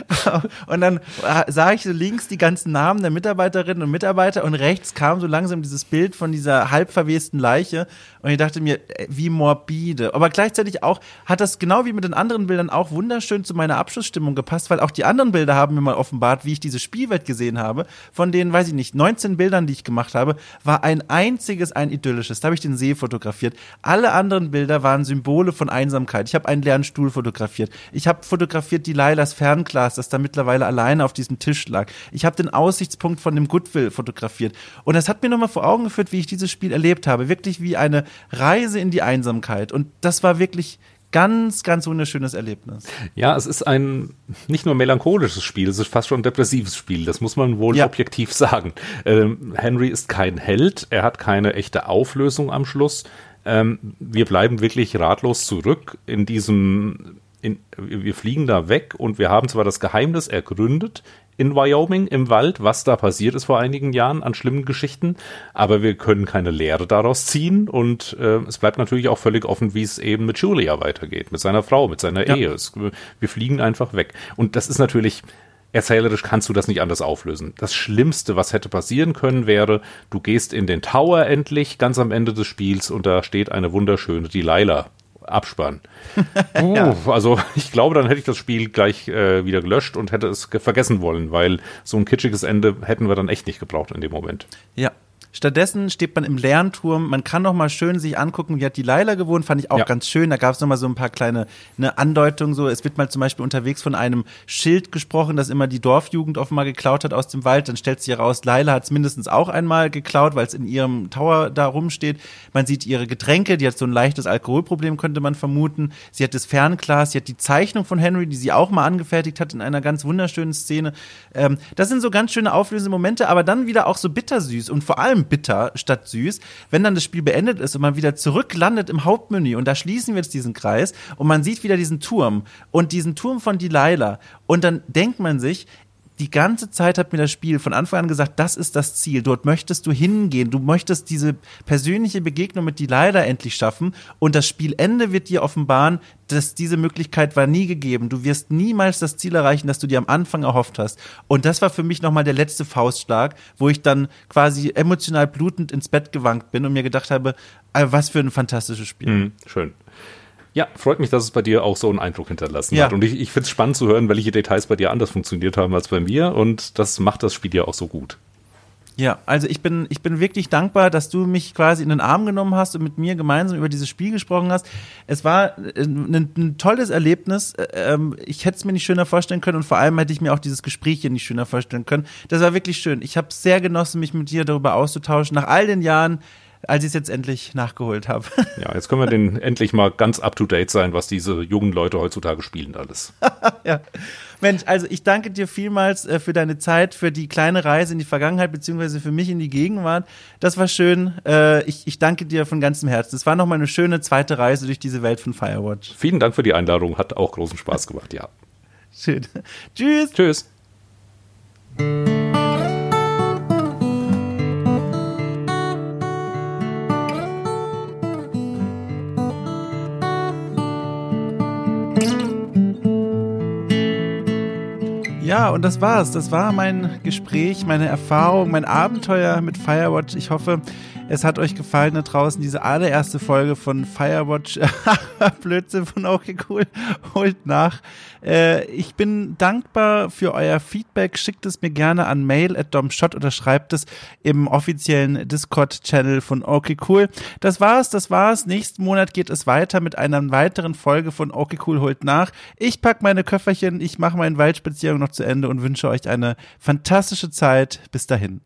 und dann sah ich so links die ganzen Namen der Mitarbeiterinnen und Mitarbeiter und rechts kam so langsam dieses Bild von dieser halb verwesten Leiche und ich dachte mir, äh, wie morbide. Aber gleichzeitig auch hat das genau wie mit den anderen Bildern auch wunderschön zu meiner Abschlussstimmung gepasst, weil auch die anderen Bilder haben mir mal offenbart, wie ich diese Spielwelt gesehen habe. Von den, weiß ich nicht, 19 Bildern, die ich gemacht habe, war ein einziges ein idyllisches. Da habe ich den See fotografiert. Alle anderen Bilder waren Symbole von Einsamkeit. Ich habe einen leeren Stuhl fotografiert. Ich habe fotografiert die Lailas Fernglas, das da mittlerweile alleine auf diesem Tisch lag. Ich habe den Aussichtspunkt von dem Goodwill fotografiert. Und das hat mir nochmal vor Augen geführt, wie ich dieses Spiel erlebt habe. Wirklich wie eine Reise in die Einsamkeit. Und das war wirklich ganz, ganz wunderschönes Erlebnis. Ja, es ist ein nicht nur melancholisches Spiel, es ist fast schon ein depressives Spiel. Das muss man wohl ja. objektiv sagen. Ähm, Henry ist kein Held, er hat keine echte Auflösung am Schluss. Ähm, wir bleiben wirklich ratlos zurück in diesem in, wir fliegen da weg und wir haben zwar das Geheimnis ergründet in Wyoming im Wald, was da passiert ist vor einigen Jahren an schlimmen Geschichten, aber wir können keine Lehre daraus ziehen und äh, es bleibt natürlich auch völlig offen, wie es eben mit Julia weitergeht, mit seiner Frau, mit seiner ja. Ehe. Es, wir fliegen einfach weg. Und das ist natürlich, erzählerisch kannst du das nicht anders auflösen. Das Schlimmste, was hätte passieren können, wäre, du gehst in den Tower endlich, ganz am Ende des Spiels, und da steht eine wunderschöne Delilah Abspann. Uh, ja. Also ich glaube, dann hätte ich das Spiel gleich äh, wieder gelöscht und hätte es vergessen wollen, weil so ein kitschiges Ende hätten wir dann echt nicht gebraucht in dem Moment. Ja, Stattdessen steht man im Lernturm. Man kann noch mal schön sich angucken, wie hat die Leila gewohnt, fand ich auch ja. ganz schön. Da gab es noch mal so ein paar kleine ne, Andeutungen. So, es wird mal zum Beispiel unterwegs von einem Schild gesprochen, das immer die Dorfjugend offenbar geklaut hat aus dem Wald. Dann stellt sich heraus, Leila hat es mindestens auch einmal geklaut, weil es in ihrem Tower da rumsteht. Man sieht ihre Getränke, die hat so ein leichtes Alkoholproblem, könnte man vermuten. Sie hat das Fernglas, sie hat die Zeichnung von Henry, die sie auch mal angefertigt hat in einer ganz wunderschönen Szene. Ähm, das sind so ganz schöne auflösende Momente, aber dann wieder auch so bittersüß und vor allem bitter statt süß. Wenn dann das Spiel beendet ist und man wieder zurücklandet im Hauptmenü und da schließen wir jetzt diesen Kreis und man sieht wieder diesen Turm und diesen Turm von Delilah und dann denkt man sich, die ganze Zeit hat mir das Spiel von Anfang an gesagt, das ist das Ziel. Dort möchtest du hingehen. Du möchtest diese persönliche Begegnung mit die leider endlich schaffen. Und das Spielende wird dir offenbaren, dass diese Möglichkeit war nie gegeben. Du wirst niemals das Ziel erreichen, das du dir am Anfang erhofft hast. Und das war für mich nochmal der letzte Faustschlag, wo ich dann quasi emotional blutend ins Bett gewankt bin und mir gedacht habe, ah, was für ein fantastisches Spiel. Mhm, schön. Ja, freut mich, dass es bei dir auch so einen Eindruck hinterlassen ja. hat. Und ich, ich finde es spannend zu hören, welche Details bei dir anders funktioniert haben als bei mir. Und das macht das Spiel ja auch so gut. Ja, also ich bin, ich bin wirklich dankbar, dass du mich quasi in den Arm genommen hast und mit mir gemeinsam über dieses Spiel gesprochen hast. Es war ein, äh, ein tolles Erlebnis. Ähm, ich hätte es mir nicht schöner vorstellen können und vor allem hätte ich mir auch dieses Gespräch hier nicht schöner vorstellen können. Das war wirklich schön. Ich habe sehr genossen, mich mit dir darüber auszutauschen. Nach all den Jahren als ich es jetzt endlich nachgeholt habe. Ja, jetzt können wir den endlich mal ganz up to date sein, was diese jungen Leute heutzutage spielen alles. ja. Mensch, also ich danke dir vielmals äh, für deine Zeit, für die kleine Reise in die Vergangenheit, beziehungsweise für mich in die Gegenwart. Das war schön. Äh, ich, ich danke dir von ganzem Herzen. Es war nochmal eine schöne zweite Reise durch diese Welt von Firewatch. Vielen Dank für die Einladung. Hat auch großen Spaß gemacht, ja. Schön. Tschüss. Tschüss. Ja, und das war's. Das war mein Gespräch, meine Erfahrung, mein Abenteuer mit Firewatch. Ich hoffe, es hat euch gefallen da draußen, diese allererste Folge von Firewatch. Blödsinn von okay cool. Holt nach. Äh, ich bin dankbar für euer Feedback. Schickt es mir gerne an mail at domshot oder schreibt es im offiziellen Discord-Channel von okay cool. Das war's, das war's. Nächsten Monat geht es weiter mit einer weiteren Folge von okay cool holt nach. Ich pack meine Köfferchen, ich mache meinen Waldspaziergang noch zu Ende und wünsche euch eine fantastische Zeit. Bis dahin.